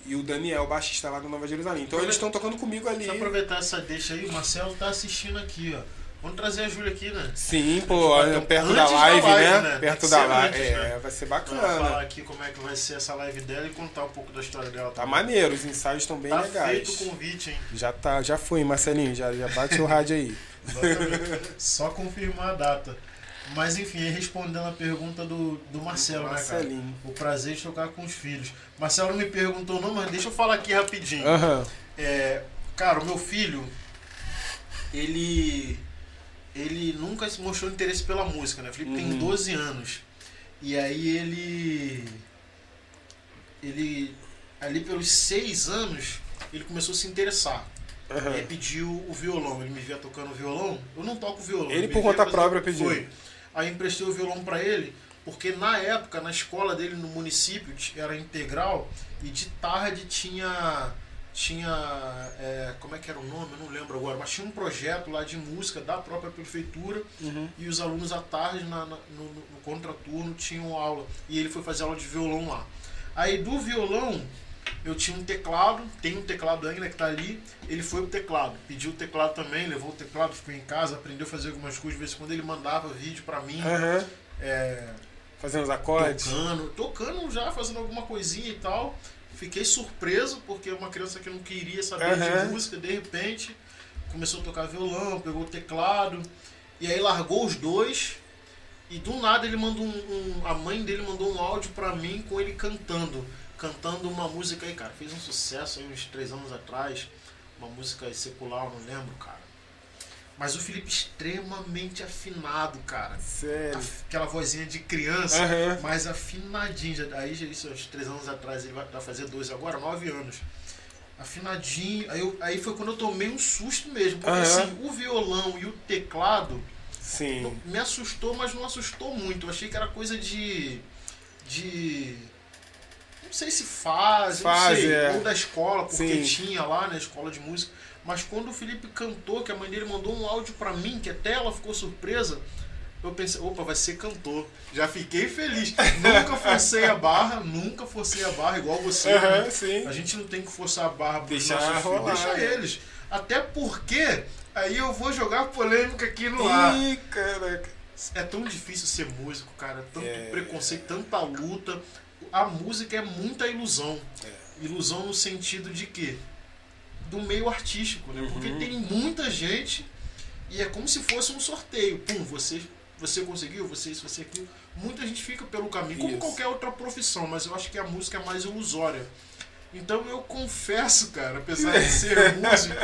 e o Daniel, baixista lá do Nova Jerusalém. Então eles estão tocando comigo ali. Deixa eu aproveitar essa deixa aí, o Marcelo tá assistindo aqui, ó. Vamos trazer a Júlia aqui, né? Sim, pô, Então, perto da da live, live, né? né? Perto da live. antes, É, né? vai ser Vamos falar bacana. aqui como é que vai ser essa live dela e contar um pouco da história dela. Tá também. maneiro, os ensaios estão bem Tá legais. feito o convite, hein? Já tá, já foi, Marcelinho, já, já bate o rádio aí. Só confirmar a data. Mas enfim, respondendo a pergunta do, do Marcelo, né, cara? Marcelinho. O prazer de tocar com os filhos. Marcelo me perguntou não, mas deixa eu falar aqui rapidinho. Aham. É, cara, o meu filho, ele ele nunca se mostrou interesse pela música, né? O Felipe tem Uhum. 12 anos. E aí ele ele ali pelos 6 anos, ele começou a se interessar. aham. Ele pediu o violão, ele me via tocando violão. Eu não toco violão. Ele por conta própria pediu. Foi. Aí emprestei o violão pra ele, porque na época, na escola dele no município, era integral, e de tarde tinha. Tinha. é, como é que era o nome? Eu não lembro agora, mas tinha um projeto lá de música da própria prefeitura Uhum. e os alunos à tarde, na, na- no, no- no contraturno, tinham aula. E ele foi fazer aula de violão lá. Aí do violão, eu tinha um teclado, tem um teclado ainda que tá ali. Ele foi pro teclado, pediu o teclado também, levou o teclado, ficou em casa, aprendeu a fazer algumas coisas. De vez em quando ele mandava vídeo pra mim, Aham. é, Fazendo os acordes. tocando, tocando já, fazendo alguma coisinha e tal. Fiquei surpreso, porque uma criança que não queria saber Aham. de música, de repente, começou a tocar violão, pegou o teclado, e aí largou os dois. E do nada ele mandou um, um- A mãe dele mandou um áudio pra mim com ele cantando. Cantando uma música aí, cara. Fez um sucesso aí uns três anos atrás. Uma música secular, não lembro, cara. Mas o Felipe extremamente afinado, cara. Sério. Aquela vozinha de criança. Aham. Mais afinadinho. Já, aí, já, isso, uns três anos atrás, ele vai, fazer dois agora, nove anos. Afinadinho. Aí, eu- aí foi quando eu tomei um susto mesmo. Porque Aham. assim, o violão e o teclado Sim. me assustou, mas não assustou muito. Eu achei que era coisa de. de. Não sei se fase, Fase, não sei, é. ou da escola, porque Sim. tinha lá na escola de música. Mas quando o Felipe cantou, que a mãe dele mandou um áudio pra mim, que até ela ficou surpresa, eu pensei, opa, vai ser cantor. Já fiquei feliz. nunca forcei a barra, nunca forcei a barra, igual você. Sim. A gente não tem que forçar a barra pros Deixar nossos filhos, deixa eles. Até porque, aí eu vou jogar polêmica aqui no ar. Ih, caraca. É tão difícil ser músico, cara. Tanto É. preconceito, tanta luta. A música é muita ilusão. É. Ilusão no sentido de quê? Do meio artístico, né? Porque Uhum. tem muita gente e é como se fosse um sorteio. Pum, você, você conseguiu, você isso, você aquilo. Muita gente fica pelo caminho, como Isso. qualquer outra profissão, mas eu acho que a música é mais ilusória. Então eu confesso, cara, apesar de ser músico,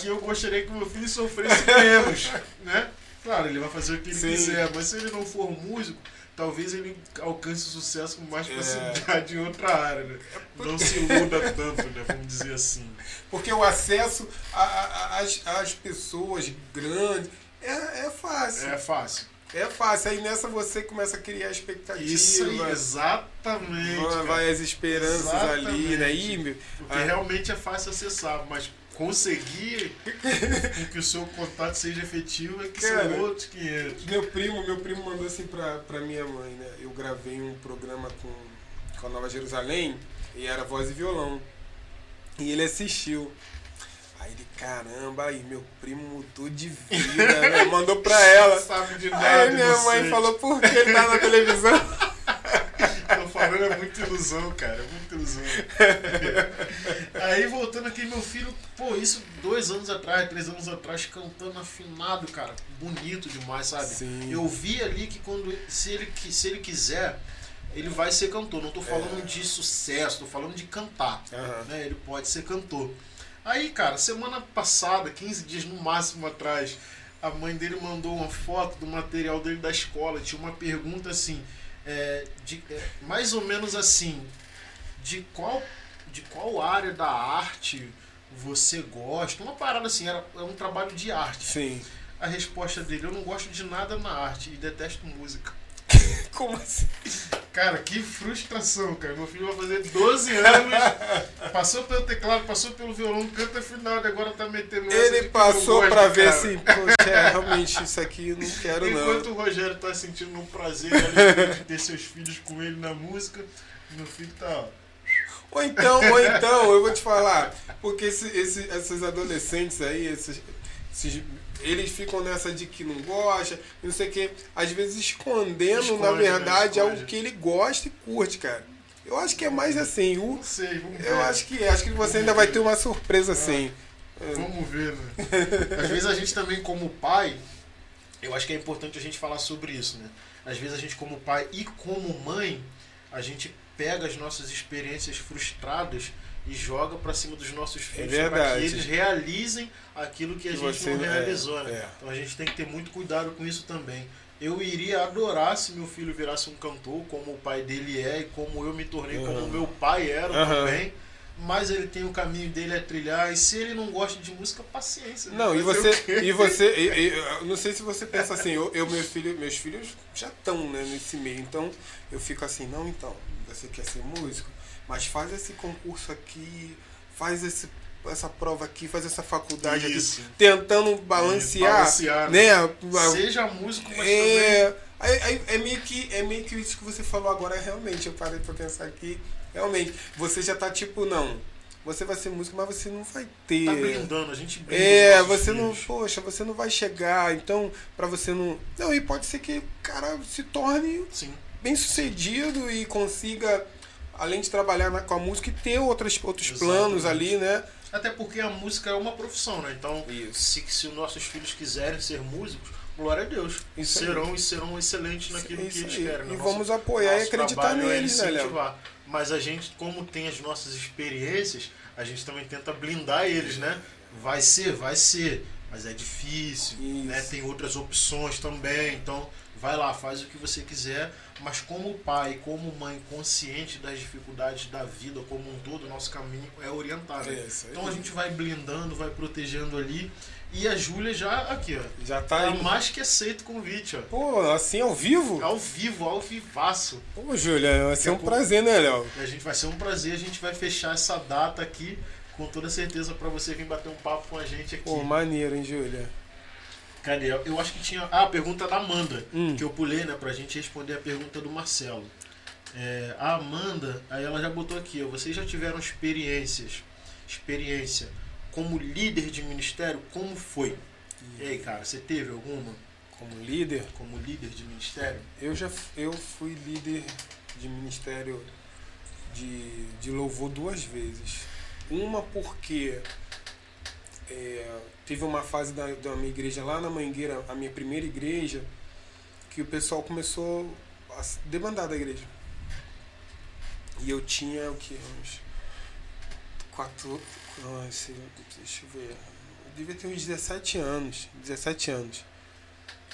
que eu gostaria que meu filho sofresse menos, né? Claro, ele vai fazer o que ele Sim. quiser, mas se ele não for músico, talvez ele alcance o sucesso com mais É. facilidade em outra área, né? Não se iluda tanto, né? Vamos dizer assim. Porque o acesso às, às pessoas grandes é, é fácil. É fácil. É. fácil. Aí nessa você começa a criar expectativa. Isso exatamente. vai, as esperanças ali, né? Exatamente. Ih, meu, Porque realmente é fácil acessar, mas conseguir que o seu contato seja efetivo é que Cara, são outros 500. Meu primo, meu primo mandou assim pra, pra minha mãe, né? Eu gravei um programa com, com a Nova Jerusalém e era voz e violão. E ele assistiu. Aí ele, caramba, aí meu primo mudou de vida, né? Mandou pra ela. Sabe de nada. Aí minha mãe falou, por que ele tá na televisão? Tô falando, é muita ilusão, cara. É muita ilusão. Aí voltando aqui, meu filho, pô, isso dois anos atrás, três anos atrás, cantando afinado, cara. Bonito demais, sabe? Sim. Eu vi ali que quando. Se ele, se ele quiser, ele vai ser cantor. Não tô falando É. de sucesso, tô falando de cantar. Aham. né? Ele pode ser cantor. Aí, cara, semana passada, 15 dias no máximo atrás, a mãe dele mandou uma foto do material dele da escola. Tinha uma pergunta assim, é, de- é, mais ou menos assim, de qual, de qual área da arte você gosta? Uma parada assim, era, é um trabalho de arte. Sim. A resposta dele, eu não gosto de nada na arte e detesto música. Como assim? Cara, que frustração, cara. Meu filho vai fazer 12 anos, passou pelo teclado, passou pelo violão, canta final e agora tá metendo Ele passou gosta, ver cara. assim, poxa, é, realmente isso aqui eu não quero Enquanto não. o Rogério tá sentindo um prazer ali de ter seus filhos com ele na música, meu filho tá, ó. Ou então, ou então, eu vou te falar, porque esse, esse, esses adolescentes aí, esses, esses- eles ficam nessa de que não gosta, não sei o que, às vezes escondendo, Esconde, na né? verdade, Esconde. algo que ele gosta e curte, cara. Eu acho que é mais assim, o, Não sei, vamos ver. eu acho que é, acho que você ainda vai ter uma surpresa assim. Vamos ver, né? Às vezes a gente também, como pai, eu acho que é importante a gente falar sobre isso, né? Às vezes a gente, como pai e como mãe, a gente pega as nossas experiências frustradas e joga pra cima dos nossos filhos para verdade. que eles realizem aquilo que a Que gente você- não é, realizou, né? é. Então a gente tem que ter muito cuidado com isso também. Eu iria adorar se meu filho virasse um cantor, como o pai dele é e como eu me tornei, como Aham. o meu pai era Aham. também. Mas ele tem o caminho dele a trilhar e se ele não gosta de música, paciência. Não, e você, e você, e- eu não sei se você pensa assim, eu, eu meus filhos, meus filhos já estão né, nesse meio, então eu fico assim, não, então, você quer ser músico, mas faz esse concurso aqui, faz esse, essa prova aqui, faz essa faculdade Isso. aqui, tentando balancear, Balancear, né? Seja músico, mas também. É, aí- aí é, meio que, é meio que isso que você falou agora, realmente, eu parei pra pensar aqui, realmente, você já tá tipo, não, você vai ser músico, mas você não vai ter... Tá blindando, a gente blinda É, você não, filhos. poxa, você não vai chegar, então, pra você não. Não, e pode ser que o cara se torne Sim. bem sucedido e consiga, além de trabalhar na- com a música, e ter outras, outros Exatamente. planos ali, né? Até porque a música é uma profissão, né? Então, se, se os nossos filhos quiserem ser músicos, glória a Deus. Isso aí. serão e serão excelentes naquilo Isso que eles aí. querem. né? E Nosso- vamos apoiar e acreditar é neles, né, Léo? Mas a gente, como tem as nossas experiências, a gente também tenta blindar eles, né? Vai ser, vai ser, mas é difícil, Isso. né? Tem outras opções também, então vai lá, faz o que você quiser, mas como pai, como mãe consciente das dificuldades da vida como um todo, nosso caminho é orientado. É isso aí. Então a gente vai blindando, vai protegendo ali. E a Júlia já aqui, ó. Já tá Tá aí. mais que aceito o convite, ó. Pô, assim ao vivo? Ao vivo, ao vivaço. Pô, Júlia, vai ser um prazer, né, Léo? A gente vai ser um prazer, a gente vai fechar essa data aqui com toda certeza pra você vir bater um papo com a gente aqui. Pô, maneiro, hein, Júlia? Cadê? Eu acho que tinha. Ah, a pergunta da Amanda, Hum. que eu pulei, né, pra gente responder a pergunta do Marcelo. É, a Amanda, aí ela já botou aqui, ó, vocês já tiveram experiências, experiência como líder de ministério? Como foi? E aí, cara, você teve alguma Como líder, como líder de ministério? Eu já eu fui líder de ministério de, de louvor duas vezes. Uma porque é, teve uma fase da, da minha igreja lá na Mangueira, a minha primeira igreja, que o pessoal começou a demandar da igreja. E eu tinha o que? Uns quatro. Ai, sei deixa eu ver. Eu devia ter uns 17 anos. 17 anos.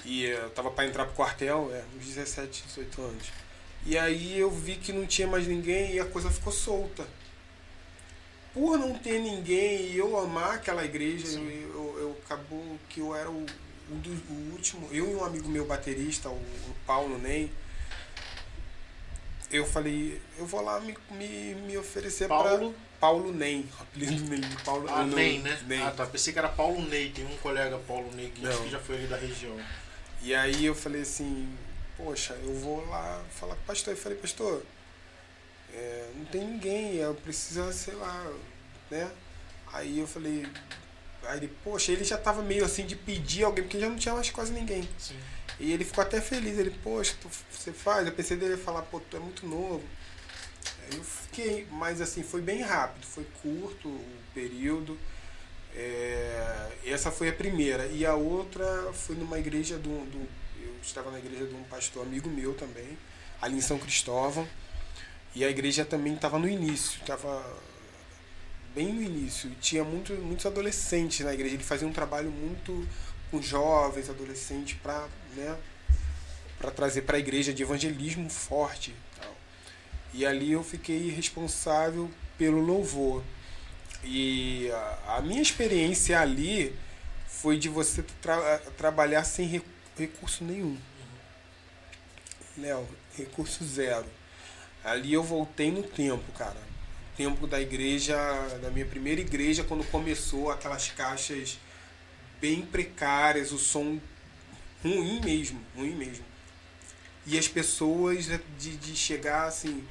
E eh, eu tava pra entrar pro quartel, é, uns 17, 18 anos. E aí eu vi que não tinha mais ninguém e a coisa ficou solta. Por não ter ninguém e eu amar aquela igreja, eu, eu, eu- acabou que eu era o, o do- o último. Eu e um amigo meu baterista, o, o Paulo Ney, eu falei, eu vou lá me, me, me oferecer Paulo? pra. Paulo Ney, apelido Ney, Paulo Ah, Ney, né? Ney. Ah, tá. Pensei que era Paulo Ney. Tem um colega Paulo Ney que que já foi ali da região. E aí eu falei assim, poxa, eu vou lá falar com o pastor. Eu falei, pastor, é, não tem ninguém, eu preciso, sei lá, né? Aí eu falei, aí ele, poxa, ele já tava meio assim de pedir alguém, porque já não tinha mais quase ninguém. Sim. E ele ficou até feliz, ele, poxa, tu- você faz? Eu pensei dele falar, pô, tu é muito novo. Aí eu fiquei, mas assim, foi bem rápido, foi curto o período. É, essa foi a primeira. E a outra foi numa igreja do, do. Eu estava na igreja de um pastor amigo meu também, ali em São Cristóvão. E a igreja também estava no início, estava bem no início. Tinha muito, muitos adolescentes na igreja. Ele fazia um trabalho muito com jovens, adolescentes, para né, trazer para a igreja de evangelismo forte. e tal. E ali eu fiquei responsável pelo louvor. E a, minha experiência ali foi de você tra- trabalhar sem re- recurso nenhum. Léo, recurso zero. Ali eu voltei no tempo, cara. Tempo da igreja, da minha primeira igreja, quando começou aquelas caixas bem precárias, o som ruim mesmo, ruim mesmo. E as pessoas de, de chegar assim,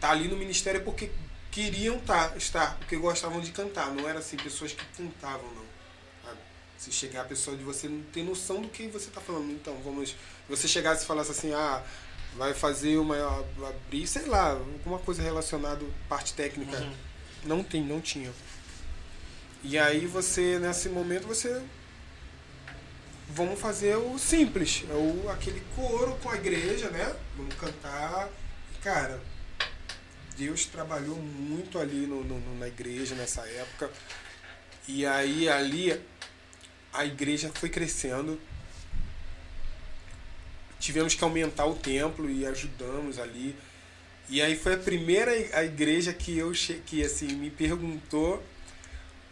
tá ali no ministério porque queriam tá, estar, porque gostavam de cantar. Não era assim, pessoas que cantavam, não. Se chegar a pessoa de você não ter noção do que você está falando. Então, vamos. Você chegasse e falasse assim, ah, vai fazer uma. abrir, sei lá, alguma coisa relacionada à parte técnica. Uhum. Não tem, não tinha. E aí você, nesse momento, você. Vamos fazer o simples. É o, aquele coro com a igreja, né? Vamos cantar. Cara, Deus trabalhou muito ali no, no, na igreja nessa época. E aí ali a igreja foi crescendo. Tivemos que aumentar o templo e ajudamos ali. E aí foi a primeira a igreja que eu que assim me perguntou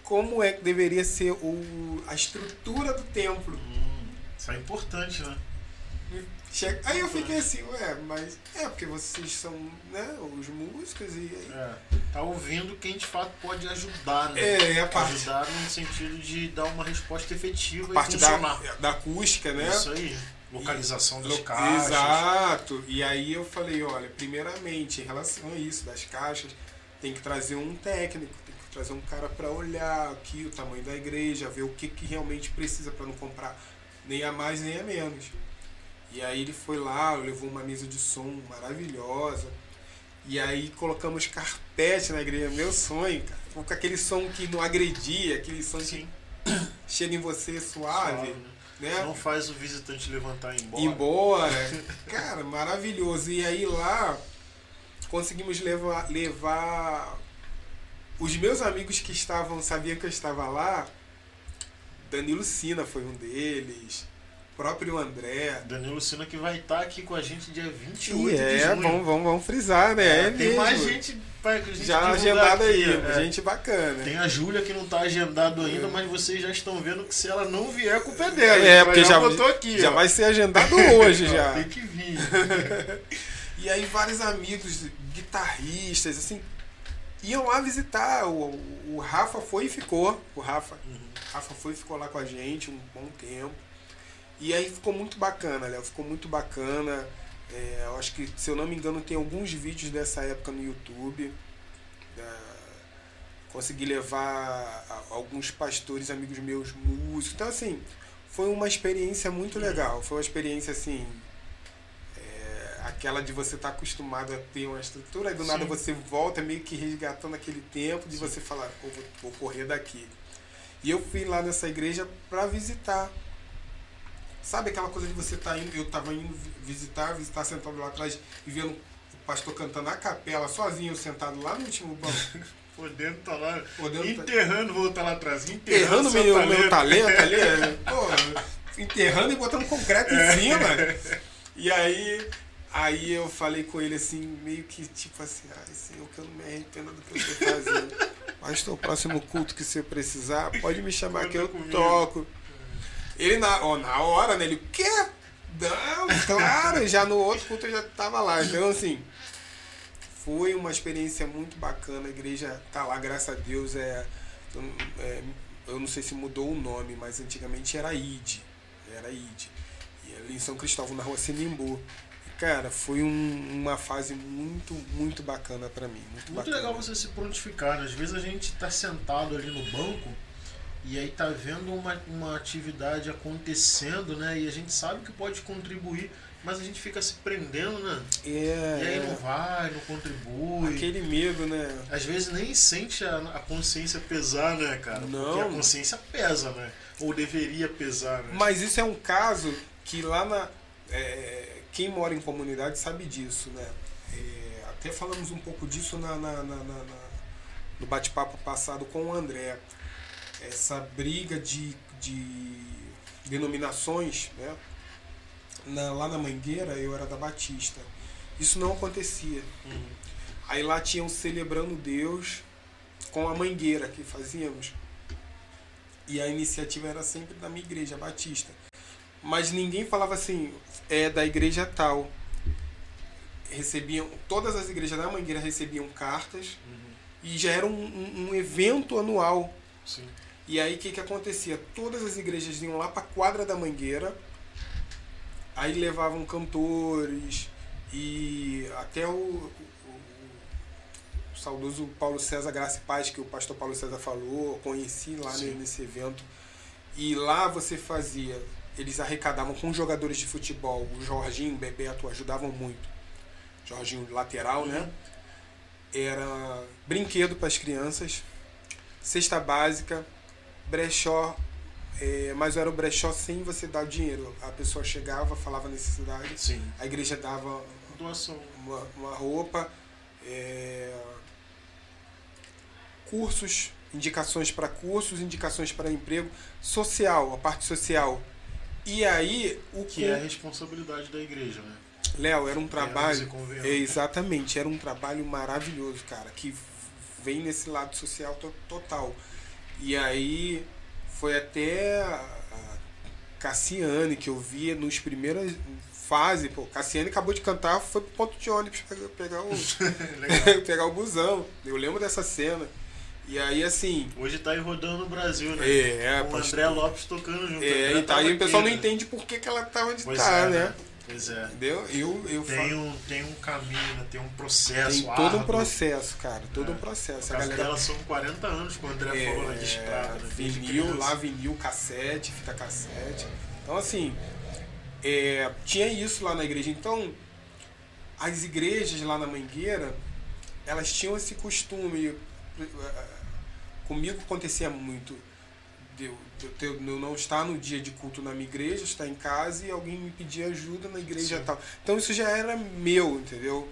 como é que deveria ser o, a estrutura do templo. Hum, isso é importante, né? Chega... Aí eu fiquei assim, ué, mas é porque vocês são né, os músicos e. É, tá ouvindo quem de fato pode ajudar, né? É, a parte. Ajudar no sentido de dar uma resposta efetiva a parte da, da acústica, né? Isso aí. Localização e, dos caixas. Exato. E aí eu falei, olha, primeiramente, em relação a isso, das caixas, tem que trazer um técnico, tem que trazer um cara para olhar aqui o tamanho da igreja, ver o que, que realmente precisa para não comprar nem a mais nem a menos. E aí ele foi lá, levou uma mesa de som maravilhosa. E aí colocamos carpete na igreja, meu sonho, cara. Com aquele som que não agredia, aquele som Sim. que chega em você suave. suave né? Né? Não faz o visitante levantar e ir embora. Embora. cara, maravilhoso. E aí lá conseguimos levar, levar os meus amigos que estavam, sabiam que eu estava lá. Danilo Sina foi um deles próprio André. Danilo Sina que vai estar tá aqui com a gente dia 28 e é, de junho. Vamos, vamos, vamos frisar, né? É, é tem mais gente, pra, gente já agendada aí, é. gente bacana. Tem a Júlia que não está agendado ainda, mas vocês já estão vendo que se ela não vier, a culpa é dela. É, porque já, botou aqui, já ó. vai ser agendado hoje já. Tem que vir. e aí vários amigos, guitarristas, assim, iam lá visitar. O, o Rafa foi e ficou. O Rafa, uhum. Rafa foi e ficou lá com a gente um bom tempo. E aí ficou muito bacana, Léo. Ficou muito bacana. É, eu acho que, se eu não me engano, tem alguns vídeos dessa época no YouTube. É, consegui levar alguns pastores, amigos meus, músicos. Então, assim, foi uma experiência muito legal. Foi uma experiência, assim, é, aquela de você estar tá acostumado a ter uma estrutura, e do Sim. nada você volta meio que resgatando aquele tempo de Sim. você falar, vou, vou correr daqui. E eu fui lá nessa igreja para visitar Sabe aquela coisa de você tá indo, eu tava indo visitar, visitar sentado lá atrás e vendo o pastor cantando a capela sozinho, sentado lá no último banco. Podendo tá lá, Podendo tá- enterrando, tá... vou estar lá atrás, enterrando, enterrando meu, talento. meu talento ali, é, pô, enterrando e botando concreto em cima. E aí, aí eu falei com ele assim, meio que tipo assim, ai Senhor, que eu não me arrependo do que eu estou fazendo. Mas o próximo culto que você precisar, pode me chamar que eu toco. Ele na, ó, na hora, né? Ele, o quê? Não, claro, já no outro culto eu já tava lá. Então, assim, foi uma experiência muito bacana. A igreja tá lá, graças a Deus. É, é eu não sei se mudou o nome, mas antigamente era ID. Era ID. E ali em São Cristóvão, na rua Sinimbu. Cara, foi um, uma fase muito, muito bacana para mim. Muito, muito legal você se prontificar. Às vezes a gente tá sentado ali no banco e aí tá vendo uma, uma atividade acontecendo, né? E a gente sabe que pode contribuir, mas a gente fica se prendendo, né? É, e aí não vai, não contribui. Aquele medo, né? Às vezes nem sente a, a consciência pesar, né, cara? Não. Porque a consciência pesa, né? Ou deveria pesar, né? Mas isso é um caso que lá na. É, quem mora em comunidade sabe disso, né? É, até falamos um pouco disso na, na, na, na no bate-papo passado com o André essa briga de, de denominações, né? Na, lá na Mangueira eu era da Batista. Isso não acontecia. Uhum. Aí lá tinham celebrando Deus com a Mangueira que fazíamos. E a iniciativa era sempre da minha igreja, Batista. Mas ninguém falava assim, é da igreja tal. recebiam, todas as igrejas da Mangueira recebiam cartas e já era um, um- um evento anual. Sim. E aí o que, que acontecia? Todas as igrejas iam lá para a quadra da Mangueira, aí levavam cantores e até o, o- o- saudoso Paulo César Graça e Paz, que o pastor Paulo César falou, eu conheci lá Sim. ne- nesse evento. E lá você fazia, eles arrecadavam com jogadores de futebol, o Jorginho, o Bebeto ajudavam muito. Jorginho lateral, né? Era brinquedo para as crianças, cesta básica, brechó, é, mas era o brechó sem você dar o dinheiro. A pessoa chegava, falava necessidade, Sim. a igreja dava Doação. uma, uma roupa, é, cursos, indicações para cursos, indicações para emprego, social, a parte social. E aí, o Que é a responsabilidade da igreja, né? Léo, era um trabalho. É, exatamente, era um trabalho maravilhoso, cara, que vem nesse lado social to- total. E aí foi até Cassiane que eu via nos primeiras fases. Pô, Cassiane acabou de cantar, foi pro ponto de ônibus pegar, pegar o, pegar o busão. Eu lembro dessa cena. E aí, assim. Hoje tá aí rodando o Brasil, né? É, Com o. André Lopes tocando junto. É, e tá, aí o pessoal não né? entende por que, que ela tá onde Pois tá, é, né? Pois é. Entendeu? Eu, eu Tem falo. um, tem um caminho, né? tem um processo. Tem todo um processo, cara. Todo É. um processo. No A galera dela são 40 anos que o André falou na estrada. Né? Vinil, lá vinil, cassete, fita cassete. Então, assim, é, tinha isso lá na igreja. Então, as igrejas lá na Mangueira, elas tinham esse costume. eh, Comigo acontecia muito de eu, não estar no dia de culto na minha igreja, estar em casa e alguém me pedir ajuda na igreja e Sim. tal. Então, isso já era meu, entendeu?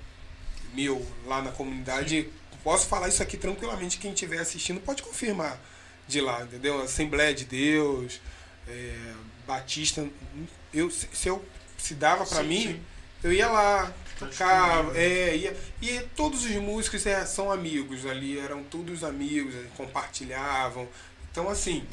Meu, lá na comunidade. Posso falar isso aqui tranquilamente, quem estiver assistindo pode confirmar de lá, entendeu? Assembleia de Deus, é, Batista. Eu, se se eu se dava pra Sim, mim, sim. eu ia lá, Tá tocava, é, ia, e todos os músicos é, são amigos ali, eram todos amigos, compartilhavam. Então assim,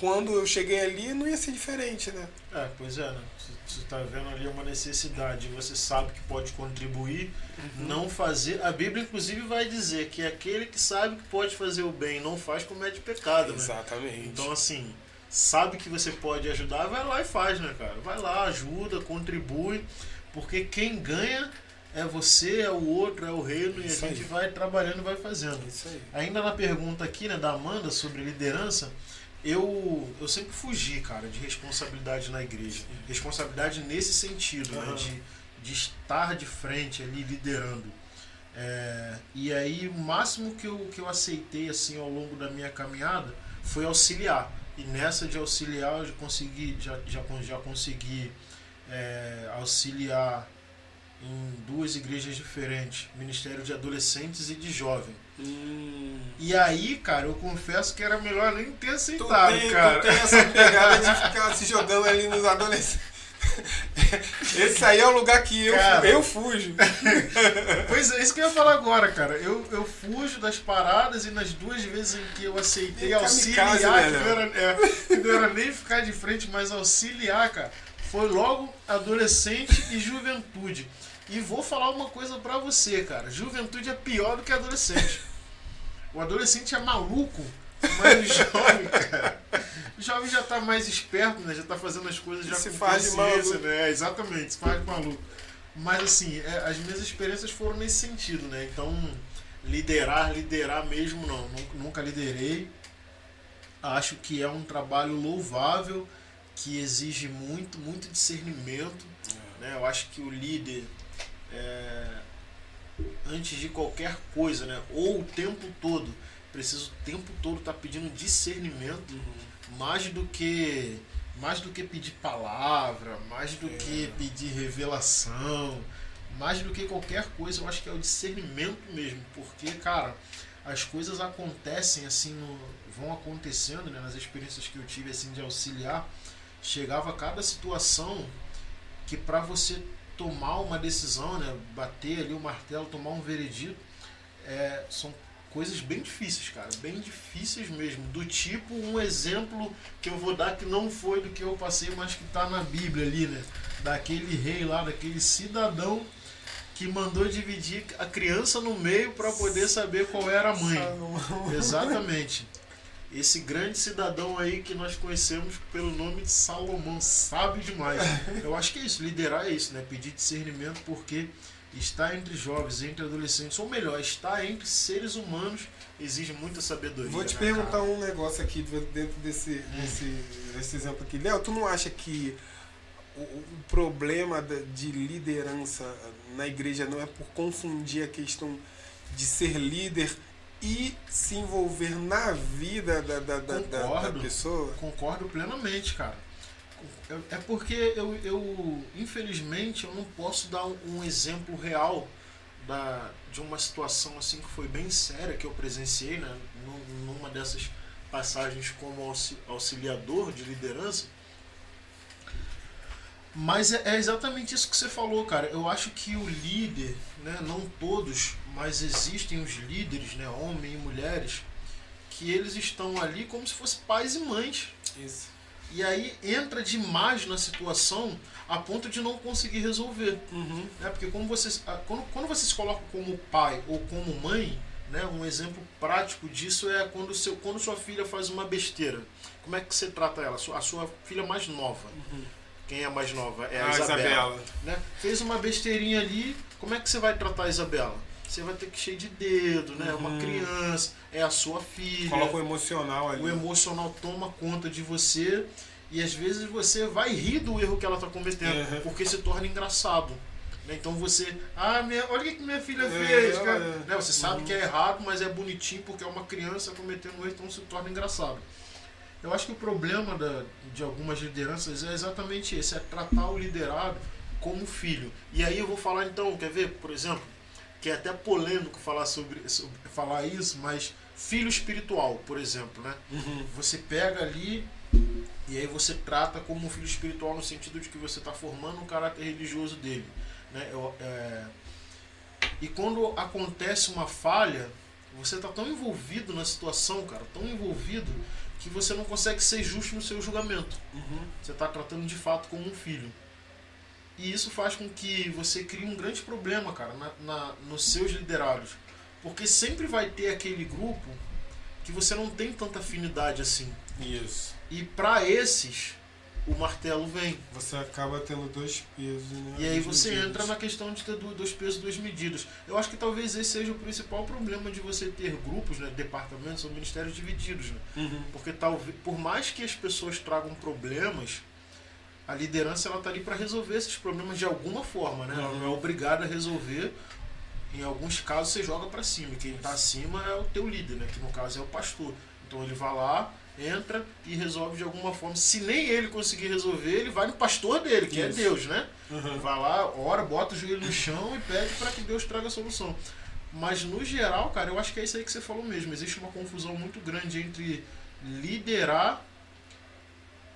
quando eu cheguei ali não ia ser diferente, né? É, pois é, né? Você- Você tá vendo ali uma necessidade, você sabe que pode contribuir, Uhum. não fazer. A Bíblia, inclusive, vai dizer que aquele que sabe que pode fazer o bem e não faz, comete pecado, né? Exatamente. Então, assim, sabe que você pode ajudar, vai lá e faz, né, cara? Vai lá, ajuda, contribui, porque quem ganha é você, é o outro, é o reino, e Isso a gente aí. vai trabalhando e vai fazendo. Isso aí. Ainda na pergunta aqui, né, da Amanda sobre liderança, eu, eu sempre fugi, cara, de responsabilidade na igreja. Responsabilidade nesse sentido, né, Aham. de, de estar de frente ali liderando. É, e aí o máximo que eu, que eu aceitei assim ao longo da minha caminhada foi auxiliar. E nessa de auxiliar eu já consegui, já, já, já consegui é, auxiliar em duas igrejas diferentes, Ministério de Adolescentes e de Jovem. Hum. E aí, cara, eu confesso que era melhor nem ter Tu aceitado, tem, cara. tu tem essa pegada de ficar se jogando ali nos adolescentes. Esse aí é o lugar que eu, Cara. eu fujo. Pois é, isso que eu ia falar agora, cara. Eu, eu fujo das paradas e nas duas vezes em que eu aceitei auxiliar, que, né, não era, é, que não era nem ficar de frente, mas auxiliar, cara, foi logo adolescente e juventude. E vou falar uma coisa pra você, cara. Juventude é pior do que adolescente. O adolescente é maluco, mas o jovem, cara. O jovem já tá mais esperto, né? Já tá fazendo as coisas já Se com faz consciência, né? Exatamente, se faz de maluco. Mas assim, é, as minhas experiências foram nesse sentido, né? Então, liderar, liderar mesmo não, nunca, nunca liderei. Acho que é um trabalho louvável, que exige muito, muito discernimento. Né? Eu acho que o líder, é, antes de qualquer coisa, né? ou o tempo todo, precisa o tempo todo estar pedindo discernimento, mais do que mais do que pedir palavra, mais do É. que pedir revelação, mais do que qualquer coisa, eu acho que é o discernimento mesmo, porque, cara, as coisas acontecem assim, no- vão acontecendo, né, nas experiências que eu tive assim de auxiliar, chegava cada situação que para você tomar uma decisão, né, bater ali o martelo, tomar um veredito, é, são coisas bem difíceis, cara, bem difíceis mesmo. Do tipo um exemplo que eu vou dar que não foi do que eu passei, mas que tá na Bíblia ali, né? Daquele rei lá, daquele cidadão que mandou dividir a criança no meio para poder saber qual era a mãe. Exatamente. Esse grande cidadão aí que nós conhecemos pelo nome de Salomão, sabe demais. Eu acho que é isso, liderar é isso, né? Pedir discernimento porque estar entre jovens, entre adolescentes, ou melhor, estar entre seres humanos exige muita sabedoria. Vou te né, perguntar cara? um negócio aqui dentro desse, Hum. desse, desse exemplo aqui. Léo, tu não acha que o, o problema de liderança na igreja não é por confundir a questão de ser líder e se envolver na vida da, da, da, da- da Concordo. pessoa? Concordo plenamente, cara. É é porque eu, eu, infelizmente, eu não posso dar um, um exemplo real da, de uma situação assim que foi bem séria que eu presenciei, né, num- numa dessas passagens como auxi- auxiliador de liderança. Mas é, é exatamente isso que você falou, cara. Eu acho que o líder, né, não todos, mas existem os líderes, né, homens e mulheres, que eles estão ali como se fossem pais e mães. Isso. E aí entra demais na situação a ponto de não conseguir resolver. Uhum. Né? Porque como você, ah, quando, quando você se coloca como pai ou como mãe, né? um exemplo prático disso é quando, seu, quando sua filha faz uma besteira. Como é que você trata ela? Sua- A sua filha mais nova. Quem é a mais nova? É a, A Isabela. Isabela. Né? Fez uma besteirinha ali, como é que você vai tratar a Isabela? Você vai ter que cheio de dedo, né? Uma Uhum. criança, é a sua filha Coloca o emocional ali. o emocional toma conta de você e às vezes você vai rir do erro que ela está cometendo, Uhum. porque se torna engraçado. né? Então você, ah, minha, olha o que minha filha É, fez. ela cara. é. Né? Você sabe Uhum. que é errado, mas é bonitinho porque é uma criança cometendo um erro, então se torna engraçado. Eu acho que o problema da, de algumas lideranças é exatamente esse, é tratar o liderado como filho. E aí eu vou falar então, quer ver, por exemplo, que é até polêmico falar sobre, sobre falar isso, mas filho espiritual, por exemplo, né? Uhum. Você pega ali e aí você trata como um filho espiritual no sentido de que você está formando o caráter religioso dele. Né? Eu- é, E quando acontece uma falha, você está tão envolvido na situação, cara, tão envolvido, que você não consegue ser justo no seu julgamento. Uhum. Você está tratando de fato como um filho. E isso faz com que você crie um grande problema, cara, na, na- nos seus liderados. Porque sempre vai ter aquele grupo que você não tem tanta afinidade assim. Isso. E para esses, o martelo vem. Você acaba tendo dois pesos, né? E aí você medidas. entra na questão de ter dois pesos, duas medidas. Eu acho que talvez esse seja o principal problema de você ter grupos, né, departamentos ou ministérios divididos. Né? Uhum. Porque talvez, por mais que as pessoas tragam problemas, a liderança ela tá ali para resolver esses problemas de alguma forma, né? Ela não é obrigada a resolver. Em alguns casos você joga para cima. E quem tá acima é o teu líder, né? Que no caso é o pastor. Então ele vai lá, entra e resolve de alguma forma. Se nem ele conseguir resolver, ele vai no pastor dele, que é Isso. Deus, né? Uhum. Vai lá, ora, bota o joelho no chão e pede para que Deus traga a solução. Mas no geral, cara, eu acho que é isso aí que você falou mesmo. Existe uma confusão muito grande entre liderar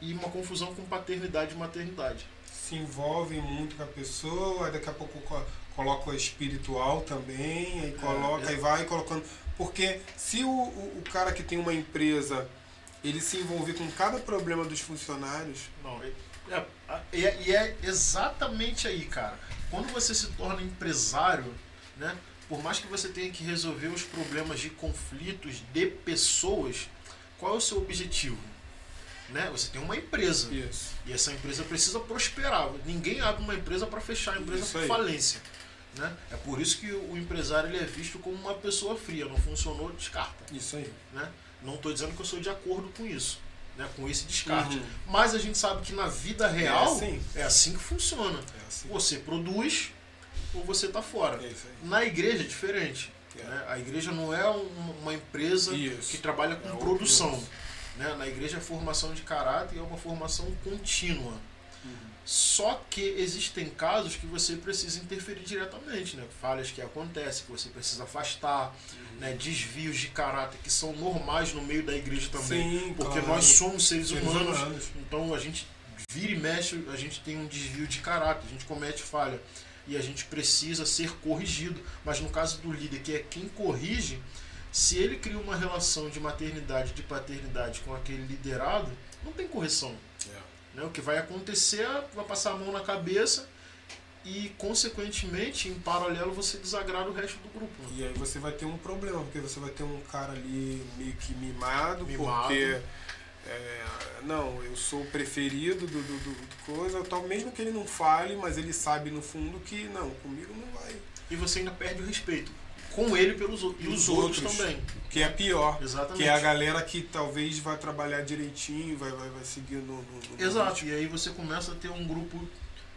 e uma confusão com paternidade e maternidade. Se envolve muito com a pessoa, daqui a pouco co- coloca o espiritual também, aí coloca, é. aí vai colocando. Porque se o, o, o cara que tem uma empresa ele se envolver com cada problema dos funcionários, Não, é, é, é- e é exatamente aí, cara. Quando você se torna empresário, né? Por mais que você tenha que resolver os problemas de conflitos de pessoas, qual é o seu objetivo? Né? Você tem uma empresa. isso. E essa empresa precisa prosperar. Ninguém abre uma empresa para fechar a empresa por falência. Né? É por isso que o empresário ele é visto como uma pessoa fria. Não funcionou, descarta. Isso aí. Né? Não estou dizendo que eu sou de acordo com isso, né? com esse descarte. Uhum. Mas a gente sabe que na vida real assim. é assim que funciona. É assim. Você produz ou você está fora. É. Na igreja é diferente. É. né? A igreja não é um- uma empresa Isso. que trabalha com É produção. Né? Na igreja é formação de caráter é uma formação contínua. Uhum. Só que existem casos que você precisa interferir diretamente, né? Falhas que acontecem, que você precisa afastar, Uhum. né? desvios de caráter que são normais no meio da igreja também. Sim, porque claro. nós somos seres, Seres humanos, humanos. então a gente vira e mexe, a gente tem um desvio de caráter, a gente comete falha e a gente precisa ser corrigido. Mas no caso do líder, que é quem corrige, se ele cria uma relação de maternidade, de paternidade com aquele liderado, não tem correção. É. Né? O que vai acontecer é vai passar a mão na cabeça e, consequentemente, em paralelo, você desagrada o resto do grupo. né? E aí você vai ter um problema, porque você vai ter um cara ali meio que mimado, Mimado. porque. é, não, eu sou o preferido do, do, do- coisa, tal, mesmo que ele não fale, mas ele sabe no fundo que não, comigo não vai. E você ainda perde o respeito com ele pelos outros. E os, outros, também. Que é pior. Exatamente. Que é a galera que talvez vai trabalhar direitinho, vai, vai, vai seguir no, no, no Exato. E aí você começa a ter um grupo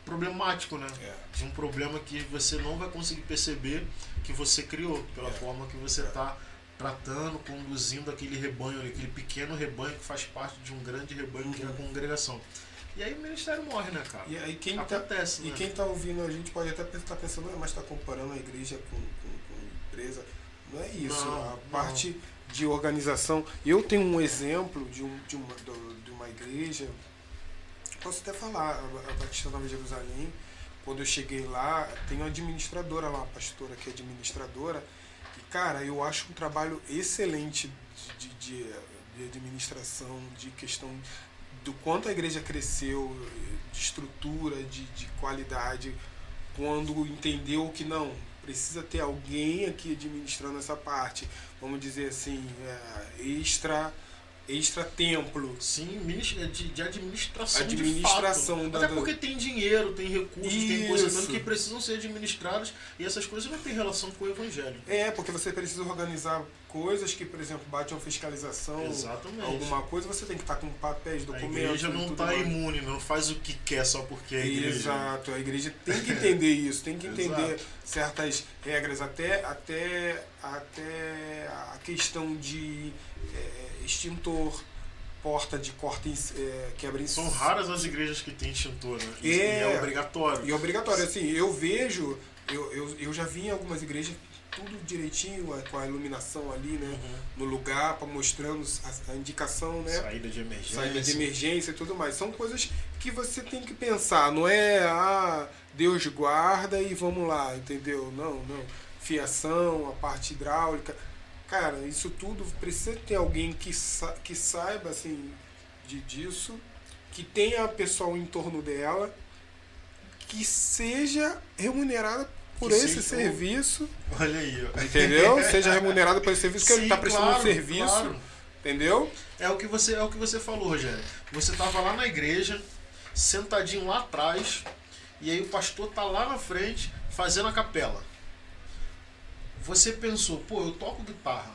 problemático, né? É. De um problema que você não vai conseguir perceber que você criou, pela É. forma que você É. está tratando, conduzindo aquele rebanho, aquele pequeno rebanho que faz parte de um grande rebanho que é a Uhum. congregação. E aí o ministério morre, né, cara? E aí quem tá, Acontece, E né? quem está ouvindo a gente pode até estar pensando, "Ah, mas está comparando a igreja com, com empresa. Não é isso. Não, a não. parte de organização. Eu tenho um exemplo de, um, de, uma, de uma igreja. Posso até falar, a Batista Nova Jerusalém. Quando eu cheguei lá, tem uma administradora lá, uma pastora que é administradora. E, cara, eu acho um trabalho excelente de, de, de- de administração, de questão do quanto a igreja cresceu, de estrutura, de, de qualidade, quando entendeu que não, precisa ter alguém aqui administrando essa parte, vamos dizer assim, é, extra, extra templo. Sim, é de, de administração. Administração de da- fato. Até da- porque tem dinheiro, tem recursos, tem coisas Isso. que precisam ser administradas e essas coisas não têm relação com o evangelho. É, porque você precisa organizar coisas que, por exemplo, bate uma fiscalização, Exatamente. alguma coisa, você tem que estar com papéis, A documentos. igreja e não está imune, não faz o que quer só porque é igreja. Exato, a igreja tem que entender isso, tem que entender certas regras, até, até, até a questão de é, extintor, porta de corta, é, quebra em São raras as igrejas que têm extintor, né? E É. é obrigatório. E é obrigatório, assim, eu vejo, eu, eu, eu já vi em algumas igrejas tudo direitinho, com a iluminação ali, né, Uhum. no lugar, pra mostrando a, a indicação, né, Saída de emergência. saída de emergência e tudo mais. São coisas que você tem que pensar, não é ah, Deus guarda e vamos lá, entendeu? Não, não. Fiação, a parte hidráulica. Cara, isso tudo precisa ter alguém que, sa que saiba assim de, disso, que tenha pessoal em torno dela, que seja remunerada por Que esse seja o- serviço, Olha aí, ó. entendeu? seja remunerada por esse serviço que ele Sim, está prestando claro, um serviço, claro. entendeu? É o que você é o que você falou, Rogério. Você tava lá na igreja, sentadinho lá atrás, e aí o pastor tá lá na frente fazendo a capela. Você pensou, pô, eu toco guitarra,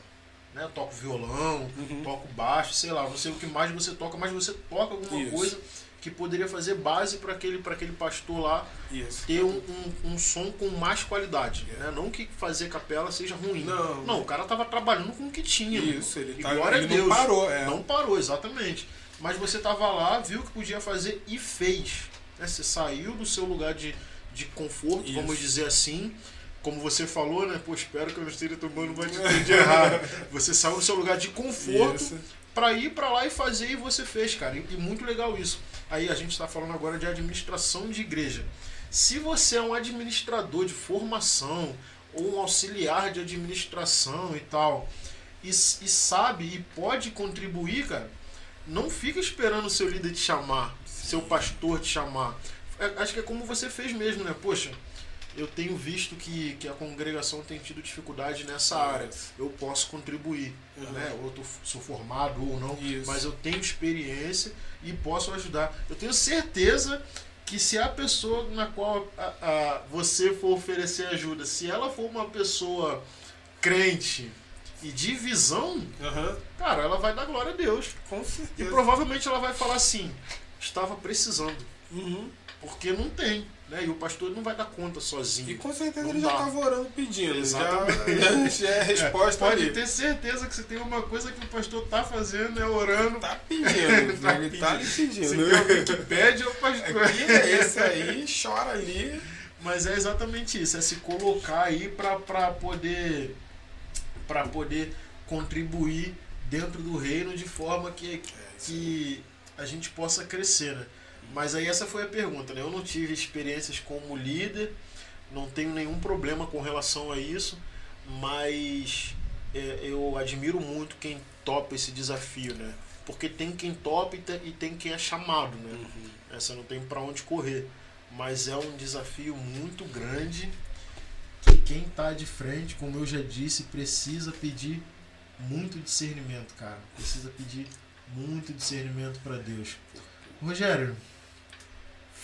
né? Eu toco violão, Uhum. toco baixo, sei lá, não sei o que mais você toca, mas você toca alguma Isso. coisa que poderia fazer base para aquele, pra aquele pastor lá Isso. ter um, um, um som com mais qualidade. Né? Não que fazer capela seja ruim. Não. o cara tava trabalhando com o que tinha. Isso, ele E tá- glória ele a não Deus. parou, é. Não parou, exatamente. Mas você tava lá, viu que podia fazer e fez. né? Você saiu do seu lugar de, de conforto, Isso. vamos dizer assim. Como você falou, né? Pô, espero que eu não esteja tomando uma atitude errada. Você saiu do seu lugar de conforto pra ir pra lá e fazer e você fez, cara. E, e muito legal isso. Aí a gente tá falando agora de administração de igreja. Se você é um administrador de formação ou um auxiliar de administração e tal, e, e sabe e pode contribuir, cara, não fica esperando o seu líder te chamar, seu pastor te chamar. É, acho que é como você fez mesmo, né? Poxa, eu tenho visto que, que a congregação tem tido dificuldade nessa área. Eu posso contribuir, Uhum. né? Ou eu tô- sou formado ou não, Isso. mas eu tenho experiência e posso ajudar. Eu tenho certeza que se a pessoa na qual a- a- você for oferecer ajuda, se ela for uma pessoa crente e de visão, Aham, cara, ela vai dar glória a Deus. com E certeza. provavelmente ela vai falar assim: estava precisando, Uhum. porque não tem, né? E o pastor não vai dar conta E sozinho. com certeza Não ele já dá. estava orando pedindo. Já, Exatamente. já é a resposta Pode ali. ter certeza que se tem uma coisa que o pastor tá fazendo é orando. Tá pedindo. Tá ele tá lhe Se pedindo. tem alguém que pede, é o pastor. Aqui é esse aí, chora ali. Mas é exatamente isso, é se colocar aí para poder para poder contribuir dentro do reino de forma que, que a gente possa crescer, né? Mas aí essa foi a pergunta, né? Eu não tive experiências como líder, não tenho nenhum problema com relação a isso, mas é, eu admiro muito quem topa esse desafio, né? Porque tem quem topa e tem, quem é chamado, né? Essa não tem para onde correr. mas é um desafio muito grande que quem tá de frente, como eu já disse, precisa pedir muito discernimento, cara. Precisa pedir muito discernimento para Deus. Rogério,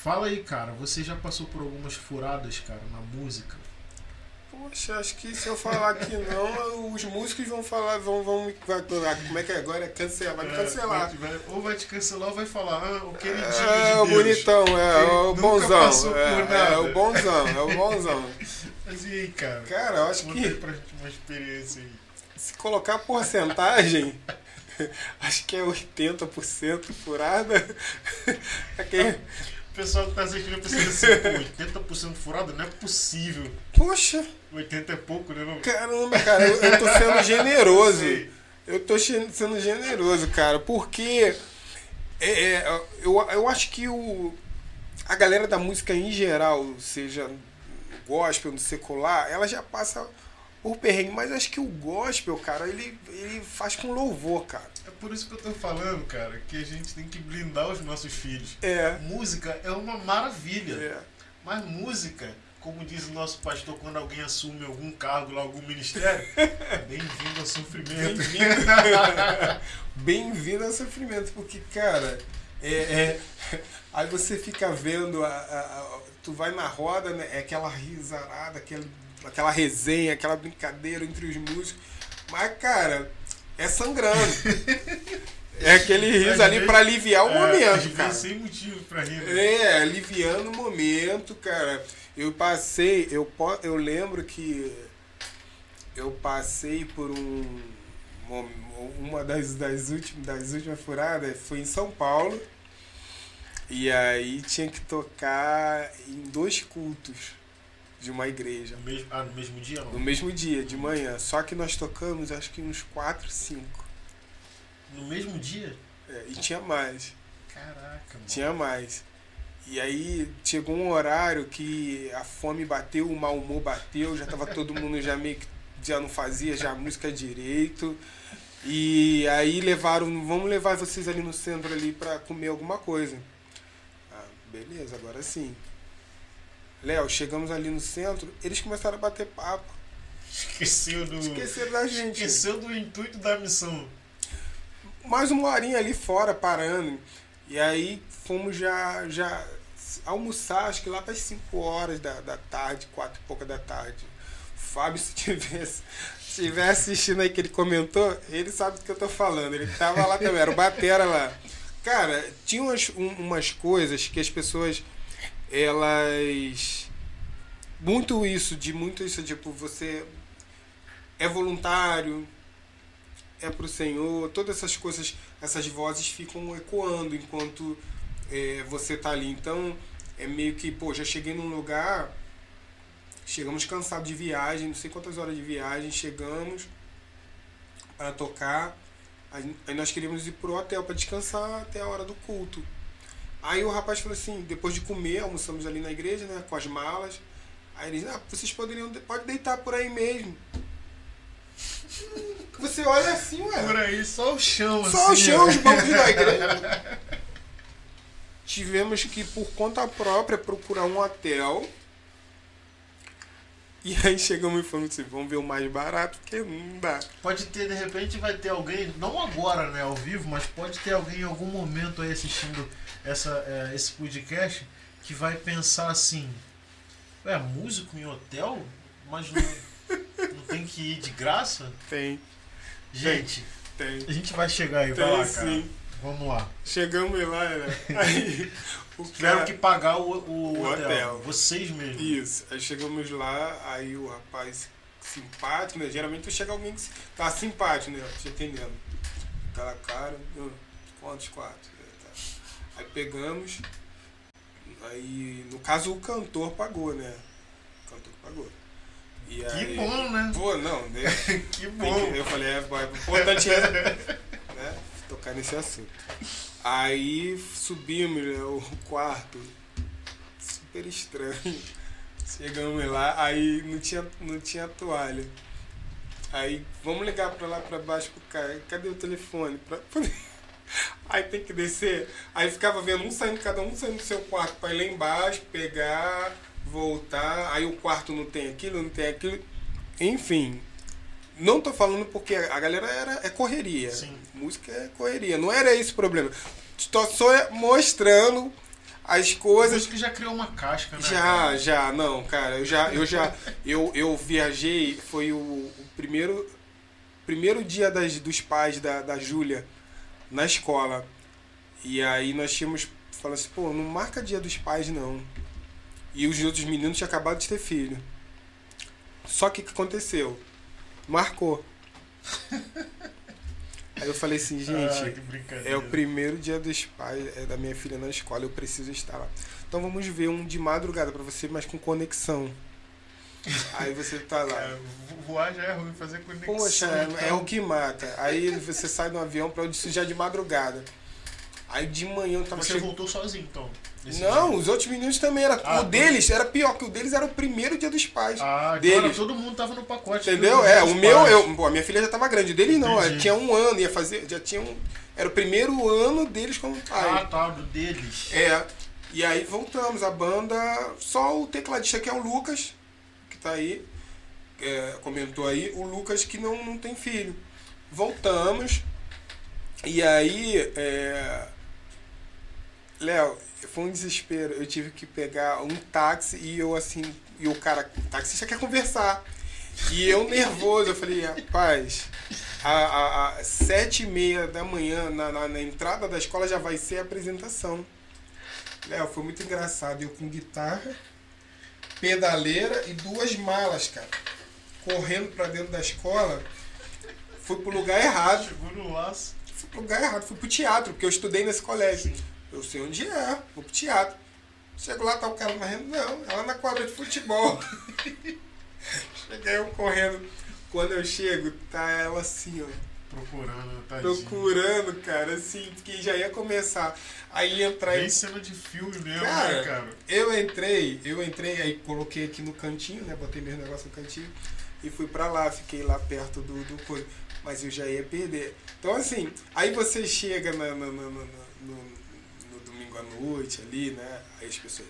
fala aí, cara, você já passou por algumas furadas, cara, na música? Poxa, acho que se eu falar que não, os músicos vão falar, vão, vão vai, como é que é agora? É cancelar, vai me cancelar. É, vai, ou vai te cancelar ou vai falar, ah, o queridinho É, de o Deus. bonitão, é, Ele o bonzão. É, nada. é, o bonzão, é o bonzão. Mas e aí, cara? Cara, eu acho Conta que pra gente uma experiência aí. se colocar porcentagem, acho que é 80% furada. Aquele, pessoal que tá assistindo pensa assim, pô, 80% furado não é possível. poxa, 80 é pouco, né? Não? caramba, cara, eu, eu tô sendo generoso. Eu tô sendo generoso, cara, porque é, é, eu, eu acho que o, a galera da música em geral, seja gospel, no secular, ela já passa por perrengue, mas acho que o gospel, cara, ele, ele faz com louvor, cara. É por isso que eu tô falando, cara, que a gente tem que blindar os nossos filhos. É. Música é uma maravilha. é. Mas música, como diz o nosso pastor quando alguém assume algum cargo lá, algum ministério, bem-vindo ao sofrimento. Bem-vindo. Bem-vindo ao sofrimento, porque, cara, é, é- aí você fica vendo, a, a- a- tu vai na roda, né, é aquela risarada, aquela, aquela resenha, aquela brincadeira entre os músicos, mas, cara, é sangrando. É aquele riso ali pra aliviar o É, momento, cara. sem motivo pra rir. né? É, aliviando o momento, cara. Eu passei, eu, eu lembro que eu passei por um uma das, das, últimas, das últimas furadas foi em São Paulo. E aí tinha que tocar em dois cultos de uma igreja. No mesmo, ah, no mesmo dia No não? mesmo dia, de manhã. Só que nós tocamos acho que uns quatro, cinco. No mesmo dia? É, e tinha mais. Caraca, mano. Tinha mais. E aí chegou um horário que a fome bateu, o mau humor bateu, já tava todo mundo já meio que já não fazia já a música direito. E aí levaram, vamos levar vocês ali no centro ali pra comer alguma coisa. Ah, beleza, agora sim. Léo, chegamos ali no centro, eles começaram a bater papo. Esqueceu do. Esqueceram da gente. Esqueceu do intuito da missão. mais uma horinha ali fora parando. E aí fomos já, já almoçar, acho que lá para as 5 horas da, da tarde, 4 e pouca da tarde. O Fábio, se tivesse, se estiver assistindo aí que ele comentou, ele sabe do que eu tô falando. Ele tava lá também, era o Batera lá. Cara, tinha umas, um- umas coisas que as pessoas, elas. Muito isso, de muito isso, tipo, você é voluntário, é pro Senhor, todas essas coisas, essas vozes ficam ecoando enquanto é, você tá ali. Então, é meio que, pô, já cheguei num lugar, chegamos cansados de viagem, não sei quantas horas de viagem, chegamos para tocar, aí nós queríamos ir pro hotel para descansar até a hora do culto. Aí o rapaz falou assim, depois de comer, almoçamos ali na igreja, né, com as malas. Aí ele disse, ah, vocês poderiam, pode deitar por aí mesmo. Você olha assim, ué. Por aí, só o chão, Só o assim. chão, ó. os bancos da igreja. Tivemos que, por conta própria, procurar um hotel. E aí chegamos e falamos assim, vamos ver o mais barato, porque não dá. Pode ter, de repente, vai ter alguém, não agora, né, ao vivo, mas pode ter alguém em algum momento aí assistindo essa, é, esse podcast que vai pensar assim: é músico em hotel? Mas não, não tem que ir de graça? Tem, Gente, tem. a gente vai chegar aí, vai Tem lá, cara. sim. Vamos lá. Chegamos lá, né? Aí o Tiveram cara... que pagar o, o, O hotel. hotel. Vocês mesmo. Isso, aí chegamos lá, aí o rapaz simpático, né? Geralmente chega alguém que tá simpático, né? Te atendendo. Aquela cara, "Ah, quantos quatro? Aí pegamos, aí no caso o cantor pagou, né? O cantor pagou. E Que aí, bom, né? Pô, não, né? Que bom. que- eu falei, é, é importante é, né, tocar nesse assunto. Aí subimos né, o quarto, super estranho. Chegamos lá, aí não tinha, não tinha toalha. Aí vamos ligar pra lá pra baixo pro cara. Cadê o telefone? Pra... Aí tem que descer. Aí ficava vendo um saindo, cada um saindo do seu quarto pra ir lá embaixo, pegar, voltar. Aí o quarto não tem aquilo, não tem aquilo. Enfim. Não tô falando porque a galera era, é correria. Sim. Música é correria. Não era esse o problema. Tô só mostrando as coisas. Acho que já criou uma casca, né? Já, já, não, cara, eu já, eu já, eu, eu viajei, foi o, o primeiro, primeiro dia das, dos pais da, da Júlia na escola. E aí nós tínhamos, falando assim, pô, não marca dia dos pais não. E os outros meninos tinham acabado de ter filho. Só que o que aconteceu? Marcou. Aí eu falei assim, gente, Ah, é o primeiro dia dos pais é da minha filha na escola, eu preciso estar lá. Então vamos ver um de madrugada pra você, mas com conexão. Aí você tá lá. É, vo- voar já é ruim, fazer conexão. Poxa, é, é então. o que mata. Aí você sai do avião pra onde já de madrugada. Aí de manhã eu tava Você voltou sozinho, então? Não, dia? os outros meninos também era. Ah, o deles era pior, que o deles era o primeiro dia dos pais. Ah, então deles. era- todo mundo tava no pacote. Entendeu? É, o meu, pais. eu, pô, a minha filha já tava grande, o dele não, Entendi. ela tinha um ano, ia fazer, já tinha um, era o primeiro ano deles como pai. Ah, tá, do deles. É, e aí voltamos, a banda, só o tecladista que é o Lucas, que tá aí, é, comentou aí, o Lucas que não, não tem filho. Voltamos, e aí, é, Léo, foi um desespero, eu tive que pegar um táxi e eu assim, e o cara, o taxista quer conversar. E eu nervoso, eu falei, rapaz, a sete e meia da manhã, na, na, na entrada da escola, já vai ser a apresentação. Léo, foi muito engraçado. Eu com guitarra, pedaleira e duas malas, cara. Correndo pra dentro da escola. Fui pro lugar errado. Chegou no laço. Fui pro lugar errado. Fui pro teatro, porque eu estudei nesse colégio. Eu sei onde é, vou pro teatro. Chego lá, tá o cara correndo. Não, ela na quadra de futebol. Cheguei eu correndo. Quando eu chego, tá ela assim, ó. Procurando, tadinho. Procurando, cara, assim, que já ia começar. Aí entrar Bem cena de filme mesmo, Cara, né, cara? Eu entrei, eu entrei, aí coloquei aqui no cantinho, né? Botei meus negócios no cantinho e fui pra lá, fiquei lá perto do, do coisa. Mas eu já ia perder. Então assim, aí você chega na- na- na- no, no domingo à noite ali, né? Aí as pessoas.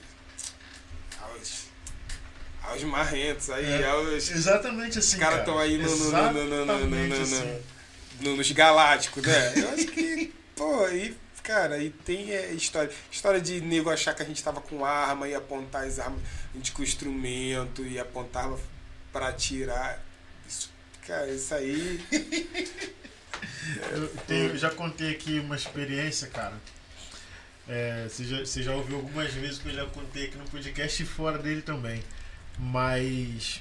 Aos, aos marrentos, aí É, aos. Exatamente assim, Os caras cara. estão aí no, no, no, no, no, no, no, no, assim. no- nos galácticos, né? Eu acho que, pô, aí, cara, aí tem é, história. História de nego achar que a gente tava com arma e apontar as armas, a gente com instrumento e apontava pra atirar. Isso, cara, isso aí. Eu, tenho- já contei aqui uma experiência, cara. É, você, já, você já ouviu algumas vezes que eu já contei aqui no podcast e fora dele também. Mas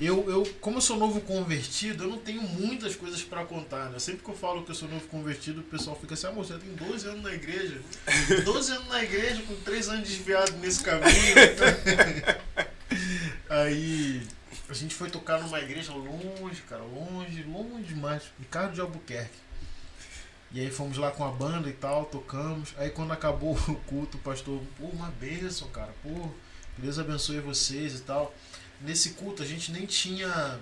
eu, eu como eu sou novo convertido, eu não tenho muitas coisas pra contar. Né? Sempre que eu falo que eu sou novo convertido, o pessoal fica assim: ah, moço, você tem 12 anos na igreja. 12 anos na igreja, com 3 anos desviado nesse caminho. Aí a gente foi tocar numa igreja longe, cara, longe, longe demais, Ricardo de Albuquerque. E aí fomos lá com a banda e tal, tocamos. Aí quando acabou o culto, o pastor, pô, uma bênção, cara, pô, Deus abençoe vocês e tal. Nesse culto a gente nem tinha.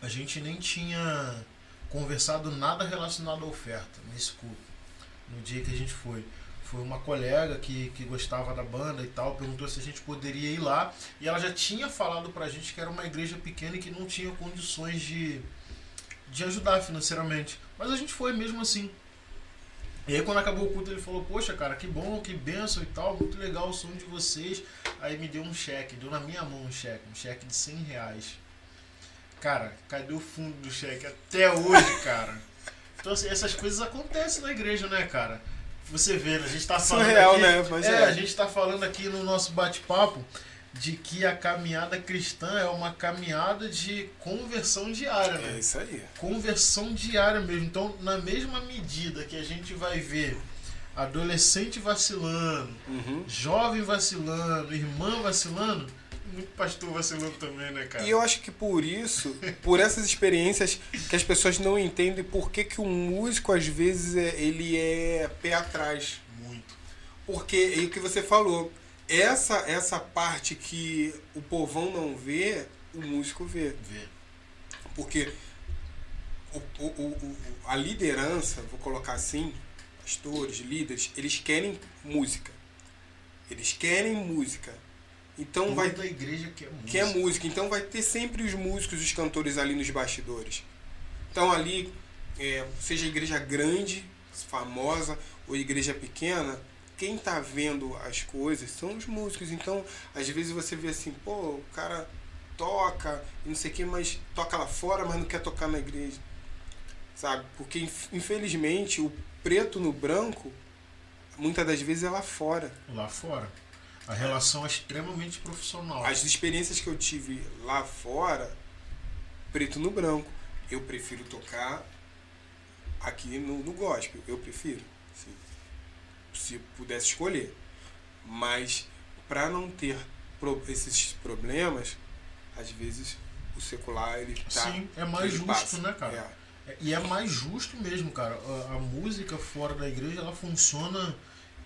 A gente nem tinha conversado nada relacionado à oferta nesse culto. No dia que a gente foi. Foi uma colega que, que gostava da banda e tal, perguntou se a gente poderia ir lá. E ela já tinha falado pra gente que era uma igreja pequena e que não tinha condições de, de ajudar financeiramente. Mas a gente foi mesmo assim. E aí quando acabou o culto ele falou, poxa cara, que bom, que benção e tal, muito legal o som de vocês. Aí me deu um cheque, deu na minha mão um cheque, um cheque de 100 reais. Cara, cadê o fundo do cheque? Até hoje, cara. Então assim, essas coisas acontecem na igreja, né, cara? Você vê, a gente tá falando Surreal, aqui, né? Mas é, é. a gente tá falando aqui no nosso bate-papo de que a caminhada cristã é uma caminhada de conversão diária, né? É isso aí. conversão diária mesmo. Então, na mesma medida que a gente vai ver adolescente vacilando, Uhum. jovem vacilando, irmã vacilando, muito pastor vacilando também, né, cara? E eu acho que por isso, por essas experiências, que as pessoas não entendem por que, que o músico, às vezes, é, ele é pé atrás. Muito. Porque, e o que você falou, essa, essa parte que o povão não vê, o músico vê. Vê. Porque o, o, o, a liderança, vou colocar assim, pastores, líderes, eles querem música. Eles querem música. Então Toda vai a igreja quer música. que é música. Então vai ter sempre os músicos, os cantores ali nos bastidores. Então ali, é, seja igreja grande, famosa ou igreja pequena, quem tá vendo as coisas são os músicos. Então, às vezes você vê assim, pô, o cara toca e não sei o que, mas toca lá fora, mas não quer tocar na igreja. Sabe? Porque inf- infelizmente o preto no branco, muitas das vezes é lá fora. Lá fora. A relação é extremamente profissional. As experiências que eu tive lá fora, preto no branco, eu prefiro tocar aqui no, no gospel. Eu prefiro, se, se pudesse escolher. Mas para não ter esses problemas, às vezes o secular ele tá. Sim, é mais justo, passa. né, cara? É. E é mais justo mesmo, cara. A, a música fora da igreja, ela funciona.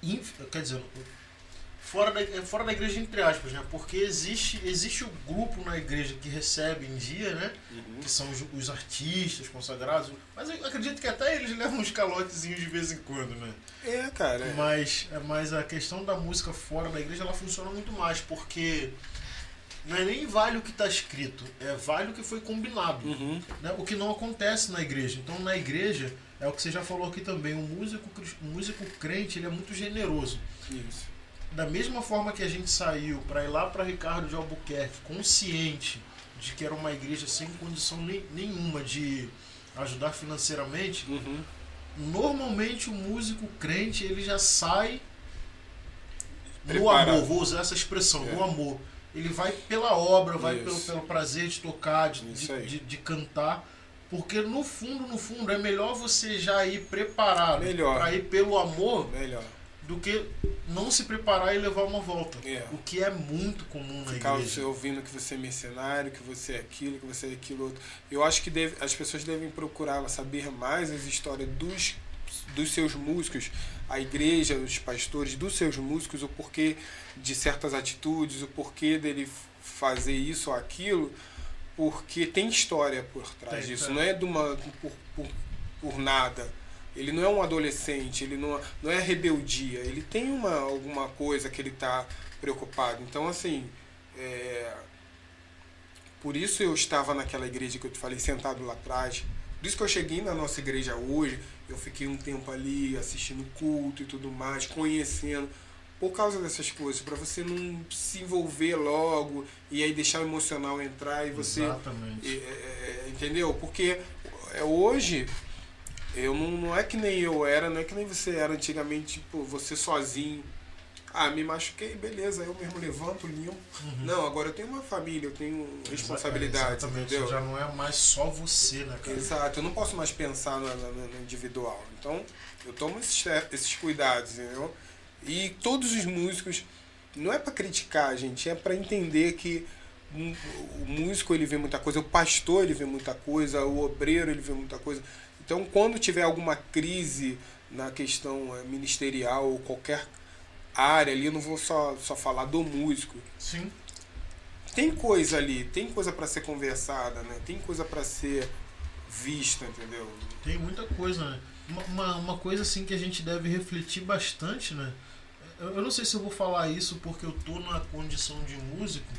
inf- Quer dizer, fora da, é fora da igreja, entre aspas, né? Porque existe, existe o grupo na igreja que recebe em dia, né? Uhum. Que são os, os artistas consagrados. Mas eu acredito que até eles levam uns calotezinhos de vez em quando, né? É, cara. é. Mas, mas a questão da música fora da igreja ela funciona muito mais, porque não é nem vale o que está escrito, é vale o que foi combinado. Uhum. né? O que não acontece na igreja. Então, na igreja, é o que você já falou aqui também, o músico, o músico crente ele é muito generoso. Isso. Da mesma forma que a gente saiu para ir lá para Ricardo de Albuquerque, consciente de que era uma igreja sem condição nem- nenhuma de ajudar financeiramente, Uhum. normalmente o músico crente ele já sai no Preparado. amor, vou usar essa expressão, É. no amor. Ele vai pela obra, vai Isso. pelo, pelo prazer de tocar, de, de, de- de cantar. Porque no fundo, no fundo, é melhor você já ir preparado Melhor. para ir pelo amor Melhor. Do que não se preparar e levar uma volta. É. O que é muito comum na Ficar igreja. você ouvindo que você é mercenário, que você é aquilo, que você é aquilo outro. Eu acho que deve, as pessoas devem procurar saber mais as histórias dos, dos seus músicos, a igreja, os pastores dos seus músicos, o porquê de certas atitudes, o porquê dele fazer isso ou aquilo, porque tem história por trás Tem, disso. tem. Não é de uma, por, por, por nada. Ele não é um adolescente, ele não, não é rebeldia, ele tem uma, alguma coisa que ele está preocupado. Então, assim, é, por isso eu estava naquela igreja que eu te falei, sentado lá atrás. Por isso que eu cheguei na nossa igreja hoje, eu fiquei um tempo ali assistindo culto e tudo mais, conhecendo. Por causa dessas coisas, para você não se envolver logo e aí deixar o emocional entrar e você Exatamente. é, é, é, entendeu? Porque é, hoje eu não, não é que nem eu era, não é que nem você era antigamente, tipo, você sozinho. Ah, me machuquei, beleza, eu mesmo levanto, limpo. Uhum. Não, agora eu tenho uma família, eu tenho responsabilidade, Exatamente. entendeu? Já não é mais só você, né, cara? Exato, eu não posso mais pensar no, no- no individual. Então, eu tomo esses, esses cuidados, entendeu? E todos os músicos, não é para criticar, gente, é para entender que o músico ele vê muita coisa, o pastor ele vê muita coisa, o obreiro ele vê muita coisa. Então, quando tiver alguma crise na questão eh, ministerial ou qualquer área ali, eu não vou só, só falar do músico, Sim. tem coisa ali, tem coisa para ser conversada, né? Tem coisa para ser vista, entendeu? Tem muita coisa, né? Uma, uma, uma coisa assim que a gente deve refletir bastante, né? Eu, eu não sei se eu vou falar isso porque eu tô na condição de músico,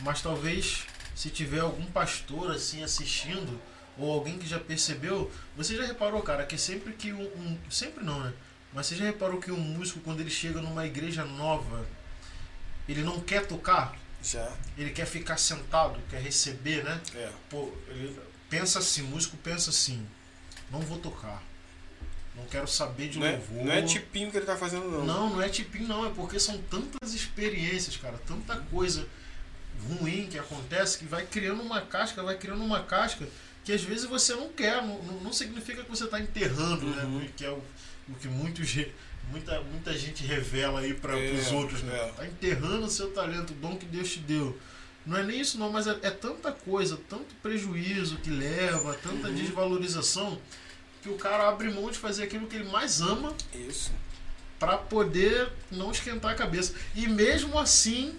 mas talvez se tiver algum pastor assim assistindo ou alguém que já percebeu, você já reparou, cara, que sempre que um, um- sempre não, né? Mas você já reparou que um músico quando ele chega numa igreja nova, ele não quer tocar, Já. ele quer ficar sentado, quer receber, né? É. Pô, ele pensa assim, músico pensa assim, não vou tocar. Não quero saber de Não é, louvor. não é tipinho que ele tá fazendo, não. Não, não é tipinho não, é porque são tantas experiências, cara, tanta coisa ruim que acontece que vai criando uma casca, vai criando uma casca que às vezes você não quer, não, não- significa que você está enterrando, Uhum. né? Que é o, o que muitos, muita, muita gente revela aí para É, os outros, né? é. Tá enterrando o seu talento, o dom que Deus te deu. Não é nem isso não, mas é, é tanta coisa, tanto prejuízo que leva, tanta Uhum. desvalorização, que o cara abre mão de fazer aquilo que ele mais ama Isso. para poder não esquentar a cabeça. E mesmo assim,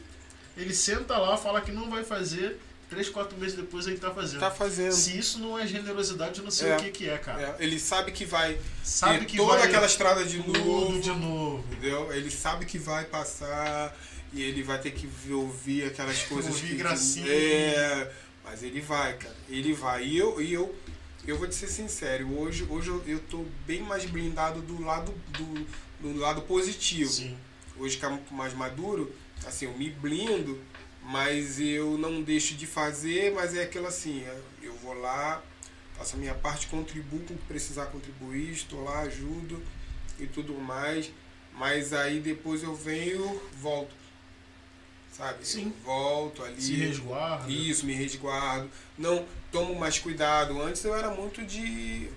ele senta lá, fala que não vai fazer, três, quatro meses depois ele tá fazendo. Tá fazendo. Se isso não é generosidade, eu não sei É. o que, que é, cara. É, ele sabe que vai Sabe que toda vai aquela estrada de novo. de novo. Entendeu? Ele sabe que vai passar e ele vai ter que ouvir aquelas coisas Ouvir que. gracinha. É, mas ele vai, cara. Ele vai. E eu, e eu, eu vou te ser sincero, hoje, hoje eu, eu tô bem mais blindado do lado, do, do lado positivo. Sim. Hoje que é mais maduro, assim, eu me blindo, mas eu não deixo de fazer, mas é aquilo assim, eu vou lá, faço a minha parte, contribuo com o que precisar contribuir, estou lá, ajudo e tudo mais, mas aí depois eu venho, volto. Sabe? Sim. Eu volto ali. Se resguarda. Isso, me resguardo. Não tomo mais cuidado. Antes eu era muito de.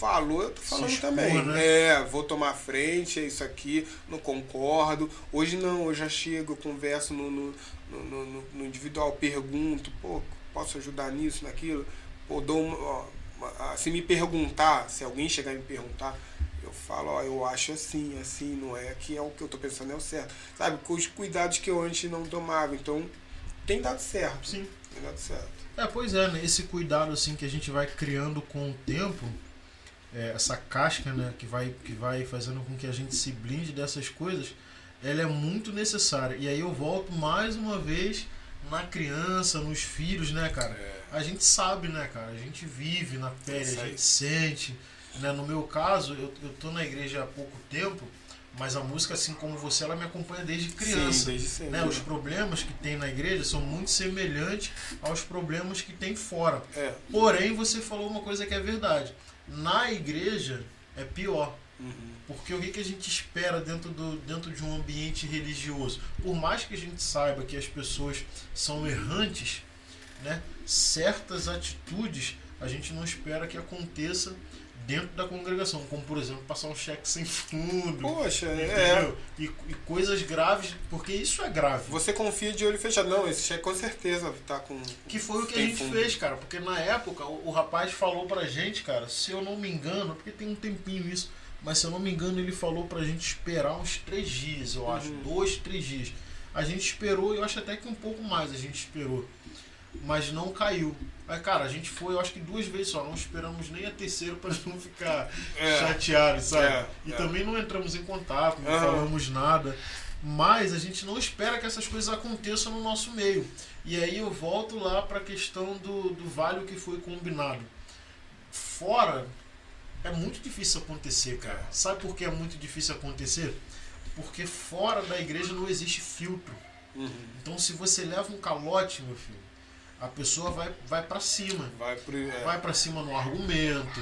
Falou, eu tô falando expor, também. né? É, vou tomar frente, é isso aqui, não concordo. Hoje não, eu já chego, eu converso no, no, no, no- no individual, pergunto, pô, posso ajudar nisso, naquilo? Pô, dou uma, ó, uma- se me perguntar, se alguém chegar e me perguntar, eu falo, ó, eu acho assim, assim, não é que é o que eu tô pensando é o certo. Sabe, com os cuidados que eu antes não tomava. Então, tem dado certo. Sim. Tem dado certo. É, pois é, né? Esse cuidado assim que a gente vai criando com o tempo, é, essa casca, né, que vai, que vai fazendo com que a gente se blinde dessas coisas, ela é muito necessária. E aí eu volto mais uma vez na criança, nos filhos, né, cara? É. A gente sabe, né, cara? A gente vive na pele, a gente sente. Né? No meu caso, eu, eu tô na igreja há pouco tempo, mas a música, assim como você, ela me acompanha desde criança. Sim, desde sempre. né? Os problemas que tem na igreja são muito semelhantes aos problemas que tem fora. É. Porém, você falou uma coisa que é verdade. Na igreja é pior. Uhum. Porque o que, que a gente espera dentro, do, dentro de um ambiente religioso? Por mais que a gente saiba que as pessoas são errantes, né, certas atitudes a gente não espera que aconteça dentro da congregação, como por exemplo passar um cheque sem fundo, Poxa, é. entendeu? E, e coisas graves, porque isso é grave. Você confia de olho fechado. Não, esse cheque com certeza tá com. Que foi o que a gente fundo. fez, cara. Porque na época o, o rapaz falou pra gente, cara, se eu não me engano, porque tem um tempinho isso, mas se eu não me engano, ele falou pra gente esperar uns três dias, eu acho. Uhum. Dois, três dias. A gente esperou, eu acho até que um pouco mais a gente esperou. Mas não caiu. Aí, cara, a gente foi, eu acho que duas vezes só. Não esperamos nem a terceira pra não ficar É. chateados, sabe? É, e é. também não entramos em contato, não falamos nada. Mas a gente não espera que essas coisas aconteçam no nosso meio. E aí eu volto lá para a questão do, do vale que foi combinado. Fora, é muito difícil acontecer, cara. Sabe por que é muito difícil acontecer? Porque fora da igreja não existe filtro. Uhum. Então se você leva um calote, meu filho, a pessoa vai, vai para cima Vai pro. É, vai para cima no argumento,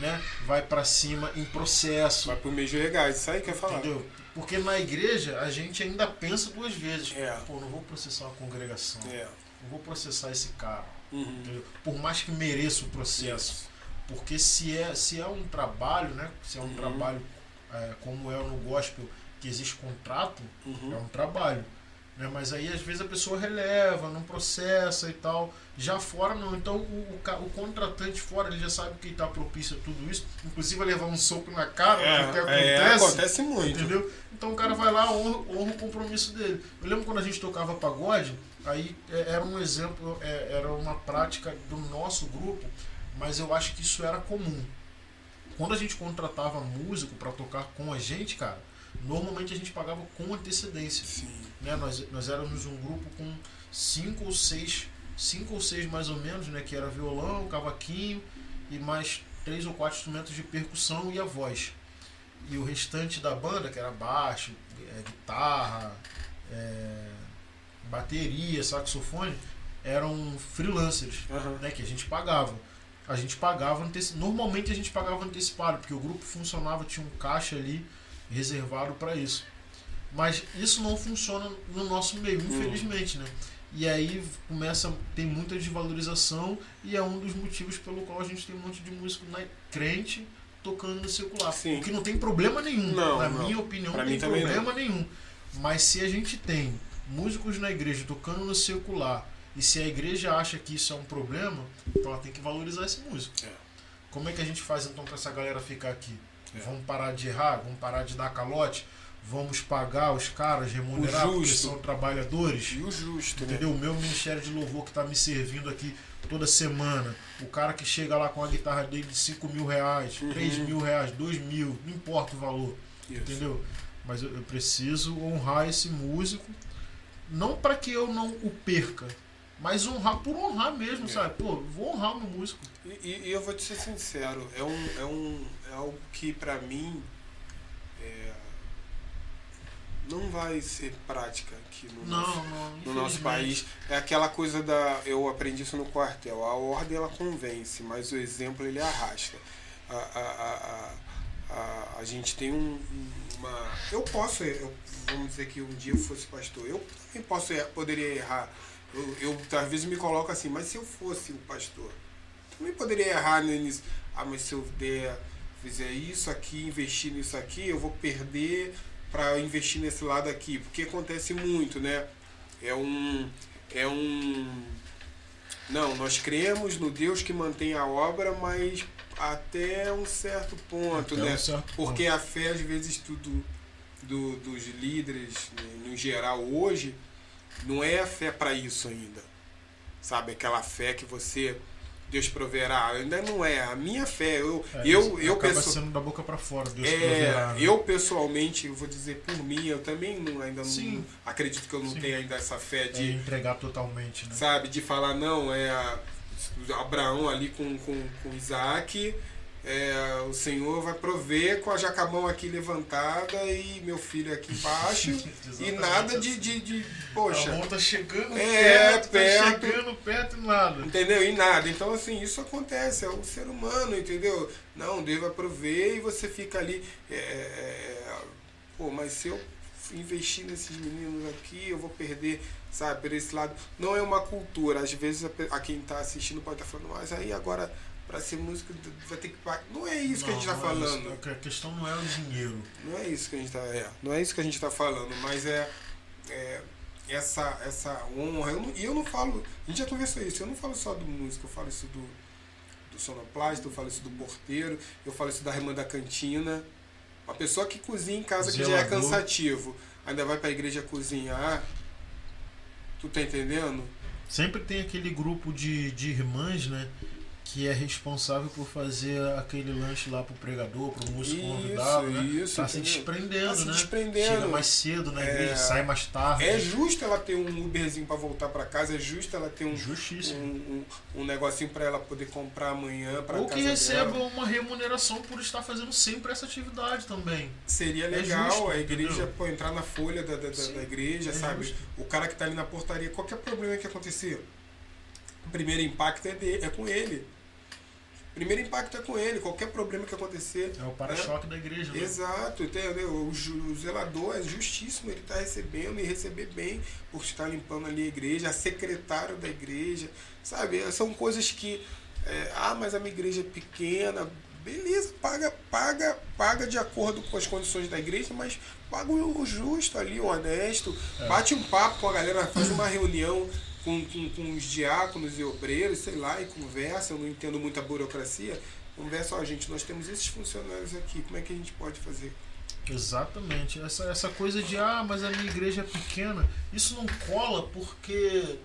né? Vai para cima em processo, vai pro meio de legais. Isso aí que eu falar. entendeu? Porque na igreja a gente ainda pensa duas vezes. É. Pô, não vou processar uma congregação, É. não vou processar esse cara, Uhum. Por mais que mereça o processo, porque se é se é um trabalho, né? Se é um Uhum. trabalho é, como é no gospel que existe contrato, é Uhum. um trabalho. Né? Mas aí às vezes a pessoa releva, não processa e tal. Já fora não. Então o, o, o contratante fora ele já sabe que está propício a tudo isso. Inclusive vai levar um soco na cara, É, é, acontece. acontece muito. Entendeu? Então o cara vai lá, honra, honra o compromisso dele. Eu lembro quando a gente tocava pagode, aí é, era um exemplo, é, era uma prática do nosso grupo, mas eu acho que isso era comum. Quando a gente contratava músico para tocar com a gente, cara, normalmente a gente pagava com antecedência Sim. Né? Nós, nós éramos um grupo com cinco ou seis, cinco ou seis mais ou menos, né? Que era violão, cavaquinho e mais três ou quatro instrumentos de percussão e a voz. E o restante da banda, que era baixo, eh, guitarra, eh, bateria, saxofone, eram freelancers, Aham. né? Que a gente pagava. A gente pagava anteci... normalmente a gente pagava antecipado, porque o grupo funcionava, tinha um caixa ali reservado para isso. Mas isso não funciona no nosso meio, infelizmente, né? E aí começa a ter muita desvalorização e é um dos motivos pelo qual a gente tem um monte de músico na crente tocando no circular. Sim. O que não tem problema nenhum, Não, na não. minha opinião, Pra não tem problema nenhum. Mas se a gente tem músicos na igreja tocando no circular e se a igreja acha que isso é um problema, então ela tem que valorizar esse músico. É. Como é que a gente faz então para essa galera ficar aqui? É. Vamos parar de errar? Vamos parar de dar calote? Vamos pagar os caras, remunerar, porque são trabalhadores. E o justo, né? Entendeu? O meu ministério de louvor que tá me servindo aqui toda semana. O cara que chega lá com a guitarra dele de 5 mil reais, Uhum. 3 mil reais, 2 mil, não importa o valor. Isso. Entendeu? Mas eu, eu preciso honrar esse músico. Não para que eu não o perca, mas honrar por honrar mesmo, É. sabe? Pô, vou honrar o meu músico. E, e- eu vou te ser sincero, é, um, é, um, é algo que pra mim não vai ser prática aqui no nosso, Não, não. no nosso país. É aquela coisa da. Eu aprendi isso no quartel. A ordem ela convence, mas o exemplo ele arrasta. A, a, a, a, a, gente tem um, um- uma. Eu posso, eu, vamos dizer que um dia eu fosse pastor, eu também posso, er- poderia errar. Eu, eu às vezes me coloco assim, mas se eu fosse o pastor, também poderia errar início. Ah, mas se eu der, fizer isso aqui, investir nisso aqui, eu vou perder para investir nesse lado aqui, porque acontece muito, né? É um é um não, nós cremos no Deus que mantém a obra, mas até um certo ponto, Até né? um certo Porque a fé, às vezes, tudo do, dos líderes, né, no geral, hoje, não é a fé para isso ainda. Sabe? Aquela fé que você, Deus proverá. Ainda não é. A minha fé, eu, É, eu, eu acaba penso. sendo da boca pra fora, Deus É, proverá, né? eu pessoalmente, eu vou dizer por mim, eu também não, ainda Sim. não acredito que eu não Sim. tenho ainda essa fé É de, entregar totalmente, né? sabe, de falar, não, é a- Abraão ali com, com, com Isaac, é, o Senhor vai prover com a jacamão aqui levantada e meu filho aqui embaixo, e nada de, assim. de, de A poxa, mão tá chegando É, perto, perto. tá chegando perto e nada. Entendeu? E nada. Então, assim, isso acontece, é o ser humano, entendeu? Não, Deus vai prover e você fica ali. é, pô, mas se eu investir nesses meninos aqui, eu vou perder, sabe, por esse lado. Não é uma cultura. Às vezes a, a quem está assistindo pode estar falando, mas aí agora, para ser músico, vai ter que. pagar." Não é isso que a gente está Não, não é falando. isso. A questão não é o dinheiro. Não é isso que a gente tá, é, não é isso que a gente tá falando, mas é, é essa essa honra. Eu não- e eu não falo, a gente já conversou isso. Eu não falo só do músico, eu falo isso do do sonoplasta, eu falo isso do porteiro, eu falo isso da irmã da cantina. Uma pessoa que cozinha em casa que já é cansativo, ainda vai para a igreja cozinhar. Tu tá entendendo? Sempre tem aquele grupo de, de irmãs, né? Que é responsável por fazer aquele lanche lá pro pregador, pro músico Isso, convidado, né? isso, Tá se desprendendo, Tá se né? desprendendo. Chega mais cedo na É. igreja, sai mais tarde. É justo ela ter um Uberzinho para voltar para casa, é justo ela ter um, Justíssimo. um, um, um negocinho para ela poder comprar amanhã para Ou que receba dela. uma remuneração por estar fazendo sempre essa atividade também. Seria É legal justo, a igreja entendeu? pô, entrar na folha da, da, da- da igreja, é sabe? justo. O cara que tá ali na portaria, qualquer problema que acontecer, o primeiro impacto é, de, é com ele. Primeiro impacto é com ele, qualquer problema que acontecer. É o para-choque da igreja, né? Exato, entendeu? O, o zelador é justíssimo, ele está recebendo e receber bem por estar limpando ali a igreja, a secretário da igreja, sabe? São coisas que, é, ah, mas a minha igreja é pequena, beleza, paga, paga, paga de acordo com as condições da igreja, mas paga o o justo ali, o honesto, É. bate um papo com a galera, faz uma reunião com, com, com os diáconos e obreiros, sei lá, e conversa, eu não entendo muita burocracia, conversa, ó, gente, nós temos esses funcionários aqui, como é que a gente pode fazer? Exatamente. Essa, essa coisa de, ah, mas a minha igreja é pequena, isso não cola porque,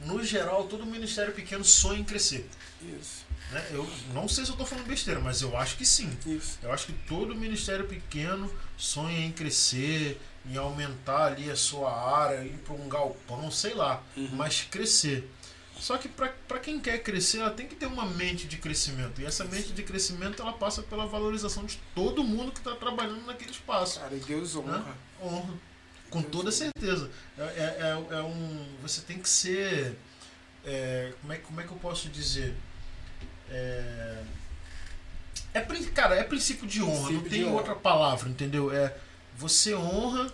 no geral, todo ministério pequeno sonha em crescer. Isso, Né? Eu não sei se eu estou falando besteira, mas eu acho que sim. isso. Eu acho que todo ministério pequeno sonha em crescer, em aumentar ali a sua área, ir para um galpão, sei lá, Uhum. mas crescer. Só que para quem quer crescer, ela tem que ter uma mente de crescimento. E essa mente de crescimento ela passa pela valorização de todo mundo que está trabalhando naquele espaço. Cara, e Deus honra. Honra. Com toda certeza. É, é, é- é um. Você tem que ser. é, como, é, como é que eu posso dizer? É, é, prin- cara, é princípio de honra, Princípio não tem honra. outra palavra, entendeu? É você honra,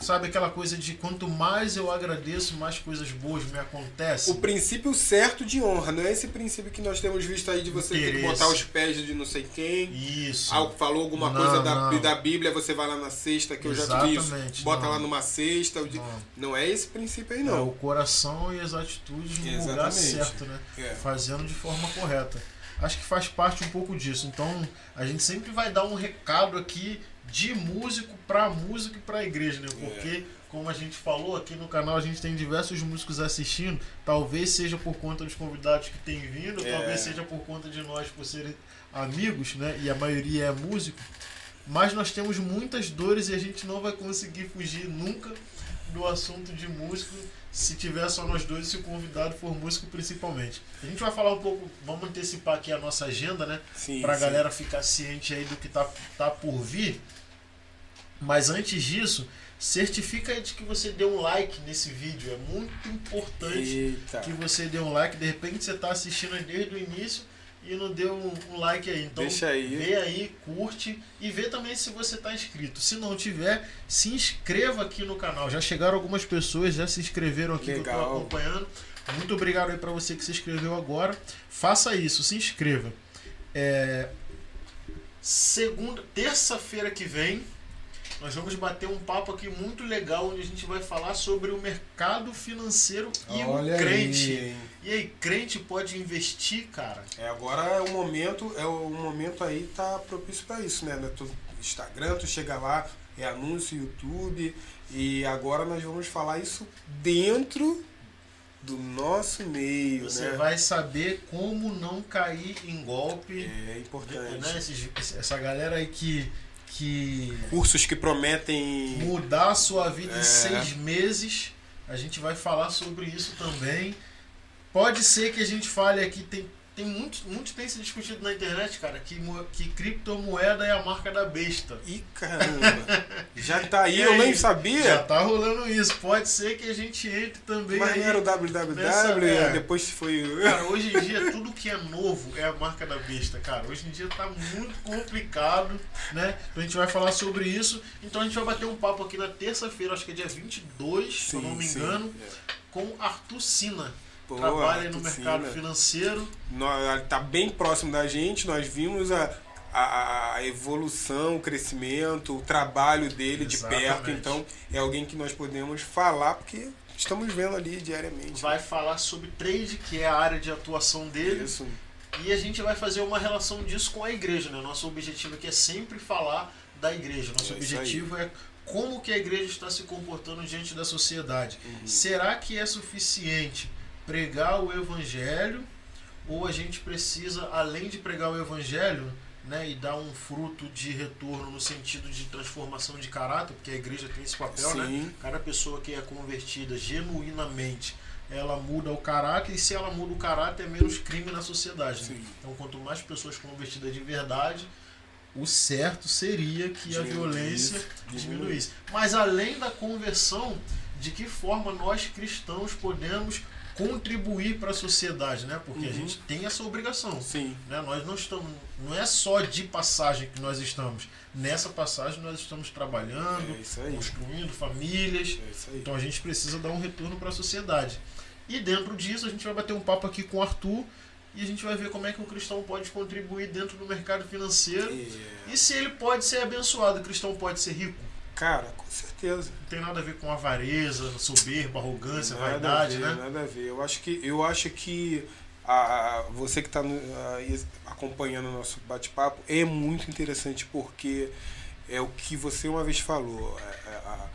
sabe aquela coisa de quanto mais eu agradeço, mais coisas boas me acontecem. O princípio certo de honra, não é esse princípio que nós temos visto aí de você ter que Interesse. botar os pés de não sei quem. Isso. Falou alguma Não, coisa da, não. da Bíblia, você vai lá na cesta, que eu já vi isso. Exatamente, Bota não. lá numa cesta. Não. Não é esse princípio aí, É não. o coração e as atitudes no lugar Exatamente. certo, né? É. Fazendo de forma correta. Acho que faz parte um pouco disso. Então, a gente sempre vai dar um recado aqui de músico para músico e para igreja, né? É. Porque, como a gente falou aqui no canal, a gente tem diversos músicos assistindo. Talvez seja por conta dos convidados que têm vindo, É. talvez seja por conta de nós, por serem amigos, né? E a maioria é músico. Mas nós temos muitas dores e a gente não vai conseguir fugir nunca do assunto de músico se tiver só nós dois e se o convidado for músico principalmente. A gente vai falar um pouco, vamos antecipar aqui a nossa agenda, né? Sim, Pra sim. galera ficar ciente aí do que tá, tá por vir. Mas antes disso, certifica de que você deu um like nesse vídeo. É muito importante Eita. que você dê um like. De repente você tá assistindo desde o início e não deu um, um like aí. Então Deixa aí. vê aí, curte e vê também se você tá inscrito. Se não tiver, se inscreva aqui no canal. Já chegaram algumas pessoas, já se inscreveram aqui que eu Legal. tô acompanhando. Muito obrigado aí para você que se inscreveu agora. Faça isso, se inscreva. É, segunda, terça-feira que vem, nós vamos bater um papo aqui muito legal onde a gente vai falar sobre o mercado financeiro e Olha o crente. aí? E aí, crente pode investir, cara? É, agora é o momento, é o momento aí tá propício para isso, né? Tu, Instagram, tu chega lá, é anúncio, YouTube, e agora nós vamos falar isso dentro do nosso meio, Você né? vai saber como não cair em golpe. É importante. Né? Esses- essa galera aí que, que Cursos que prometem mudar a sua vida É. em seis meses. A gente vai falar sobre isso também. Pode ser que a gente fale aqui, tem, tem muito, muito tem se discutido na internet, cara, que, que criptomoeda é a marca da besta. Ih, caramba! Já tá aí, eu aí? nem Já sabia. tá rolando isso. Pode ser que a gente entre também Mas aí. não era o www, nessa- é. depois foi. Cara, hoje em dia tudo que é novo é a marca da besta, cara. Hoje em dia tá muito complicado, né? Então a gente vai falar sobre isso. Então a gente vai bater um papo aqui na terça-feira, acho que é dia 22, se eu não me sim. engano, É. com Arthur Sina. Pô, Trabalha aí no mercado financeiro. Nós, tá bem próximo da gente, nós vimos a, a, a evolução, o crescimento, o trabalho dele de Exatamente. perto, então é alguém que nós podemos falar, porque estamos vendo ali diariamente. Vai falar sobre trade, que é a área de atuação dele. Isso. E a gente vai fazer uma relação disso com a igreja, né? Nosso objetivo aqui é sempre falar da igreja. Nosso É objetivo é como que a igreja está se comportando diante da sociedade. Uhum. Será que é suficiente pregar o evangelho ou a gente precisa, além de pregar o evangelho, né, e dar um fruto de retorno no sentido de transformação de caráter, porque a igreja tem esse papel, né? Sim. Cada pessoa que é convertida genuinamente, ela muda o caráter, e se ela muda o caráter, é menos crime na sociedade. né? Então, quanto mais pessoas convertidas de verdade, o certo seria que a violência diminuísse. Mas além da conversão, de que forma nós cristãos podemos contribuir para a sociedade, né? Porque a Uhum. gente tem essa obrigação. Sim. Né? Nós não estamos, não é só de passagem que nós estamos. Nessa passagem nós estamos trabalhando, É construindo famílias. É. Então a gente precisa dar um retorno para a sociedade. E dentro disso a gente vai bater um papo aqui com o Arthur e a gente vai ver como é que o cristão pode contribuir dentro do mercado financeiro É, e se ele pode ser abençoado. O cristão pode ser rico. Cara, com certeza. Não tem nada a ver com avareza, soberba, arrogância, Nada vaidade, ver, né? Nada a ver. Eu acho que, eu acho que a, a- você que está acompanhando o nosso bate-papo é muito interessante porque é o que você uma vez falou. é- é a-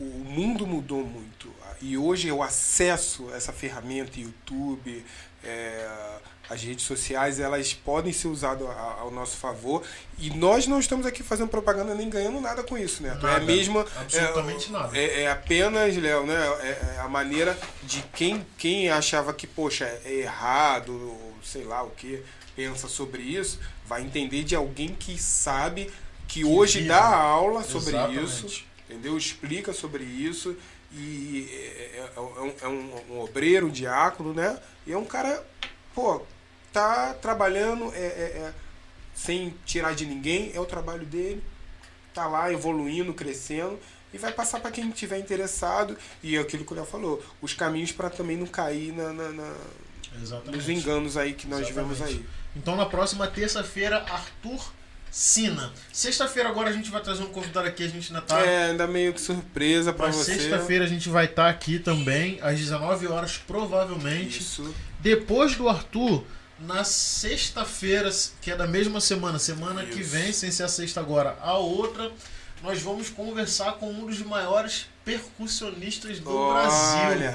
o mundo mudou muito e hoje o acesso a essa ferramenta, YouTube, é, as redes sociais, elas podem ser usadas a- ao nosso favor e nós não estamos aqui fazendo propaganda nem ganhando nada com isso, né? É a Nada, mesma absolutamente é, nada. É, é apenas, Léo, né? É, é a maneira de quem, quem achava que, poxa, é errado, ou sei lá o que, pensa sobre isso, vai entender de alguém que sabe, que, hoje vive. dá aula sobre Exatamente. isso, entendeu? Explica sobre isso. E é, é- é um, é um- um obreiro, um diácono, né? E é um cara, pô, tá trabalhando é, é- é, sem tirar de ninguém, é o trabalho dele tá lá evoluindo, crescendo e vai passar para quem tiver interessado e é aquilo que o Léo falou, os caminhos para também não cair na, na- na- nos enganos aí que nós Exatamente. tivemos aí. Então na próxima terça-feira, Arthur Sina. Sexta-feira agora a gente vai trazer um convidado aqui, a gente ainda tá. É, ainda meio que surpresa para você. sexta-feira a gente vai estar aqui também, às 19 horas, provavelmente. Isso. Depois do Arthur, Na sexta-feira, que é da mesma semana, semana que vem, sem ser a sexta agora, a outra, nós vamos conversar com um dos maiores percussionistas do Olha. Brasil.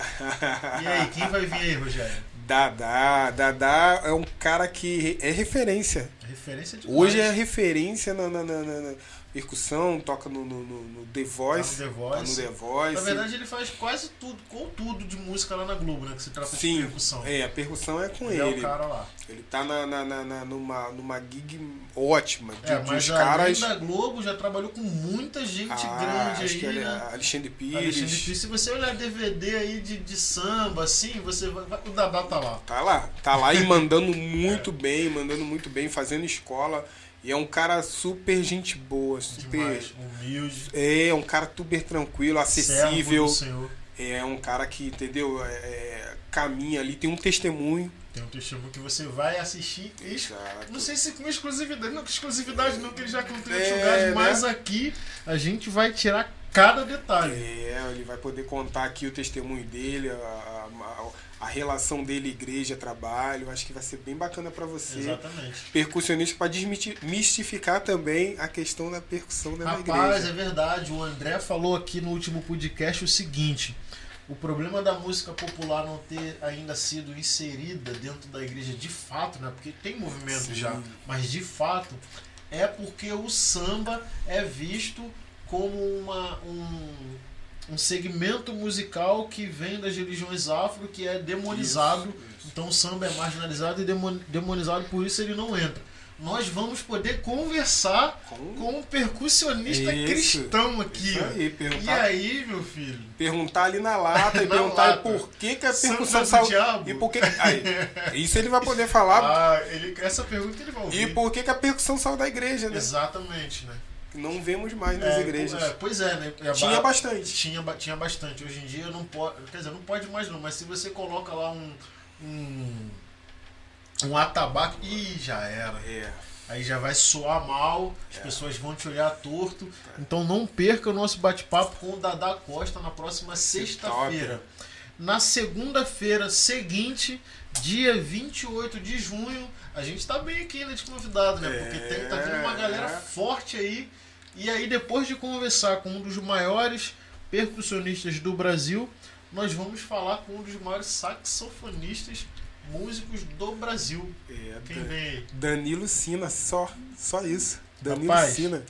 E aí, quem vai vir aí, Rogério? Dadá, Dadá é um cara que é referência. Referência demais. Hoje é referência na- na- na- na percussão, toca no, no- no- The Voice. Tá no The tá Voice. no The Voice. Na verdade, ele faz quase tudo, com tudo de música lá na Globo, né? Que se trata de Sim, percussão. é, a percussão é com ele, ele. é o cara lá. Ele tá na, na- na- numa, numa gig ótima. De, É, de mas além caras. da Globo, já trabalhou com muita gente Ah, grande acho aí, que é né? Alexandre Pires. Alexandre Pires, se você olhar DVD aí de, de samba, assim, você vai, o Dadá tá lá. Tá lá, tá lá e mandando muito bem, mandando muito bem, fazendo escola. E é um cara super gente boa, super. Demais, humilde, É, um cara super tranquilo, acessível. Senhor. É um cara que, entendeu? É, é, caminha ali, tem um testemunho. Tem um testemunho que você vai assistir. ex- Exato. Não sei se com exclusividade, não com exclusividade não, que ele já contou É, lugares, né? mas aqui a gente vai tirar cada detalhe. É, ele vai poder contar aqui o testemunho dele, a, a- a relação dele, igreja, trabalho. Acho que vai ser bem bacana pra você. Exatamente. Percussionista para desmistificar também a questão da percussão da Rapaz, igreja. é verdade. O André falou aqui no último podcast o seguinte: o problema da música popular não ter ainda sido inserida dentro da igreja de fato, né? Porque tem movimento Sim. já, mas de fato é porque o samba é visto como uma, um, um segmento musical que vem das religiões afro que é demonizado. Isso, isso. Então o samba é marginalizado e demon- demonizado, por isso ele não entra. Nós vamos poder conversar Com- com um percussionista Isso, cristão aqui. Aí, E aí, meu filho? perguntar ali na lata e Na perguntar lata. por que, que a percussão do saiu. diabo? E por que. Aí, isso ele vai poder falar. Ah, ele, essa pergunta ele vai e ouvir. por que, que a percussão saiu da igreja, né? Exatamente, né? Não vemos mais nas É, igrejas. é, pois é, né? É, Tinha ba- bastante. Tinha, tinha bastante. Hoje em dia não pode. Quer dizer, não pode mais não, mas se você coloca lá um. Um, um atabaque. Ih, já era. É. Aí já vai soar mal, as É. pessoas vão te olhar torto. Então não perca o nosso bate-papo com o Dadá Costa na próxima sexta-feira. Na segunda-feira seguinte, dia 28 de junho, a gente tá bem aqui né, de convidado, né? Porque tem, tá vindo uma galera É. forte aí. E aí, depois de conversar com um dos maiores percussionistas do Brasil, nós vamos falar com um dos maiores saxofonistas músicos do Brasil. É, Quem Dan- vem aí? Danilo Sina, só. Só isso. Danilo Rapaz, Sina.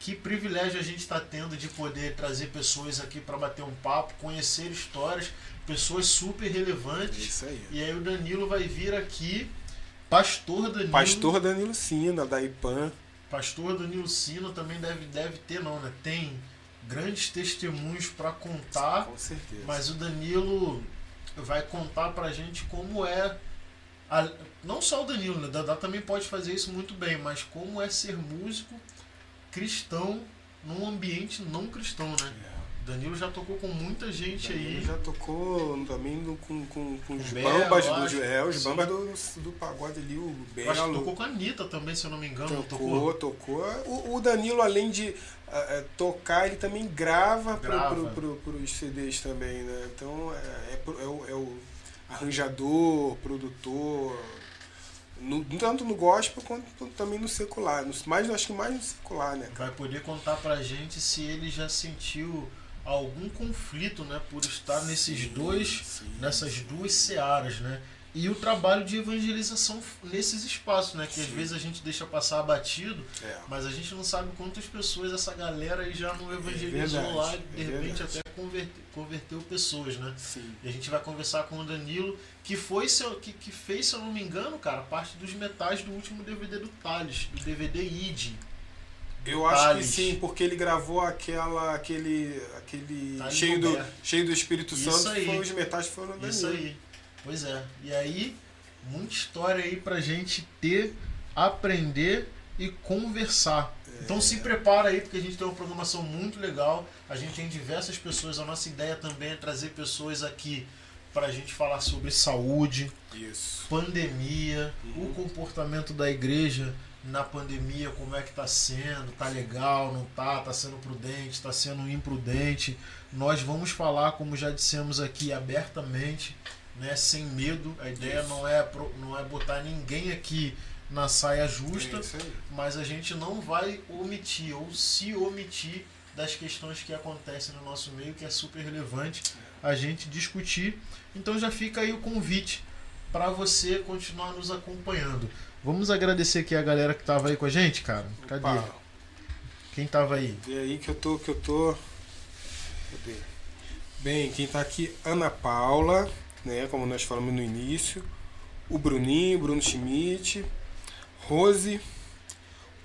Que privilégio a gente está tendo de poder trazer pessoas aqui para bater um papo, conhecer histórias, pessoas super É relevantes. isso aí. E aí o Danilo vai vir aqui, Pastor Danilo. Pastor Danilo Sina, da IPAN. Pastor Danilo Sino também deve, deve ter, não, né? Tem grandes testemunhos para contar, Com certeza. mas o Danilo vai contar pra gente como é. a- não só o Danilo, né? Dadá também pode fazer isso muito bem, mas como é ser músico cristão num ambiente não cristão, né? É. Danilo já tocou com muita gente Ele aí. já tocou também com, com, com os Belo, bambas, do, é, os Sim. bambas do, do pagode ali, o Eu acho que Belo. tocou com a Anitta também, se eu não me engano. Tocou, tocou. O, o Danilo, além de ah, tocar, ele também grava, pro- Grava. Pro, pro, pros CDs também, né? Então é, é, pro- é o, é o arranjador, produtor, no- tanto no gospel quanto também no secular. No, mais, acho que mais no secular, né? Vai poder contar pra gente se ele já sentiu algum conflito, né? Por estar nesses Sim, dois, sim, nessas duas searas, né? E o trabalho de evangelização nesses espaços, né? Que às Sim. vezes a gente deixa passar batido, É. mas a gente não sabe quantas pessoas essa galera aí já não evangelizou verdade, lá e de é repente verdade. até converte- converteu pessoas, né? Sim. E a gente vai conversar com o Danilo, que foi seu, que, que fez, se eu não me engano, cara, parte dos metais do último DVD do Thales, do DVD ID. Eu acho que Thales. sim, porque ele gravou aquela, aquele, aquele cheio do, cheio do Espírito Isso Santo, aí. foi os metais que foram Isso Danilo. aí. Pois é. E aí, muita história aí pra gente ter, aprender e conversar. Então se prepara aí, porque a gente tem uma programação muito legal. A gente tem diversas pessoas. A nossa ideia também é trazer pessoas aqui pra gente falar sobre saúde, Isso. pandemia, Uhum. o comportamento da igreja na pandemia, como é que tá sendo, tá legal, não tá, tá sendo prudente, tá sendo imprudente. Nós vamos falar, como já dissemos aqui, abertamente né, sem medo. A ideia não é, não é botar ninguém aqui na saia justa, É mas a gente não vai omitir ou se omitir das questões que acontecem no nosso meio, que é super relevante a gente discutir. Então já fica aí o convite para você continuar nos acompanhando. Vamos agradecer aqui a galera que tava aí com a gente, cara. Cadê? Opa, Quem tava aí? vê aí que eu tô. Que eu tô... Cadê? Bem, quem tá aqui, Ana Paula, né? Como nós falamos no início. O Bruninho, Bruno Schmidt, Rose,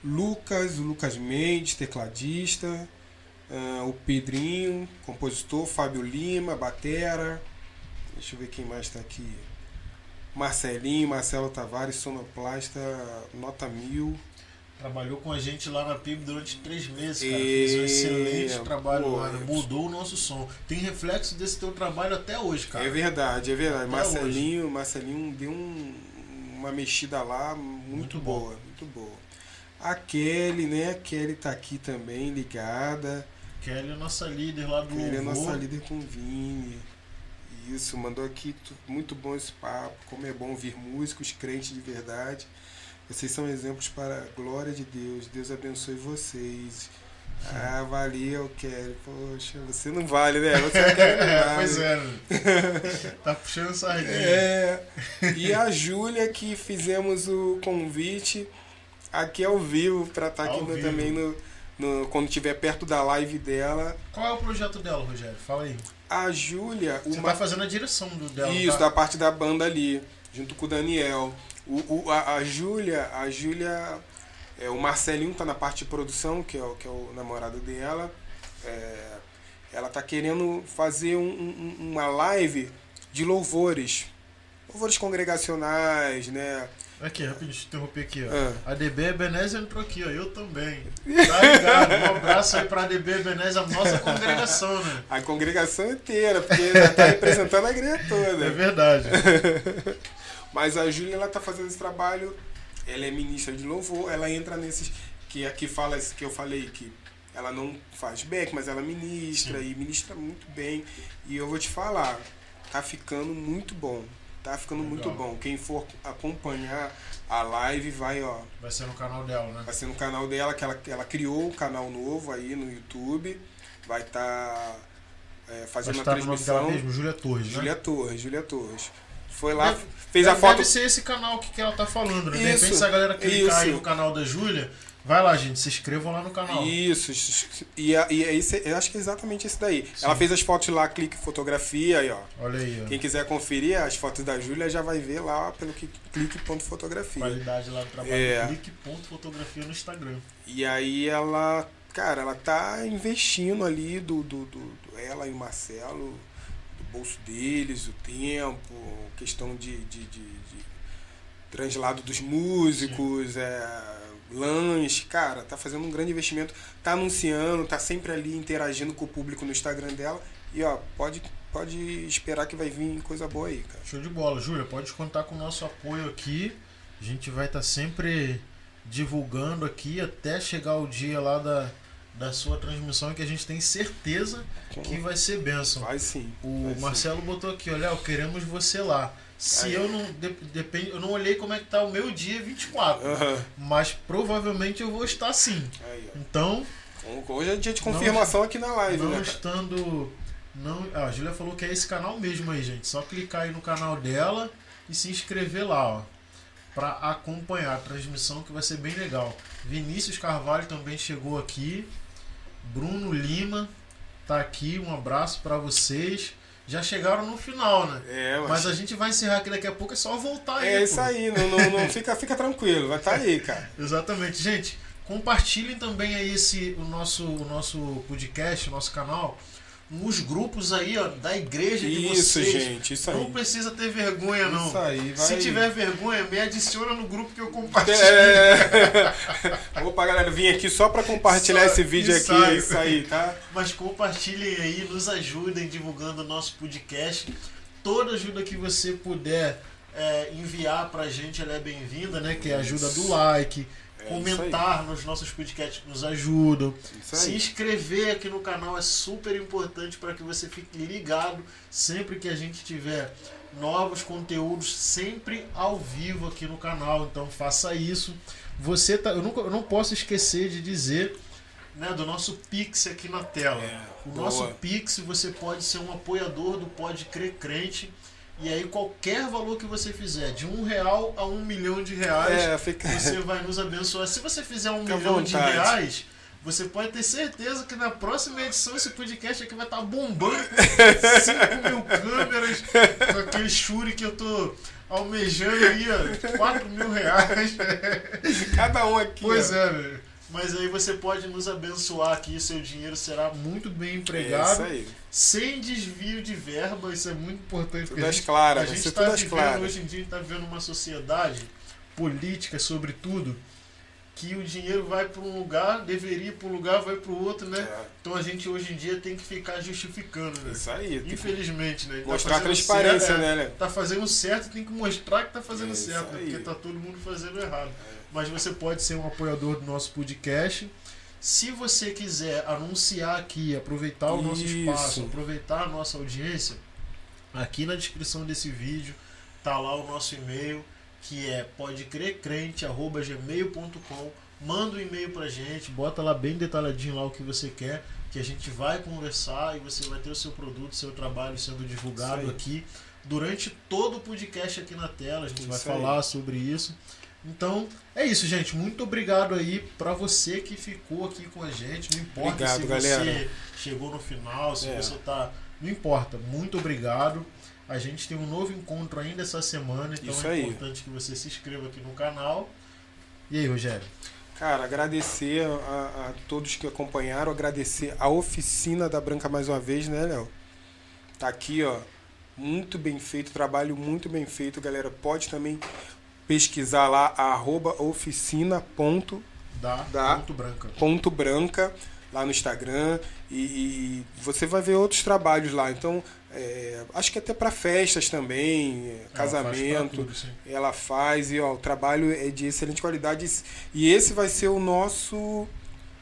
Lucas, o Lucas Mendes, tecladista, ah, o Pedrinho, compositor, Fábio Lima, Batera. Deixa eu ver quem mais tá aqui. Marcelinho, Marcelo Tavares, sonoplasta, nota mil. Trabalhou com a gente lá na PIB durante três meses, cara. E- Fez um excelente trabalho pô, lá. Mudou o nosso som. Tem reflexo desse teu trabalho até hoje, cara. É verdade, é verdade. Até Marcelinho, Marcelinho deu um- uma mexida lá muito, Muito boa, muito boa. A Kelly, né? A Kelly tá aqui também, ligada. Kelly é nossa líder lá do Kelly é nossa líder com Vini. Isso, mandou aqui muito bom esse papo. Como é bom ouvir músicos, crentes de verdade. Vocês são exemplos para a glória de Deus. Deus abençoe vocês. Ah, valeu, Kelly. Poxa, você não vale, né? Você é Kelly, não vale. pois é. né? tá puxando sardinha. É, e a Júlia que fizemos o convite aqui ao vivo para estar aqui Ao no- também no, no- quando estiver perto da live dela. Qual é o projeto dela, Rogério? Fala aí. A Júlia, Você uma tá fazendo a direção do dela. isso tá? da parte da banda ali, junto com o Daniel. O, o- a, a Júlia, a Júlia, é, o Marcelinho tá na parte de produção, que é o, que é o namorado dela. É, ela tá querendo fazer um- um- uma live de louvores. Louvores congregacionais, né? Aqui, rapidinho, deixa eu interromper aqui, ó. Ah. A DB Ebenezer entrou aqui, ó. Eu também. Tá ligado? Um abraço aí pra DB Ebenezer, a nossa congregação, né? A congregação inteira, porque já tá representando a igreja É toda. verdade. Mas a Júlia, ela tá fazendo esse trabalho, ela é ministra de louvor, ela entra nesses, que aqui fala, que eu falei, que ela não faz back, mas ela ministra, Sim. e ministra muito bem. E eu vou te falar, tá ficando muito bom. Tá ficando muito Legal. bom. Quem for acompanhar a live vai, ó, Vai ser no canal dela, né? Vai ser no canal dela, que ela, ela criou um canal novo aí no YouTube. Vai estar Vai fazendo a estar no nome dela transmissão. mesmo, Júlia Torres, né? Julia Torres, Julia Torres. Foi lá, Deve- fez a Deve- foto. Deve ser esse canal que, que ela tá falando, né? De Isso, repente, se a galera clicar aí isso. no canal da Júlia, vai lá, gente, se inscrevam lá no canal. Isso, isso, e, a- e é esse, eu acho que é exatamente esse daí. Sim. Ela fez as fotos lá, clique fotografia aí, ó. Olha aí, ó. Quem quiser conferir as fotos da Júlia já vai ver lá pelo que- clique.fotografia. Qualidade lá do trabalho. É. Clique ponto fotografia no Instagram. E aí ela, cara, ela tá investindo ali do, do, do, do- ela e o Marcelo, do bolso deles, o tempo, questão de, de, de, de translado dos músicos, é, lanche, cara, tá fazendo um grande investimento, tá anunciando, tá sempre ali interagindo com o público no Instagram dela. E ó, pode, pode esperar que vai vir coisa boa aí, cara. Show de bola. Júlia, pode contar com o nosso apoio aqui. A gente vai estar sempre divulgando aqui até chegar o dia lá da, da sua transmissão que a gente tem certeza que vai ser bênção. Vai sim. O vai sim. Marcelo botou aqui, olha, queremos você lá. Se Aí. eu não. de- depende, eu não olhei como é que tá o meu dia 24. Aham. Mas provavelmente eu vou estar sim. Aí. Então, Hoje é dia de confirmação aqui na live, não né? cara? estando. Não, ah, a Julia falou que é esse canal mesmo aí, gente. Só clicar aí no canal dela e se inscrever lá, ó. Pra acompanhar a transmissão que vai ser bem legal. Vinícius Carvalho também chegou aqui. Bruno Lima tá aqui. Um abraço pra vocês. Já chegaram no final, né? É, mas, Mas a gente vai encerrar aqui daqui a pouco, é só voltar aí. é isso pô. aí, não, não, não fica, fica tranquilo, vai estar aí, cara. Exatamente. Gente, compartilhem também aí esse, o, nosso, o nosso podcast, o nosso canal, nos grupos aí, ó, da igreja de Isso, vocês. gente, isso aí. Não precisa ter vergonha, não. Isso aí, vai. Se tiver vergonha, me adiciona no grupo que eu compartilho. É... Opa, galera, vim aqui só pra compartilhar Só esse vídeo isso aqui, aí. isso aí, tá? Mas compartilhem aí, nos ajudem divulgando o nosso podcast. Toda ajuda que você puder é, enviar pra gente, ela é bem-vinda, né? Que é a ajuda do like, É Comentar nos nossos podcasts nos ajudam. Se inscrever aqui no canal é super importante para que você fique ligado sempre que a gente tiver novos conteúdos, sempre ao vivo aqui no canal. Então faça isso. Você tá, eu, nunca, eu não posso esquecer de dizer né, do nosso Pix aqui na tela. É, o boa. nosso Pix você pode ser um apoiador do Pode Crer Crente. E aí qualquer valor que você fizer, de um real a um milhão de reais, É, fica. você vai nos abençoar. Se você fizer um Fica milhão de reais, você pode ter certeza que na próxima edição esse podcast aqui vai estar bombando 5 mil câmeras com aquele Shure que eu tô almejando aí, ó, 4 mil reais. Cada um aqui. Pois ó. é, velho. Mas aí você pode nos abençoar aqui, seu dinheiro será muito bem É empregado, isso aí. sem desvio de verba, isso é muito importante. Tudo a às claras, a vai gente está vivendo, claras. hoje em dia, está vivendo uma sociedade política, sobretudo, que o dinheiro vai para um lugar, deveria ir para um lugar, vai para o outro, né? É, Então a gente hoje em dia tem que ficar justificando, né? isso aí. Infelizmente, né? Tá Mostrar transparência, certo, é, né, Léo? Tá fazendo certo, tem que mostrar que tá fazendo É certo, né? porque tá todo mundo fazendo errado. Mas você pode ser um apoiador do nosso podcast. Se você quiser anunciar aqui, aproveitar o nosso Isso. espaço, aproveitar a nossa audiência, aqui na descrição desse vídeo tá lá o nosso e-mail, que é podecrercrente@gmail.com. Manda um e-mail pra gente, bota lá bem detalhadinho lá o que você quer, que a gente vai conversar e você vai ter o seu produto, seu trabalho sendo divulgado aqui durante todo o podcast aqui na tela. A gente vai Isso aí. falar sobre isso. Então, é isso, gente. Muito obrigado aí pra você que ficou aqui com a gente. Não importa Obrigado, se galera. você chegou no final, se É. você tá. Não importa. Muito obrigado. A gente tem um novo encontro ainda essa semana, então Isso é aí. importante que você se inscreva aqui no canal. E aí, Rogério? Cara, agradecer a, a todos que acompanharam, agradecer a oficina da Branca mais uma vez, né, Léo? Tá aqui, ó. Muito bem feito, trabalho muito bem feito, galera. Pode também pesquisar lá, arroba oficina ponto Da, Da. Ponto Branca. ponto branca lá no Instagram e, e você vai ver outros trabalhos lá. Então, é, acho que até para festas também, é, Ela faz casamento, tudo, ela faz e ó, o trabalho é de excelente qualidade e esse vai ser o nosso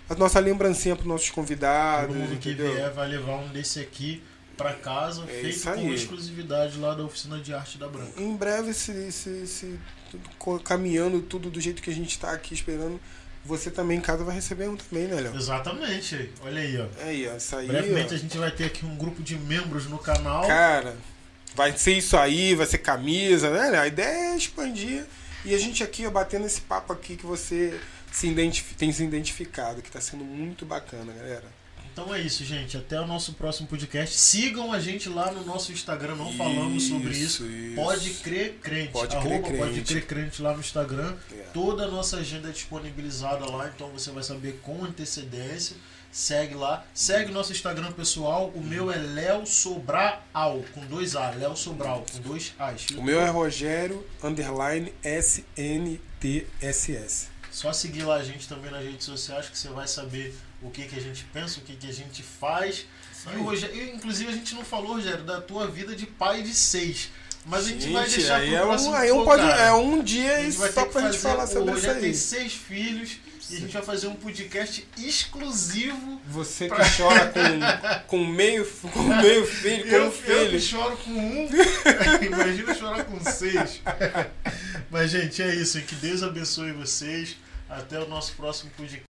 a nossa lembrancinha para nossos convidados, Todo mundo que entendeu? vier vai levar um desse aqui pra casa, É feito com exclusividade lá da oficina de arte da Branca. Em breve, se, se, se tudo caminhando tudo do jeito que a gente está aqui esperando, você também em casa vai receber um também, né, Léo? Exatamente. Olha aí, ó. Aí, ó, isso aí, Brevemente ó. a gente vai ter aqui um grupo de membros no canal. Cara, vai ser isso aí, vai ser camisa, né? A ideia é expandir e a gente aqui, ó, batendo esse papo aqui que você se tem se identificado, que tá sendo muito bacana, galera. Então é isso, gente. Até o nosso próximo podcast. Sigam a gente lá no nosso Instagram. Não falamos sobre isso. Pode crer crente. Pode crer Arroba crente. Pode crer crente lá no Instagram. É. Toda a nossa agenda é disponibilizada lá, então você vai saber com antecedência. Segue lá. Segue nosso Instagram pessoal. O meu é Léo Sobral, com dois A. Léo Sobral, com dois As. O meu é Rogério underline SNTSS. Só seguir lá a gente também nas redes sociais que você vai saber o que, que a gente pensa, o que, que a gente faz. E Rogério, e, inclusive a gente não falou, Rogério, da tua vida de pai de seis. Mas a gente, vai deixar aí pro é um, aí um pode, é um dia gente vai só pra gente falar sobre isso tem aí. seis filhos e a gente vai fazer um podcast exclusivo. Você que chora com, com meio com meio filho, com Eu, um eu filho. que choro com um, imagina chorar com seis. Mas, gente, é isso. Que Deus abençoe vocês. Até o nosso próximo podcast.